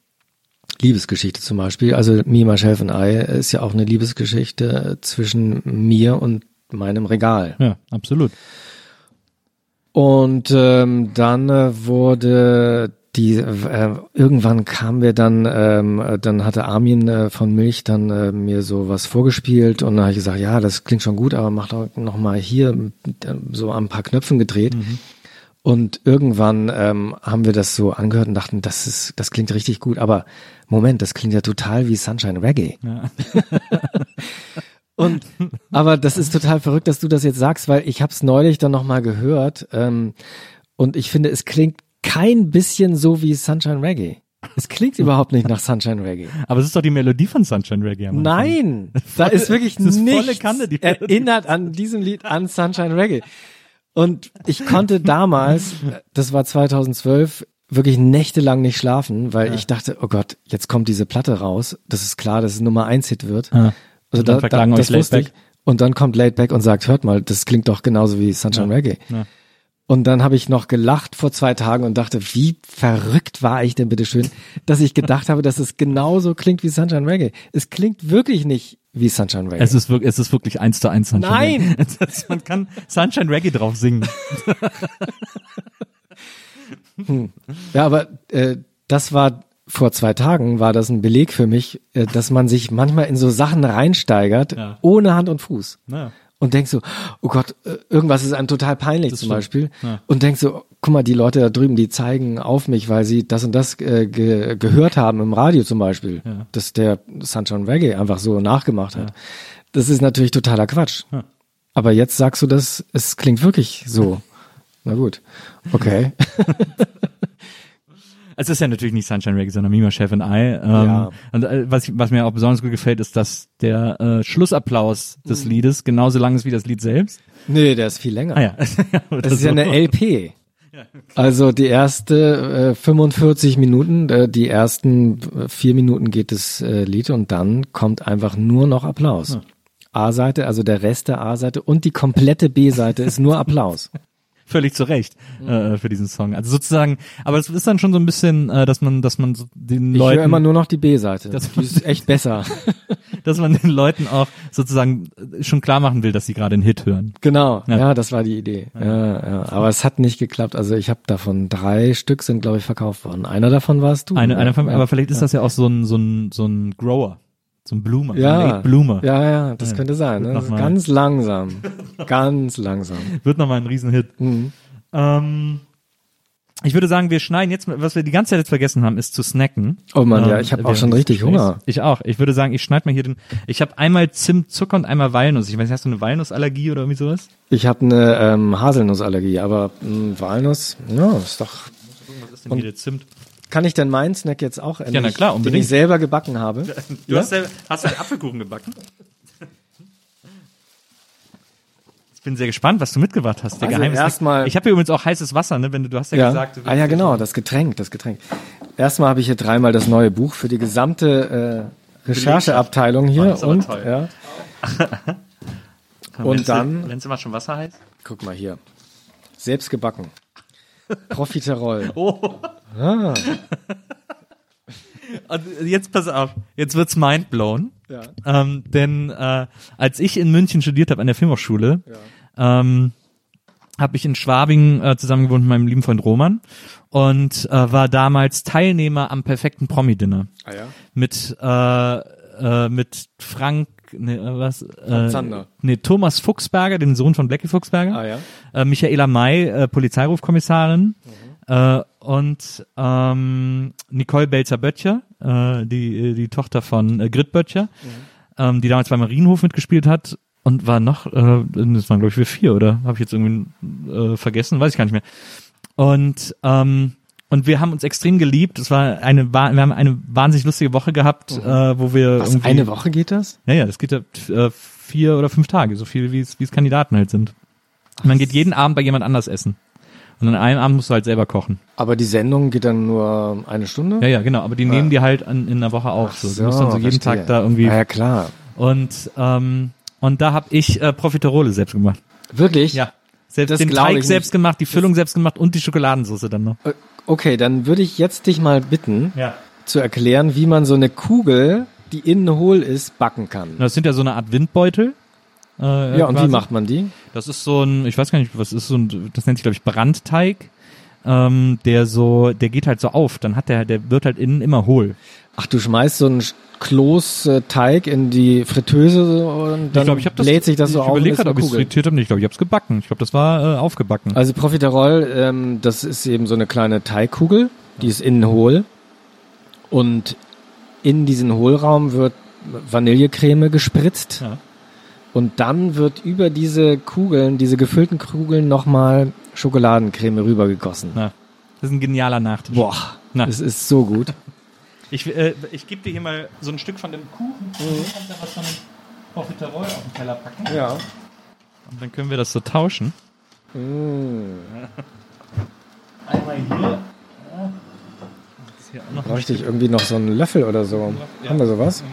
Liebesgeschichte zum Beispiel. Also Me, Myself and I ist ja auch eine Liebesgeschichte zwischen mir und meinem Regal. Ja, absolut. Und ähm, dann äh, wurde die äh, irgendwann kamen wir dann ähm, äh, dann hatte Armin äh, von Milch dann äh, mir so was vorgespielt und dann habe ich gesagt ja das klingt schon gut aber mach doch noch mal hier äh, so an ein paar Knöpfen gedreht. Und irgendwann ähm, haben wir das so angehört und dachten das ist das klingt richtig gut aber Moment das klingt ja total wie Sunshine Reggae. *laughs* Und aber das ist total verrückt, dass du das jetzt sagst, weil ich habe es neulich dann nochmal gehört ähm, und ich finde, es klingt kein bisschen so wie Sunshine Reggae. Es klingt *laughs* überhaupt nicht nach Sunshine Reggae. Aber es ist doch die Melodie von Sunshine Reggae. am. Nein, da *laughs* ist wirklich ist nichts Melodie. erinnert an diesem Lied an Sunshine Reggae. Und ich konnte damals, das war 2012, wirklich nächtelang nicht schlafen, weil ich dachte, oh Gott, jetzt kommt diese Platte raus. Das ist klar, dass es Nummer eins Hit wird. Ja. Also Und dann da, da, das wusste ich. Und dann kommt Laidback und sagt, hört mal, das klingt doch genauso wie Sunshine Reggae. Und dann habe ich noch gelacht vor zwei Tagen und dachte, wie verrückt war ich denn bitte schön, dass ich gedacht habe, dass es genauso klingt wie Sunshine Reggae. Es klingt wirklich nicht wie Sunshine Reggae. Es ist wirklich, es ist wirklich eins zu eins Sunshine Nein! Reggae. *laughs* Das- Man kann Sunshine Reggae drauf singen. *laughs* ja, aber äh, das war vor zwei Tagen war das ein Beleg für mich, äh, dass man sich manchmal in so Sachen reinsteigert, Ja. ohne Hand und Fuß. Ja. Und denkst so, oh Gott, äh, irgendwas ist einem total peinlich zum stimmt. Beispiel. Ja. Und denkst so, guck mal, die Leute da drüben, die zeigen auf mich, weil sie das und das äh, ge gehört haben im Radio zum Beispiel, Ja. dass der Sunshine Reggae einfach so nachgemacht hat. Das ist natürlich totaler Quatsch. Ja. Aber jetzt sagst du das, es klingt wirklich so. *laughs* Na gut. Okay. *laughs* Es ist ja natürlich nicht Sunshine Reggae, sondern Mima Chef and I. Ähm, Ja. Und äh, was, was mir auch besonders gut gefällt, ist, dass der äh, Schlussapplaus des Mhm. Liedes genauso lang ist wie das Lied selbst. nee, der ist viel länger. Ah ja. *laughs* Das ist ja eine LP. Also die erste äh, 45 Minuten, äh, die ersten äh, vier Minuten geht das äh, Lied und dann kommt einfach nur noch Applaus. A-Seite, also der Rest der A-Seite und die komplette B-Seite ist nur Applaus. *laughs* Völlig zu Recht Mhm. äh, für diesen Song. Also sozusagen, aber es ist dann schon so ein bisschen, äh, dass man, dass man so den Ich Leuten, höre immer nur noch die B-Seite. Das- ist echt besser. *laughs* dass man den Leuten auch sozusagen äh, schon klar machen will, dass sie gerade einen Hit hören. Genau, Ja. ja. das war die Idee. Ja, ja. Aber es hat nicht geklappt. Also ich habe davon drei Stück sind, glaube ich, verkauft worden. Einer davon warst du. Eine, oder? eine von, aber vielleicht ist das ja auch so ein, so ein, so ein Grower, so ein Bloomer, ein ja, Late Bloomer. Ja, ja, das Ja. könnte sein. Ne? Das ganz langsam. *laughs* ganz langsam. Wird nochmal ein Riesenhit. Mhm. Ähm, ich würde sagen, wir schneiden jetzt, was wir die ganze Zeit jetzt vergessen haben, ist zu snacken. Oh Mann, ja, Ähm, ich habe auch schon richtig Gesprächs. Hunger. Ich auch. Ich würde sagen, ich schneide mal hier den. Ich habe einmal Zimt, Zucker und einmal Walnuss. Ich weiß nicht, hast du eine Walnussallergie oder irgendwie sowas? Ich habe eine ähm, Haselnussallergie, aber mh, Walnuss, ja, ist doch. Was ist denn hier der Zimt? Kann ich denn meinen Snack jetzt auch endlich, na klar, den unbedingt. ich selber gebacken habe? Du Ja? hast, selber, hast du einen Apfelkuchen gebacken? Ich bin sehr gespannt, was du mitgebracht hast. Der Also erstmal- Ich habe hier übrigens auch heißes Wasser, ne? Wenn du, du hast ja, Ja. gesagt, du ah ja, genau, das Getränk, das Getränk. Erstmal habe ich hier dreimal das neue Buch für die gesamte äh, Rechercheabteilung Oh, hier das ist aber und toll. ja. *laughs* Wenn's- und dann- Wenn es immer schon Wasser heißt. Guck mal hier. Selbst gebacken. Profiterol. *laughs* Oh. Ah, Und jetzt pass auf, jetzt wird's mindblown. Ja. Ähm, denn äh, als ich in München studiert habe an der Filmhochschule, ähm, habe ich in Schwabing äh, zusammen gewohnt mit meinem lieben Freund Roman und äh, war damals Teilnehmer am perfekten Promi-Dinner ah ja. mit äh, äh, mit Frank nee, äh, was äh, Zander. nee, Thomas Fuchsberger, den Sohn von Blackie Fuchsberger Ah ja. äh, Michaela May, äh, Polizeirufkommissarin äh, und ähm, Nicole Belzer-Böttcher, äh, die, die Tochter von äh, Grit Böttcher, ähm, die damals beim Marienhof mitgespielt hat und war noch, äh, das waren glaube ich wir vier, oder? Habe ich jetzt irgendwie äh, vergessen, weiß ich gar nicht mehr. Und ähm, und wir haben uns extrem geliebt. Es war eine, wir haben eine wahnsinnig lustige Woche gehabt, äh, wo wir Was, eine Woche geht das? ja, ja, das geht ja äh, vier oder fünf Tage, so viel wie es wie es Kandidaten halt sind. Und man geht jeden Abend bei jemand anders essen. Und an einem Abend musst du halt selber kochen. Aber die Sendung geht dann nur eine Stunde? Ja, ja, genau. Aber die nehmen die halt an, in der Woche auf. So. Du musst dann so jeden verstehe. Tag da irgendwie. Ah, ja, klar. Und ähm, und da habe ich äh, Profiterole selbst gemacht. Wirklich? Ja. Selbst Das den Teig selbst nicht. gemacht, die Füllung selbst gemacht und die Schokoladensauce dann noch. Okay, dann würde ich jetzt dich mal bitten, Ja. zu erklären, wie man so eine Kugel, die innen hohl ist, backen kann. Das sind ja so eine Art Windbeutel. Äh, Ja, und quasi. wie macht man die? Das ist so ein, ich weiß gar nicht, was ist so ein, das nennt sich glaube ich Brandteig. Ähm, der so, der geht halt so auf, dann hat der, der wird halt innen immer hohl. Ach, du schmeißt so einen Kloß äh, Teig in die Fritteuse und dann ich glaube, ich das, bläht sich das so ich auf und überlege gerade, ob ich es frittiert habe. Ich glaube, ich habe es gebacken. Ich glaube, das war äh, aufgebacken. Also Profiterol, ähm, das ist eben so eine kleine Teigkugel, die ist innen hohl und in diesen Hohlraum wird Vanillecreme gespritzt Ja. Und dann wird über diese Kugeln, diese gefüllten Kugeln nochmal Schokoladencreme rübergegossen. Na, das ist ein genialer Nachtisch. Boah, Na. es ist so gut. *laughs* Ich, äh, ich gebe dir hier mal so ein Stück von dem Kuchen. Du kannst ja was von dem Profiterol auf den Teller packen. Ja. Und dann können wir das so tauschen. Einmal hier. Hier Bräuchte ich irgendwie noch so einen Löffel oder so. Haben wir sowas?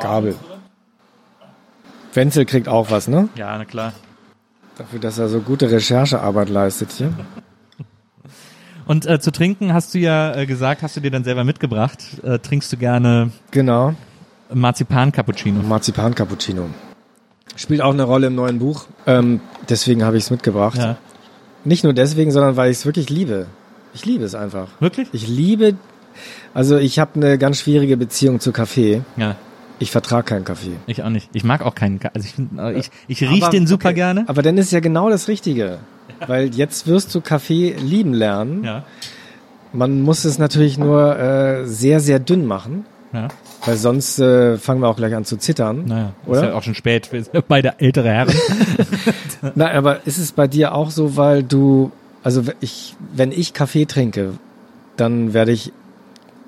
Gabel. Wenzel kriegt auch was, ne? Ja, na klar. Dafür, dass er so gute Recherchearbeit leistet hier. *laughs* Und äh, zu trinken hast du ja äh, gesagt, hast du dir dann selber mitgebracht. Äh, trinkst du gerne Genau. Marzipan-Cappuccino? Marzipan Cappuccino. Spielt auch eine Rolle im neuen Buch. Ähm, deswegen habe ich es mitgebracht. Ja. Nicht nur deswegen, sondern weil ich es wirklich liebe. Ich liebe es einfach. Wirklich? Ich liebe, also ich habe eine ganz schwierige Beziehung zu Kaffee. Ja. Ich vertrage keinen Kaffee. Ich auch nicht. Ich mag auch keinen Kaffee. Also ich, find, äh, ich, ich riech Aber- den super okay, gerne. Aber dann ist ja genau das Richtige. Weil jetzt wirst du Kaffee lieben lernen. Ja. Man muss es natürlich nur äh, sehr, sehr dünn machen. Ja. Weil sonst äh, fangen wir auch gleich an zu zittern. Naja, Oder? ist ja auch schon spät. Wir sind ja beide ältere Herren. *laughs* Nein, aber ist es bei dir auch so, weil du, also ich, wenn ich Kaffee trinke, dann werde ich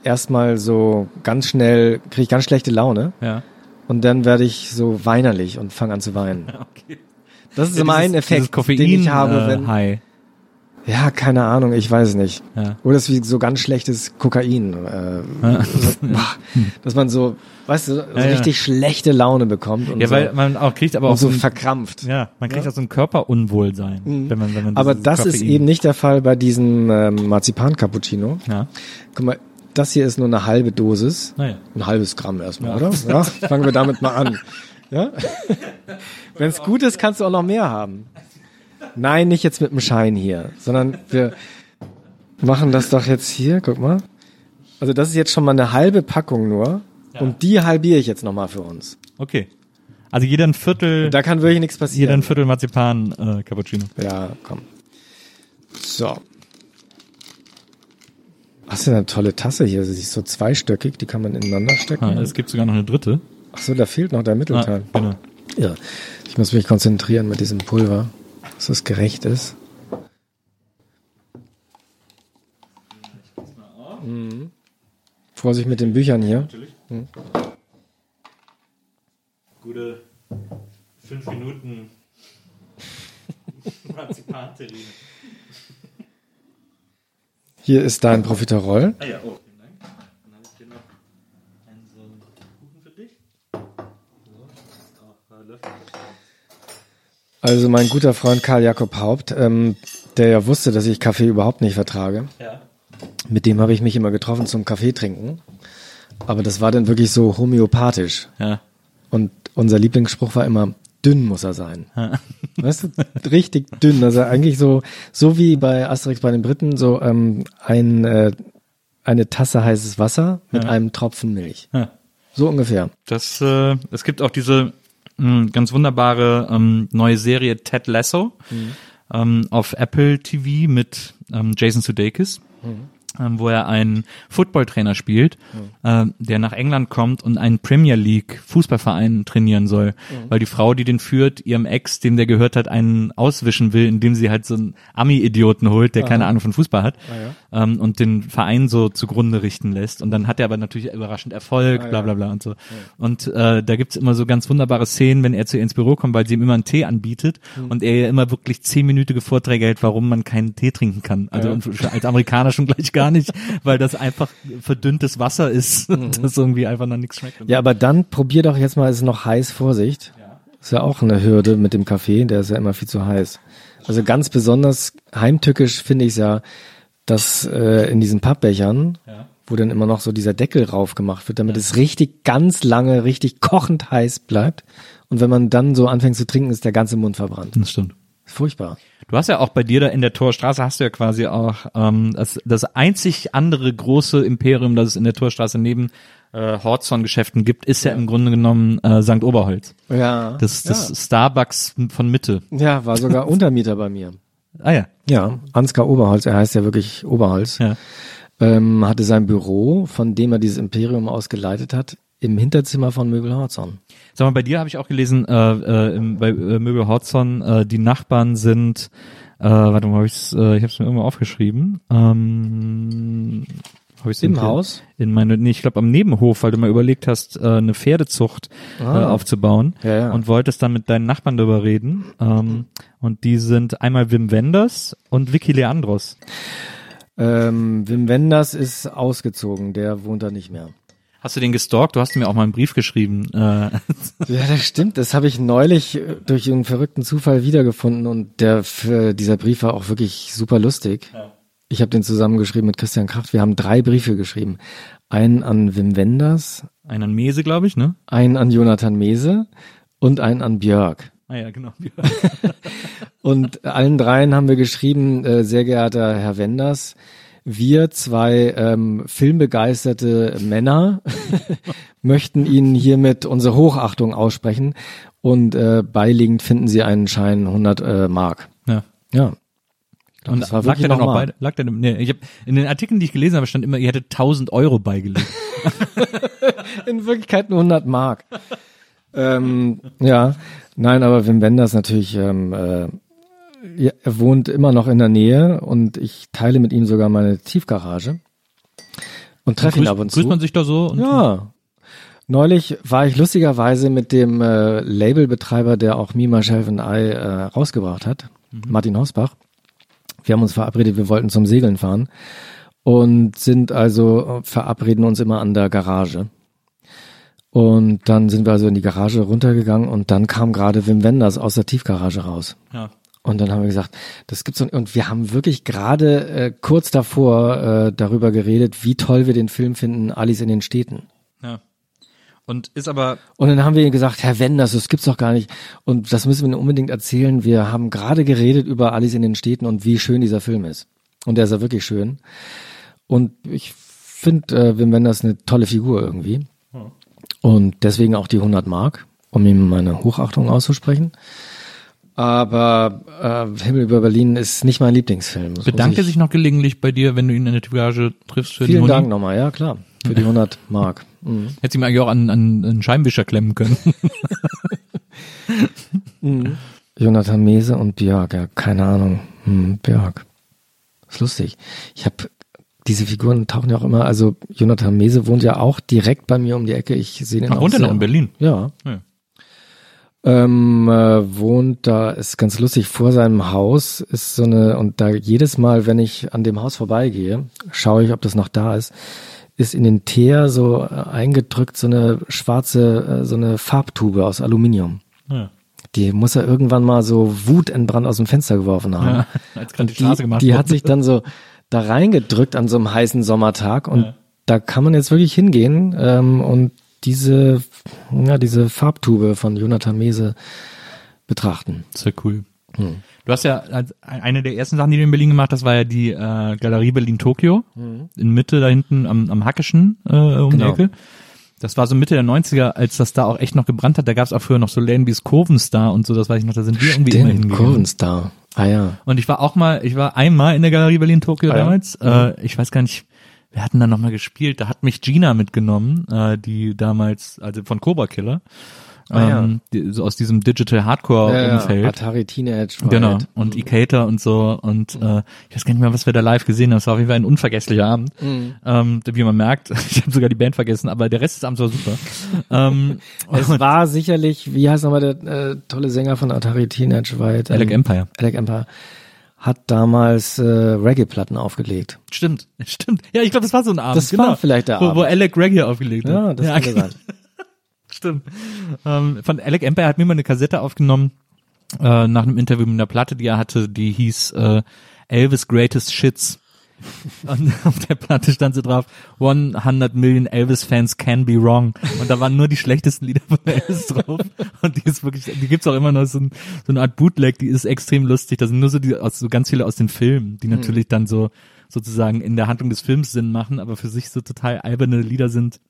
erstmal so ganz schnell, kriege ich ganz schlechte Laune ja. und dann werde ich so weinerlich und fange an zu weinen. *laughs* Okay. Das ist Ja, mein dieses- Effekt, dieses Koffein, den ich habe, äh, wenn, High. ja, keine Ahnung, ich weiß es nicht. Ja. Oder es ist wie so ganz schlechtes Kokain. Äh, so, boah, dass man so, weißt du, so Ja, ja. richtig schlechte Laune bekommt. Und Ja, so, weil man auch kriegt aber auch so so verkrampft. ja, man kriegt auch so ein Körperunwohlsein, wenn man, wenn man Aber das ist Koffein- eben nicht der Fall bei diesem ähm, Marzipan-Cappuccino. Ja. Guck mal, das hier ist nur eine halbe Dosis. Naja. Ein halbes Gramm erstmal, oder? *laughs* Ja, fangen wir damit mal an. Ja? Wenn es gut ist, kannst du auch noch mehr haben. Nein, nicht jetzt mit dem Schein hier, sondern wir machen das doch jetzt hier, guck mal. Also das ist jetzt schon mal eine halbe Packung nur. Und die halbiere ich jetzt nochmal für uns. Okay. Also jeder ein Viertel, Da kann wirklich nichts jeder passieren. ein Viertel Marzipan äh, Cappuccino. Ja, komm. So. Hast du eine tolle Tasse hier? Sie ist so zweistöckig, die kann man ineinander stecken. Ah, es gibt sogar noch eine dritte. Ach so, da fehlt noch der Ah, Mittelteil. genau. Ja. Ich muss mich konzentrieren mit diesem Pulver, dass es gerecht ist. Mhm. Vorsicht mit den Büchern hier. Gute fünf Minuten *laughs* Marzipan-Terrine. Hier ist dein Profiterol. Ah ja, oh, vielen Dank. Dann habe ich hier noch einen so einen Kuchen für dich. So, das ist auch äh, Löffel. Also mein guter Freund Karl Jakob Haupt, ähm, der ja wusste, dass ich Kaffee überhaupt nicht vertrage. Ja. Mit dem habe ich mich immer getroffen zum Kaffee trinken. Aber das war dann wirklich so homöopathisch. Ja. Und unser Lieblingsspruch war immer, dünn muss er sein. *laughs* Weißt du, richtig dünn. Also eigentlich so, so wie bei Asterix bei den Briten, so ähm, ein, äh, eine Tasse heißes Wasser mit einem Tropfen Milch. Ja. So ungefähr. Das, äh, es gibt auch diese mh, ganz wunderbare ähm, neue Serie Ted Lasso ähm, auf Apple TV mit ähm, Jason Sudeikis, ähm, wo er einen Footballtrainer spielt, äh, der nach England kommt und einen Premier League Fußballverein trainieren soll, weil die Frau, die den führt, ihrem Ex, dem der gehört hat, einen auswischen will, indem sie halt so einen Ami-Idioten holt, der keine Ahnung von Fußball hat ähm, und den Verein so zugrunde richten lässt. Und dann hat er aber natürlich überraschend Erfolg, bla bla bla und so. Und äh, da gibt's immer so ganz wunderbare Szenen, wenn er zu ihr ins Büro kommt, weil sie ihm immer einen Tee anbietet und er ihr immer wirklich zehnminütige Vorträge hält, warum man keinen Tee trinken kann. Also und als Amerikaner schon gleich gar nicht, *laughs* weil das einfach verdünntes Wasser ist, *laughs* das irgendwie einfach noch nichts schmeckt. Ja, aber dann probier doch jetzt mal, es ist noch heiß, Vorsicht. Ist ja auch eine Hürde mit dem Kaffee, der ist ja immer viel zu heiß. Also ganz besonders heimtückisch finde ich es ja, dass äh, in diesen Pappbechern, wo dann immer noch so dieser Deckel rauf gemacht wird, damit es richtig ganz lange, richtig kochend heiß bleibt. Und wenn man dann so anfängt zu trinken, ist der ganze Mund verbrannt. Das stimmt. Furchtbar. Du hast ja auch bei dir da in der Torstraße hast du ja quasi auch ähm, das, das einzig andere große Imperium, das es in der Torstraße neben äh, Horzon-Geschäften gibt, ist ja, im Grunde genommen äh, St. Oberholz. Ja. Das, das Starbucks von Mitte. ja, war sogar *laughs* Untermieter bei mir. Ah ja. Ja, Ansgar Oberholz, er heißt ja wirklich Oberholz. Ja. ähm, hatte sein Büro, von dem er dieses Imperium aus geleitet hat, im Hinterzimmer von Möbel Horzon. Sag mal, bei dir habe ich auch gelesen, äh, äh, im, bei äh, Möbel Horzon, äh, die Nachbarn sind, äh, warte mal, hab ich's, äh, ich habe es mir irgendwo aufgeschrieben. Ähm, hab ich's Im in- Haus? In meine, nee, ich glaube am Nebenhof, weil du mal überlegt hast, äh, eine Pferdezucht äh, aufzubauen Ah. Ja, ja. und wolltest dann mit deinen Nachbarn darüber reden. Ähm, und die sind einmal Wim Wenders und Vicky Leandros. Ähm, Wim Wenders ist ausgezogen, der wohnt da nicht mehr. Hast du den gestalkt? Du hast mir auch mal einen Brief geschrieben. Äh, *laughs* Ja, das stimmt. Das habe ich neulich äh, durch einen verrückten Zufall wiedergefunden und der dieser Brief war auch wirklich super lustig. Ich habe den zusammengeschrieben mit Christian Kracht. Wir haben drei Briefe geschrieben. Einen an Wim Wenders, einen an Mese, glaube ich, ne? einen an Jonathan Mese und einen an Björk. Ah ja, genau. *laughs* Und allen dreien haben wir geschrieben, äh, sehr geehrter Herr Wenders, Wir zwei ähm, filmbegeisterte Männer *laughs* möchten Ihnen hiermit unsere Hochachtung aussprechen und äh, beiliegend finden Sie einen Schein 100 äh, Mark. Ja. Ja. Und das war lag der dann auch bei, lag der, nee, ich hab, in den Artikeln, die ich gelesen habe, stand immer, ihr hättet 1000 Euro beigelegt. *laughs* In Wirklichkeit nur 100 Mark. ähm, ja, nein, aber Wim Wenders natürlich, ähm, äh, ja, er wohnt immer noch in der Nähe und ich teile mit ihm sogar meine Tiefgarage und treffe ihn Grüßt- ab und grüßt zu. man sich da so? Und Ja. Neulich war ich lustigerweise mit dem äh, Labelbetreiber, der auch Me, Myself and I äh, rausgebracht hat, Martin Hausbach. Wir haben uns verabredet, wir wollten zum Segeln fahren und sind also, verabreden uns immer an der Garage. Und dann sind wir also in die Garage runtergegangen und dann kam gerade Wim Wenders aus der Tiefgarage raus. Ja. Und dann haben wir gesagt, das gibt's und, und wir haben wirklich gerade äh, kurz davor äh, darüber geredet, wie toll wir den Film finden, Alice in den Städten. Und ist aber, Und dann haben wir ihm gesagt, Herr Wenders, das gibt's doch gar nicht. Und das müssen wir Ihnen unbedingt erzählen. Wir haben gerade geredet über Alice in den Städten und wie schön dieser Film ist. Und der ist ja wirklich schön. Und ich finde äh, Wim Wenders eine tolle Figur irgendwie. Und deswegen auch die 100 Mark, um ihm meine Hochachtung auszusprechen. Aber äh, Himmel über Berlin ist nicht mein Lieblingsfilm. Das ich- sich noch gelegentlich bei dir, wenn du ihn in der Tiefgarage triffst für Vielen die Dank nochmal, ja klar. Für die 100 Mark. Mhm. Hättest du ihm eigentlich auch an, an einen Scheibenwischer klemmen können. *laughs* Jonathan Mese und Björk, ja, keine Ahnung. Hm, Björk. Ist lustig. Ich habe diese Figuren tauchen ja auch immer, also Jonathan Mese wohnt ja auch direkt bei mir um die Ecke. Ich sehe den Ach, auch wohnt er noch in Berlin? Ja. Ja. Ähm, äh, wohnt da, ist ganz lustig, vor seinem Haus ist so eine, und da jedes Mal, wenn ich an dem Haus vorbeigehe, schaue ich, ob das noch da ist, ist in den Teer so äh, eingedrückt so eine schwarze, äh, so eine Farbtube aus Aluminium. Ja. Die muss er irgendwann mal so wutentbrannt aus dem Fenster geworfen haben. Ja, *laughs* als gerade die die, Straße gemacht die wurde. hat sich dann so da reingedrückt an so einem heißen Sommertag und da kann man jetzt wirklich hingehen ähm, und diese, ja, diese Farbtube von Jonathan Mese betrachten. Sehr cool. Du hast ja als eine der ersten Sachen, die du in Berlin gemacht hast, war ja die äh, Galerie Berlin Tokio in Mitte da hinten am, am Hackischen äh, um Genau. die Ecke. Das war so Mitte der 90er, als das da auch echt noch gebrannt hat. Da gab es auch früher noch so Läden wie das Kurvenstar und so, das weiß ich noch, da sind wir irgendwie immer Stimmt, hingegangen. Kurvenstar. Ah ja. Und ich war auch mal, ich war einmal in der Galerie Berlin Tokio Ah ja? damals. Äh, ich weiß gar nicht, wir hatten da nochmal gespielt. Da hat mich Gina mitgenommen, äh, die damals, also von Cobra Killer. Ah ja. ähm, die, so aus diesem Digital Hardcore ja, ja. Atari Teenage. war Genau. Und Ikater und so. Und äh, ich weiß gar nicht mehr, was wir da live gesehen haben. Es war auf jeden Fall ein unvergesslicher Abend. Ähm, wie man merkt, *laughs* ich habe sogar die Band vergessen, aber der Rest des Abends war super. ähm, *laughs* Es war sicherlich, wie heißt nochmal der äh, tolle Sänger von Atari Teenage White? Alec Empire. Alec Empire hat damals äh, Reggae-Platten aufgelegt. Stimmt, *laughs* stimmt. Ja, ich glaube, das war so ein Abend. Das war vielleicht der wo, Wo Abend. Alec Reggae aufgelegt hat. Ja, das könnte sein. Stimmt. Ähm, von Alec Empire hat mir mal eine Kassette aufgenommen äh, nach einem Interview mit einer Platte, die er hatte, die hieß äh, Elvis Greatest Shits. Und *laughs* auf der Platte stand so drauf, 100 Million Elvis-Fans can be wrong. Und da waren nur die schlechtesten Lieder von Elvis drauf. Und die ist wirklich, die gibt's auch immer noch so, ein, so eine Art Bootleg, die ist extrem lustig. Da sind nur so, die, aus, so ganz viele aus den Filmen, die natürlich dann so sozusagen in der Handlung des Films Sinn machen, aber für sich so total alberne Lieder sind.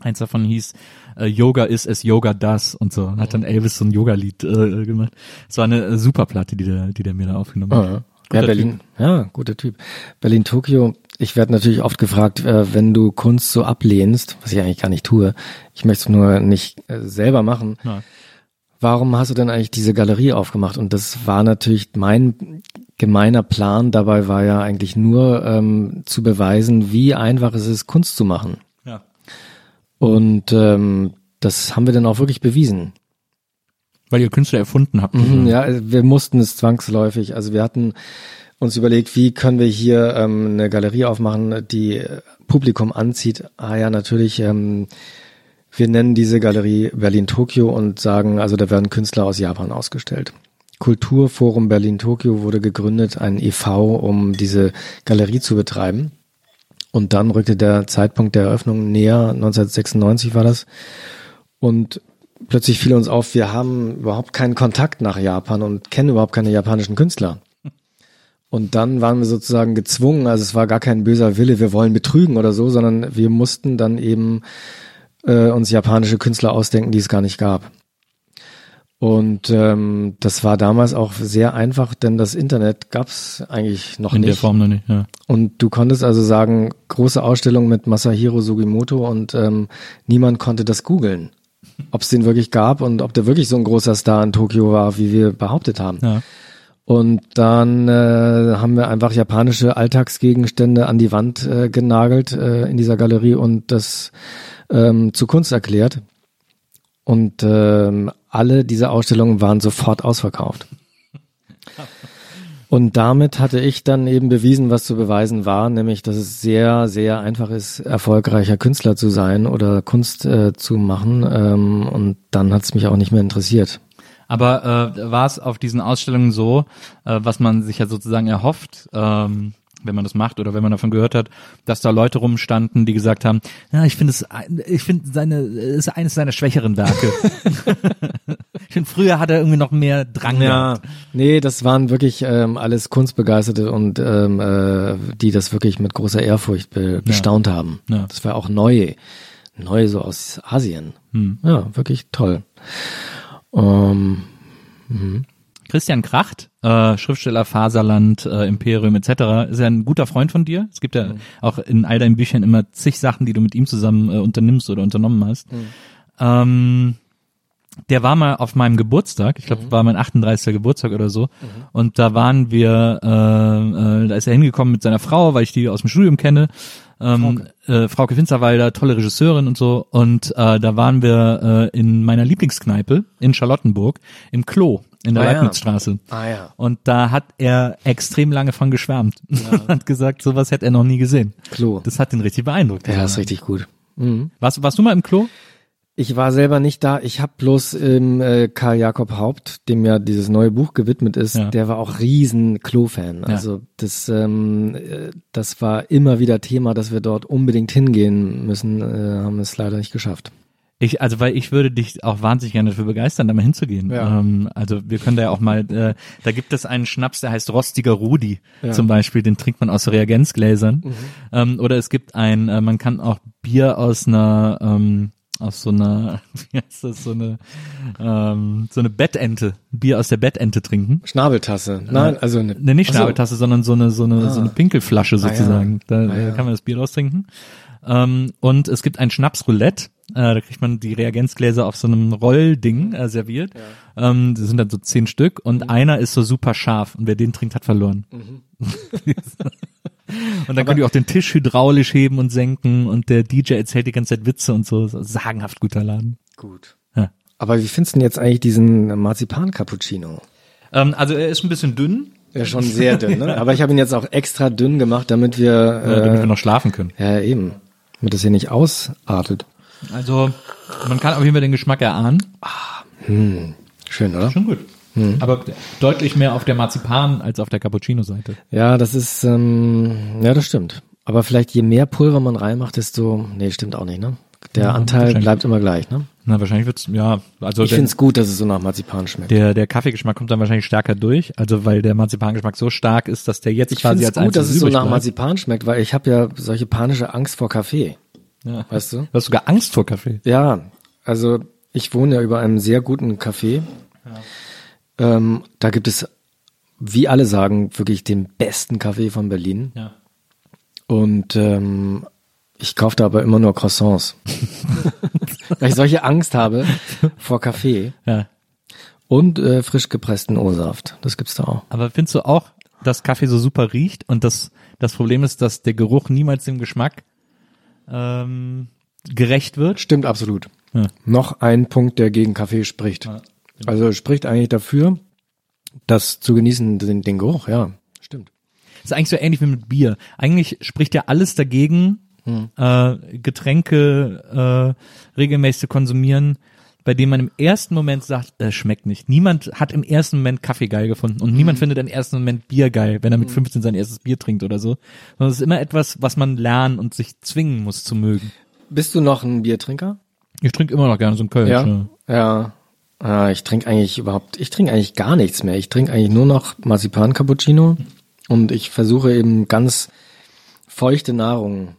Eins davon hieß äh, Yoga is as Yoga does und so. Und hat dann Elvis so ein Yoga-Lied äh, gemacht. Es war eine äh, super Platte, die der, die der mir da aufgenommen hat. Ja, Guter Berlin. Ja, guter Typ. Berlin Tokio. Ich werde natürlich oft gefragt, äh, wenn du Kunst so ablehnst, was ich eigentlich gar nicht tue. Ich möchte es nur nicht äh, selber machen. Ja. Warum hast du denn eigentlich diese Galerie aufgemacht? Und das war natürlich mein gemeiner Plan. Dabei war ja eigentlich nur ähm, zu beweisen, wie einfach es ist, Kunst zu machen. Ja. Und ähm, das haben wir dann auch wirklich bewiesen. Weil ihr Künstler erfunden habt. Mhm, ja, wir mussten es zwangsläufig. Also wir hatten uns überlegt, wie können wir hier ähm, eine Galerie aufmachen, die äh, Publikum anzieht. Ah ja, natürlich. Ähm, wir nennen diese Galerie Berlin-Tokio und sagen, also da werden Künstler aus Japan ausgestellt. Kulturforum Berlin-Tokio wurde gegründet, ein e.V., um diese Galerie zu betreiben. Und dann rückte der Zeitpunkt der Eröffnung näher, 1996 war das. Und plötzlich fiel uns auf, wir haben überhaupt keinen Kontakt nach Japan und kennen überhaupt keine japanischen Künstler. Und dann waren wir sozusagen gezwungen, also es war gar kein böser Wille, wir wollen betrügen oder so, sondern wir mussten dann eben äh, uns japanische Künstler ausdenken, die es gar nicht gab. Und ähm, das war damals auch sehr einfach, denn das Internet gab's eigentlich noch In nicht. der Form noch nicht, ja. Und du konntest also sagen, große Ausstellung mit Masahiro Sugimoto und ähm, niemand konnte das googeln, ob es den wirklich gab und ob der wirklich so ein großer Star in Tokio war, wie wir behauptet haben. ja. Und dann äh, haben wir einfach japanische Alltagsgegenstände an die Wand äh, genagelt äh, in dieser Galerie und das ähm, zu Kunst erklärt. Und ähm, alle diese Ausstellungen waren sofort ausverkauft. Und damit hatte ich dann eben bewiesen, was zu beweisen war, nämlich, dass es sehr, sehr einfach ist, erfolgreicher Künstler zu sein oder Kunst äh, zu machen. Ähm, und dann hat es mich auch nicht mehr interessiert. Aber äh, war es auf diesen Ausstellungen so, äh, was man sich ja sozusagen erhofft, ähm, wenn man das macht oder wenn man davon gehört hat, dass da Leute rumstanden, die gesagt haben, ja, ich finde es, ich finde seine, es ist eines seiner schwächeren Werke. *laughs* ich finde, früher hat er irgendwie noch mehr Drang gehabt. Nee, das waren wirklich ähm, alles Kunstbegeisterte und ähm, äh, die das wirklich mit großer Ehrfurcht be bestaunt haben. Ja. Das war auch neu, neu so aus Asien. Hm. Ja, wirklich toll. Ähm, Christian Kracht, äh, Schriftsteller Faserland, äh, Imperium etc., ist ja ein guter Freund von dir. Es gibt ja auch in all deinen Büchern immer zig Sachen, die du mit ihm zusammen äh, unternimmst oder unternommen hast. Ähm, der war mal auf meinem Geburtstag, ich glaube, war mein 38. Geburtstag oder so, und da waren wir, äh, äh, da ist er hingekommen mit seiner Frau, weil ich die aus dem Studium kenne, ähm, äh, Frauke Finzerwalder, tolle Regisseurin und so, und äh, da waren wir äh, in meiner Lieblingskneipe in Charlottenburg im Klo in der Ah ja. Leibnizstraße. ah ja, Und da hat er extrem lange von geschwärmt. *laughs* hat gesagt, sowas hätte er noch nie gesehen. Klo. Das hat ihn richtig beeindruckt. Ja, ist richtig gut. Mhm. Warst, warst du mal im Klo? Ich war selber nicht da. Ich habe bloß ähm, äh, Karl Jakob Haupt, dem ja dieses neue Buch gewidmet ist, Ja. der war auch riesen Klo-Fan. Also das, ähm, äh, das war immer wieder Thema, dass wir dort unbedingt hingehen müssen, äh, haben es leider nicht geschafft. Ich, also weil ich würde dich auch wahnsinnig gerne dafür begeistern, da mal hinzugehen. Ja. Ähm, also wir können da ja auch mal, äh, da gibt es einen Schnaps, der heißt Rostiger Rudi zum Beispiel, den trinkt man aus Reagenzgläsern. Ähm, oder es gibt ein, äh, man kann auch Bier aus einer, ähm, aus so einer, *laughs* wie heißt das, so eine, ähm, so eine Bettente, Bier aus der Bettente trinken. Schnabeltasse. Nein, also eine, Ne, nicht Ach so. Schnabeltasse, sondern so eine, so eine, so eine Pinkelflasche ja. sozusagen. Da, Ah, da ja. kann man das Bier draus trinken. Ähm, und es gibt ein Schnapsroulette. Äh, da kriegt man die Reagenzgläser auf so einem Rollding äh, serviert. Ähm, das sind dann so zehn Stück und Mhm. einer ist so super scharf und wer den trinkt, hat verloren. *laughs* und dann können die auch den Tisch hydraulisch heben und senken und der DJ erzählt die ganze Zeit Witze und so. Sagenhaft guter Laden. Gut. Ja. Aber wie findest du denn jetzt eigentlich diesen Marzipan-Cappuccino? Ähm, also er ist ein bisschen dünn, Ja, schon sehr dünn, ne? Aber ich habe ihn jetzt auch extra dünn gemacht, damit wir, äh, damit wir äh, noch schlafen können. ja eben, damit das hier nicht ausartet. Also man kann auf jeden Fall den Geschmack erahnen. Schön, oder? Schon gut. Aber deutlich mehr auf der Marzipan als auf der Cappuccino-Seite. Ja, das ist, ähm, ja, das stimmt. Aber vielleicht je mehr Pulver man reinmacht, desto, nee, stimmt auch nicht, ne? Der Anteil wahrscheinlich. bleibt immer gleich, ne? Na, wahrscheinlich wird's, ja, also Ich finde es gut, dass es so nach Marzipan schmeckt. der, der Kaffeegeschmack kommt dann wahrscheinlich stärker durch, also weil der Marzipangeschmack so stark ist, dass der jetzt ich quasi finde als es gut, dass es so nach bleibt. Marzipan schmeckt, weil ich habe ja solche panische Angst vor Kaffee. Ja. Weißt du? Du hast sogar Angst vor Kaffee. Ja, also ich wohne ja über einem sehr guten Café. Ähm, da gibt es, wie alle sagen, wirklich den besten Kaffee von Berlin. Ja. Und ähm, ich kaufe da aber immer nur Croissants. *laughs* Weil ich solche Angst habe vor Kaffee Ja. und äh, frisch gepressten O-Saft. Das gibt's da auch. Aber findest du auch, dass Kaffee so super riecht und das, das Problem ist, dass der Geruch niemals dem Geschmack ähm, gerecht wird? Stimmt absolut. Ja. Noch ein Punkt, der gegen Kaffee spricht. Also spricht eigentlich dafür, das zu genießen, den, den Geruch, ja. Stimmt. Das ist eigentlich so ähnlich wie mit Bier. Eigentlich spricht ja alles dagegen, äh, Getränke äh, regelmäßig zu konsumieren, bei dem man im ersten Moment sagt, äh, schmeckt nicht. Niemand hat im ersten Moment Kaffee geil gefunden und niemand findet im ersten Moment Bier geil, wenn er mit 15 sein erstes Bier trinkt oder so. Sondern es ist immer etwas, was man lernen und sich zwingen muss zu mögen. Bist du noch ein Biertrinker? Ich trinke immer noch gerne so ein Kölsch. Ja. ne? Ja. Ah, ich trinke eigentlich überhaupt, ich trinke eigentlich gar nichts mehr. Ich trinke eigentlich nur noch Marzipan Cappuccino Und ich versuche eben ganz feuchte Nahrung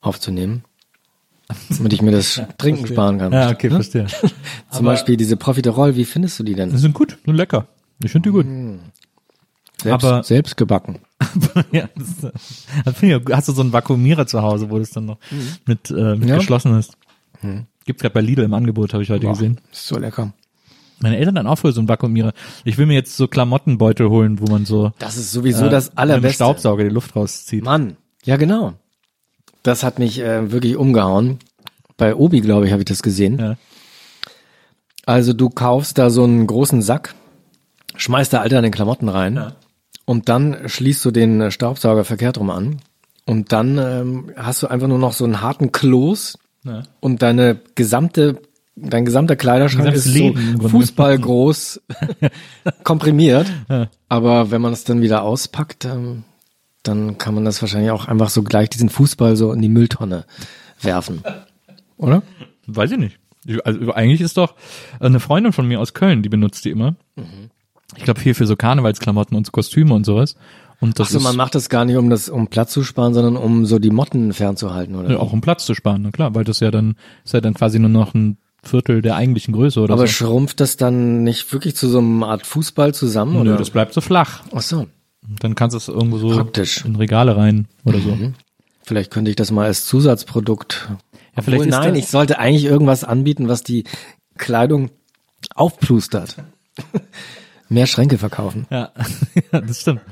aufzunehmen, damit ich mir das Trinken sparen kann. Ja, okay, verstehe. *laughs* Zum Beispiel diese Profiterol, wie findest du die denn? Die sind gut, sind lecker. Ich finde die gut. Selbst, aber- selbst gebacken. *laughs* ja, das, das hast du so einen Vakuumierer zu Hause, wo das dann noch mit, äh, mit Ja. geschlossen ist. Gibt's gerade bei Lidl im Angebot, habe ich heute gesehen. Ist so lecker. Meine Eltern dann auch für so einen Vakuumierer. Ich will mir jetzt so Klamottenbeutel holen, wo man so Das ist sowieso äh, das mit einem allerbeste. Staubsauger die Luft rauszieht. Mann, ja genau. Das hat mich äh, wirklich umgehauen. Bei Obi, glaube ich, habe ich das gesehen. Ja. Also du kaufst da so einen großen Sack, schmeißt da all deine Klamotten rein und dann schließt du den äh, Staubsauger verkehrt rum an und dann ähm, hast du einfach nur noch so einen harten Kloß Ja. und deine gesamte dein gesamter Kleiderschrank ist Leben so fußballgroß *laughs* komprimiert. Aber wenn man es dann wieder auspackt, ähm, dann kann man das wahrscheinlich auch einfach so gleich diesen Fußball so in die Mülltonne werfen. *laughs* Oder? Weiß ich nicht. Ich- Also eigentlich ist doch eine Freundin von mir aus Köln, die benutzt die immer. Ich glaube viel für so Karnevalsklamotten und so Kostüme und sowas. Und das Achso, ist man macht das gar nicht, um das, um Platz zu sparen, sondern um so die Motten fernzuhalten, oder? ja, auch um Platz zu sparen, na klar, weil das ja dann ist ja dann quasi nur noch ein Viertel der eigentlichen Größe oder Aber so. schrumpft das dann nicht wirklich zu so einer Art Fußball zusammen, Nö, oder? das bleibt so flach. Ach so. Dann kannst du es irgendwo so Praktisch. in Regale rein oder so. Vielleicht könnte ich das mal als Zusatzprodukt. Ja, vielleicht Obwohl, nein, ich sollte eigentlich irgendwas anbieten, was die Kleidung aufplustert. *laughs* Mehr Schränke verkaufen. Ja, *laughs* ja das stimmt.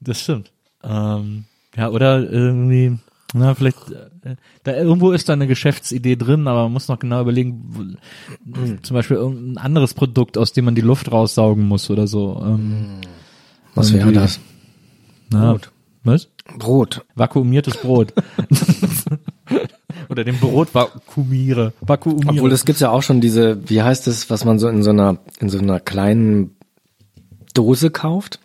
Das stimmt. Ähm, ja, oder irgendwie, na, vielleicht, äh, da irgendwo ist da eine Geschäftsidee drin, aber man muss noch genau überlegen, wo, zum Beispiel irgendein anderes Produkt, aus dem man die Luft raussaugen muss oder so. Ähm, Was wäre das? na, Brot. Was? Brot. Vakuumiertes Brot. *laughs* oder den Brot vakuumiere. Vakuumiere. Obwohl es gibt ja auch schon diese, wie heißt es, was man so in so einer, in so einer kleinen Dose kauft?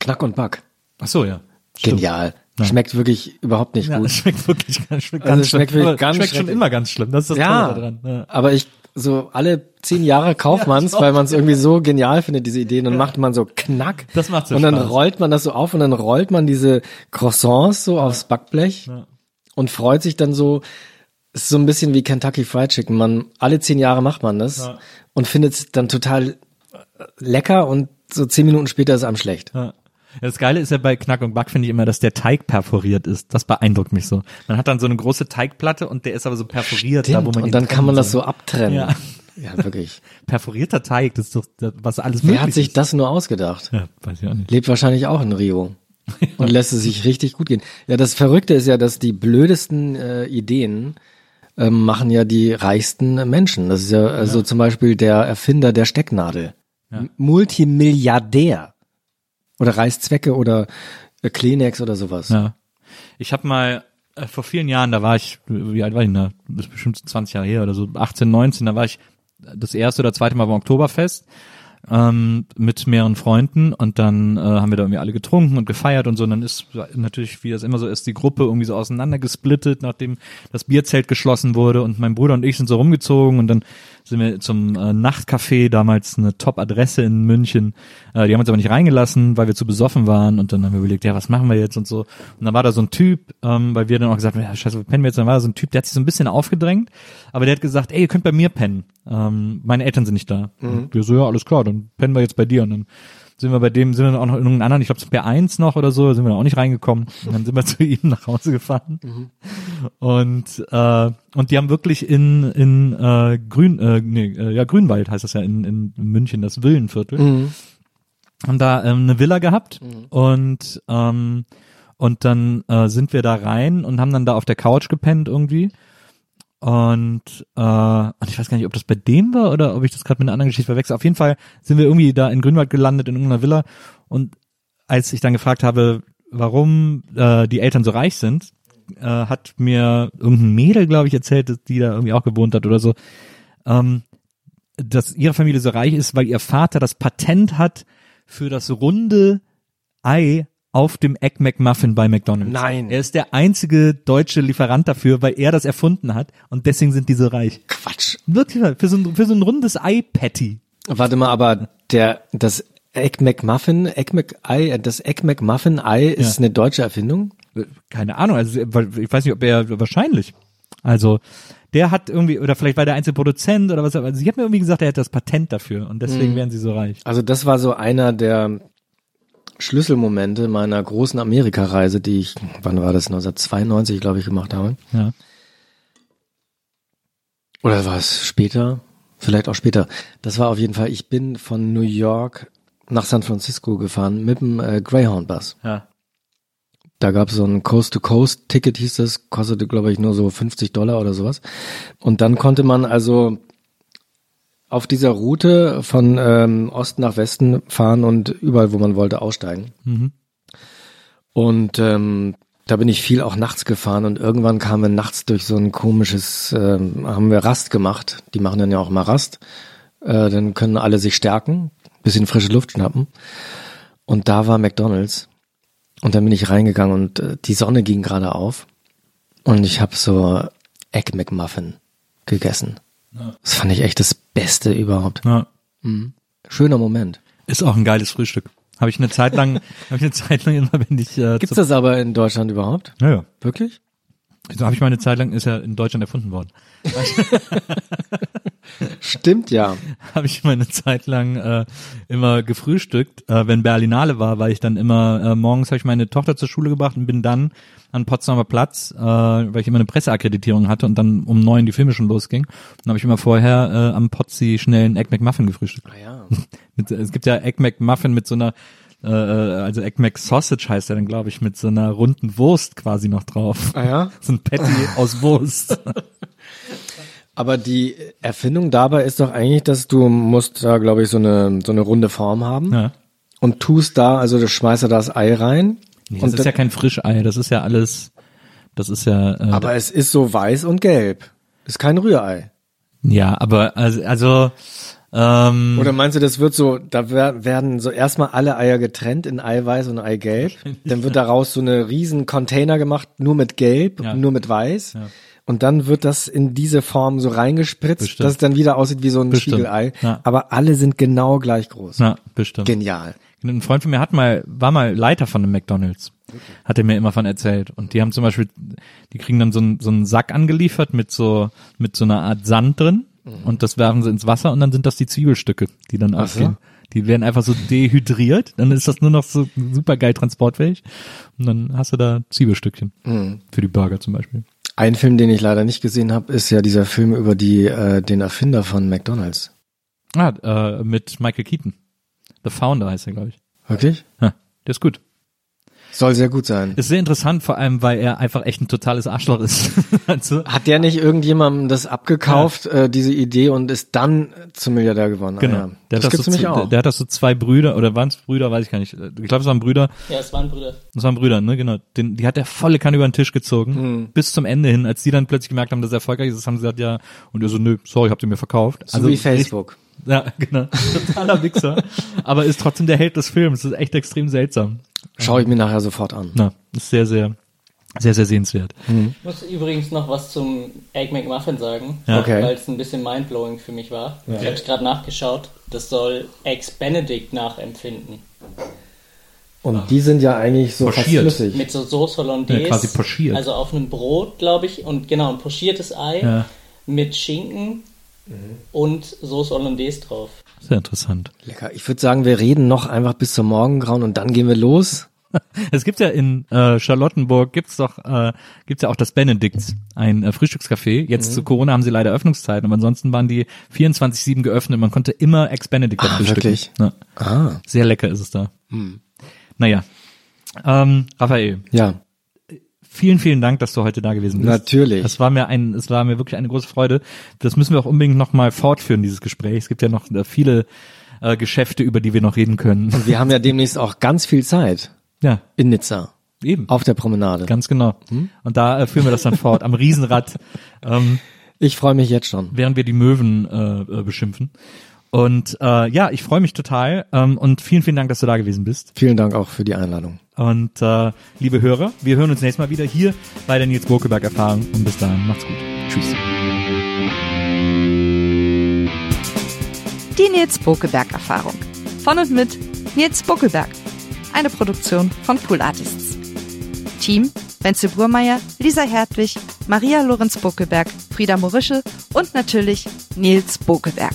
Knack und Back. Ach so, ja. Stimmt. Genial. Schmeckt wirklich überhaupt nicht Ja, gut. es *laughs* schmeckt wirklich ganz, schmeckt Also ganz schmeckt schlimm. wirklich ganz schmeckt schon schrecklich. immer ganz schlimm. Das ist das Ja, Tolle daran. Ja. aber ich so alle zehn Jahre *laughs* kauft man's, weil man es irgendwie so genial findet, diese Ideen. Dann macht man so Knack. Das macht so Und dann Spaß. rollt man das so auf und dann rollt man diese Croissants so aufs Backblech und freut sich dann so. Ist so ein bisschen wie Kentucky Fried Chicken. Man alle zehn Jahre macht man das und findet es dann total äh, lecker und so zehn Minuten später ist einem schlecht. Ja. Ja, das Geile ist ja bei Knack und Back, finde ich immer, dass der Teig perforiert ist. Das beeindruckt mich so. Man hat dann so eine große Teigplatte und der ist aber so perforiert, da wo man und dann kann man das so abtrennen. Ja. ja wirklich. *laughs* Perforierter Teig, das ist doch, das, was alles möglich Wer hat sich ist. das nur ausgedacht? Ja, weiß ich auch nicht. Lebt wahrscheinlich auch in Rio. *laughs* Und lässt es sich richtig gut gehen. Ja, das Verrückte ist ja, dass die blödesten äh, Ideen ähm, machen ja die reichsten Menschen. Das ist ja also zum Beispiel der Erfinder der Stecknadel. M- Multimilliardär. Oder Reißzwecke oder äh, Kleenex oder sowas. Ja. Ich habe mal äh, vor vielen Jahren, da war ich, wie alt war ich denn da? Das ist bestimmt 20 Jahre her oder so, 18, 19, da war ich das erste oder zweite Mal beim Oktoberfest ähm, mit mehreren Freunden und dann äh, haben wir da irgendwie alle getrunken und gefeiert und so und dann ist natürlich, wie das immer so ist, die Gruppe irgendwie so auseinandergesplittet, nachdem das Bierzelt geschlossen wurde und mein Bruder und ich sind so rumgezogen und dann sind wir zum äh, Nachtcafé, damals eine Top-Adresse in München. Äh, die haben uns aber nicht reingelassen, weil wir zu besoffen waren und dann haben wir überlegt, ja, was machen wir jetzt und so. Und dann war da so ein Typ, ähm, weil wir dann auch gesagt haben, ja, scheiße, wo pennen wir jetzt? Dann war da so ein Typ, der hat sich so ein bisschen aufgedrängt, aber der hat gesagt, ey, ihr könnt bei mir pennen. Ähm, meine Eltern sind nicht da. Und wir so, ja, alles klar, dann pennen wir jetzt bei dir. Und dann sind wir bei dem, sind wir auch noch in irgendeinen anderen, ich glaube zum P1 noch oder so, sind wir dann auch nicht reingekommen. Und dann sind wir *laughs* zu ihm nach Hause gefahren. Und äh, und die haben wirklich in in äh, Grün äh, nee, äh, ja Grünwald heißt das ja in, in München das Villenviertel. Haben da ähm, eine Villa gehabt und ähm, und dann äh, sind wir da rein und haben dann da auf der Couch gepennt irgendwie und äh, und ich weiß gar nicht ob das bei dem war oder ob ich das gerade mit einer anderen Geschichte verwechsel. Auf jeden Fall sind wir irgendwie da in Grünwald gelandet in irgendeiner Villa. Und als ich dann gefragt habe warum äh, die Eltern so reich sind äh, hat mir irgendein Mädel, glaube ich, erzählt, dass die da irgendwie auch gewohnt hat oder so, ähm, dass ihre Familie so reich ist, weil ihr Vater das Patent hat für das runde Ei auf dem Egg McMuffin bei McDonald's. Nein. Er ist der einzige deutsche Lieferant dafür, weil er das erfunden hat und deswegen sind die so reich. Quatsch. Wirklich, für so ein, für so ein rundes Ei-Patty. Warte mal, aber der, das Egg McMuffin, Egg McEye, das Egg McMuffin Ei ist Ja. eine deutsche Erfindung? Keine Ahnung, also ich weiß nicht, ob er wahrscheinlich. Also der hat irgendwie, oder vielleicht war der einzige Produzent oder was, also sie hat mir irgendwie gesagt, er hätte das Patent dafür und deswegen wären sie so reich. Also das war so einer der Schlüsselmomente meiner großen Amerikareise, die ich, wann war das, 1992, glaube ich, gemacht habe. Ja. Oder war es später? Vielleicht auch später. Das war auf jeden Fall, ich bin von New York nach San Francisco gefahren mit dem äh, Greyhound-Bus. Ja. Da gab es so ein Coast-to-Coast-Ticket, hieß das, kostete, glaube ich, nur so 50 Dollar oder sowas. Und dann konnte man also auf dieser Route von ähm, Osten nach Westen fahren und überall, wo man wollte, aussteigen. Mhm. Und ähm, da bin ich viel auch nachts gefahren und irgendwann kamen wir nachts durch so ein komisches, ähm, haben wir Rast gemacht. Die machen dann ja auch mal Rast. Äh, dann können alle sich stärken, bisschen frische Luft schnappen. Und da war McDonald's. Und dann bin ich reingegangen und äh, die Sonne ging gerade auf. Und ich habe so Egg McMuffin gegessen. Das fand ich echt das Beste überhaupt. ja. Schöner Moment. Ist auch ein geiles Frühstück. Habe ich eine Zeit lang, *laughs* habe ich eine Zeit lang immer, wenn ich äh, Gibt's das aber in Deutschland überhaupt? Ja, ja. Wirklich? So habe ich meine Zeit lang, ist ja in Deutschland erfunden worden. *laughs* Stimmt ja. *laughs* habe ich meine Zeit lang äh, immer gefrühstückt. Äh, wenn Berlinale war, war ich dann immer, äh, morgens habe ich meine Tochter zur Schule gebracht und bin dann an Potsdamer Platz, äh, weil ich immer eine Presseakkreditierung hatte und dann um neun die Filme schon losging. Dann habe ich immer vorher äh, am Potzi schnell einen Egg McMuffin gefrühstückt. Ja. *laughs* Mit, es gibt ja Egg McMuffin mit so einer äh, also Egg McSausage heißt er dann, glaube ich, mit so einer runden Wurst quasi noch drauf. Ah ja? *laughs* So ein Patty aus Wurst. *laughs* Aber die Erfindung dabei ist doch eigentlich, dass du musst da, glaube ich, so eine, so eine runde Form haben ja. und tust da, also du schmeißt da das Ei rein. Nee, und das ist ja kein Frischei, das ist ja alles, das ist ja. Äh, aber es ist so weiß und gelb. Ist kein Rührei. Ja, aber also, also ähm, Oder meinst du, das wird so, da wer- werden so erstmal alle Eier getrennt in Eiweiß und Eigelb. *laughs* Dann wird daraus so eine riesen Container gemacht, nur mit Gelb, Ja. nur mit Weiß. Ja. Und dann wird das in diese Form so reingespritzt, Bestimmt. dass es dann wieder aussieht wie so ein Bestimmt. Spiegelei. Ja. Aber alle sind genau gleich groß. na, bestimmt. Genial. Ein Freund von mir hat mal, war mal Leiter von einem McDonalds. Hat er mir immer von erzählt. Und die haben zum Beispiel, die kriegen dann so einen, so einen Sack angeliefert mit so, mit so einer Art Sand drin. Und das werfen sie ins Wasser und dann sind das die Zwiebelstücke, die dann Ach so. aufgehen. Die werden einfach so dehydriert, dann ist das nur noch so super geil transportfähig. Und dann hast du da Zwiebelstückchen. Mhm. Für die Burger zum Beispiel. Ein Film, den ich leider nicht gesehen habe, ist ja dieser Film über die äh, den Erfinder von McDonald's. Ah, äh, mit Michael Keaton. The Founder heißt er, glaube ich. Wirklich? Ja, der ist gut. Soll sehr gut sein. Ist sehr interessant, vor allem, weil er einfach echt ein totales Arschloch ist. *laughs* also, Hat der nicht irgendjemandem das abgekauft, äh, diese Idee, und ist dann zum Milliardär geworden? genau. Ah, ja. Der, das hat das gibt's so, nämlich auch. Der, der hat das so zwei Brüder, oder waren es Brüder, weiß ich gar nicht. Ich glaube, es waren Brüder. Ja, es waren Brüder. Das waren Brüder, ne, genau. Den, die hat der volle Kanne über den Tisch gezogen. Hm. Bis zum Ende hin. Als die dann plötzlich gemerkt haben, dass er erfolgreich ist, haben sie gesagt, ja, und er so, nö, sorry, habt ihr mir verkauft. so wie Facebook. Ja, genau. Totaler Wichser. Aber ist trotzdem der Held des Films. Das ist echt extrem seltsam. Schaue ich mir nachher sofort an. Na, ist sehr, sehr, sehr, sehr sehenswert. Ich muss übrigens noch was zum Egg McMuffin sagen, Ja. Okay. weil es ein bisschen mindblowing für mich war. Ich habe gerade nachgeschaut. Das soll Eggs Benedict nachempfinden. Und die sind ja eigentlich so Pochiert. fast flüssig. Mit so Sauce Hollandaise. Ja, quasi pochiert. Also auf einem Brot, glaube ich. Und genau, ein pochiertes Ei Ja. mit Schinken und Sauce Hollandaise drauf. Sehr interessant. Lecker. Ich würde sagen, wir reden noch einfach bis zum Morgengrauen und dann gehen wir los. *laughs* Es gibt ja in äh, Charlottenburg gibt's doch äh, gibt's ja auch das Benedikts, ein äh, Frühstückscafé. Jetzt Mhm. zu Corona haben sie leider Öffnungszeiten, aber ansonsten waren die 24/7 geöffnet. Man konnte immer Ex Benedict da Ah, frühstücken. wirklich? Ja. Ah, Sehr lecker ist es da. Naja, ähm, Raphael, ja, vielen vielen Dank, dass du heute da gewesen bist. Natürlich. Es war mir ein, es war mir wirklich eine große Freude. Das müssen wir auch unbedingt noch mal fortführen dieses Gespräch. Es gibt ja noch äh, viele äh, Geschäfte, über die wir noch reden können. und wir haben ja demnächst auch ganz viel Zeit Ja, in Nizza eben. auf der Promenade. Ganz genau. Und da äh, führen wir das dann fort am Riesenrad, *laughs* ähm, Ich freue mich jetzt schon. während wir die Möwen äh, äh, beschimpfen. Und äh, ja, ich freue mich total ähm, und vielen, vielen Dank, dass du da gewesen bist. Vielen Dank auch für die Einladung. Und äh, liebe Hörer, wir hören uns nächstes Mal wieder hier bei der Nils Burkeberg Erfahrung. Und bis dahin, macht's gut. Tschüss. Die Nils Bokeberg Erfahrung. Von und mit Nils Buckelberg. Eine Produktion von Pool Artists. Team Wenzel Burmeier, Lisa Hertwig, Maria Lorenz Buckelberg, Frieda Morische und natürlich Nils Buckelberg.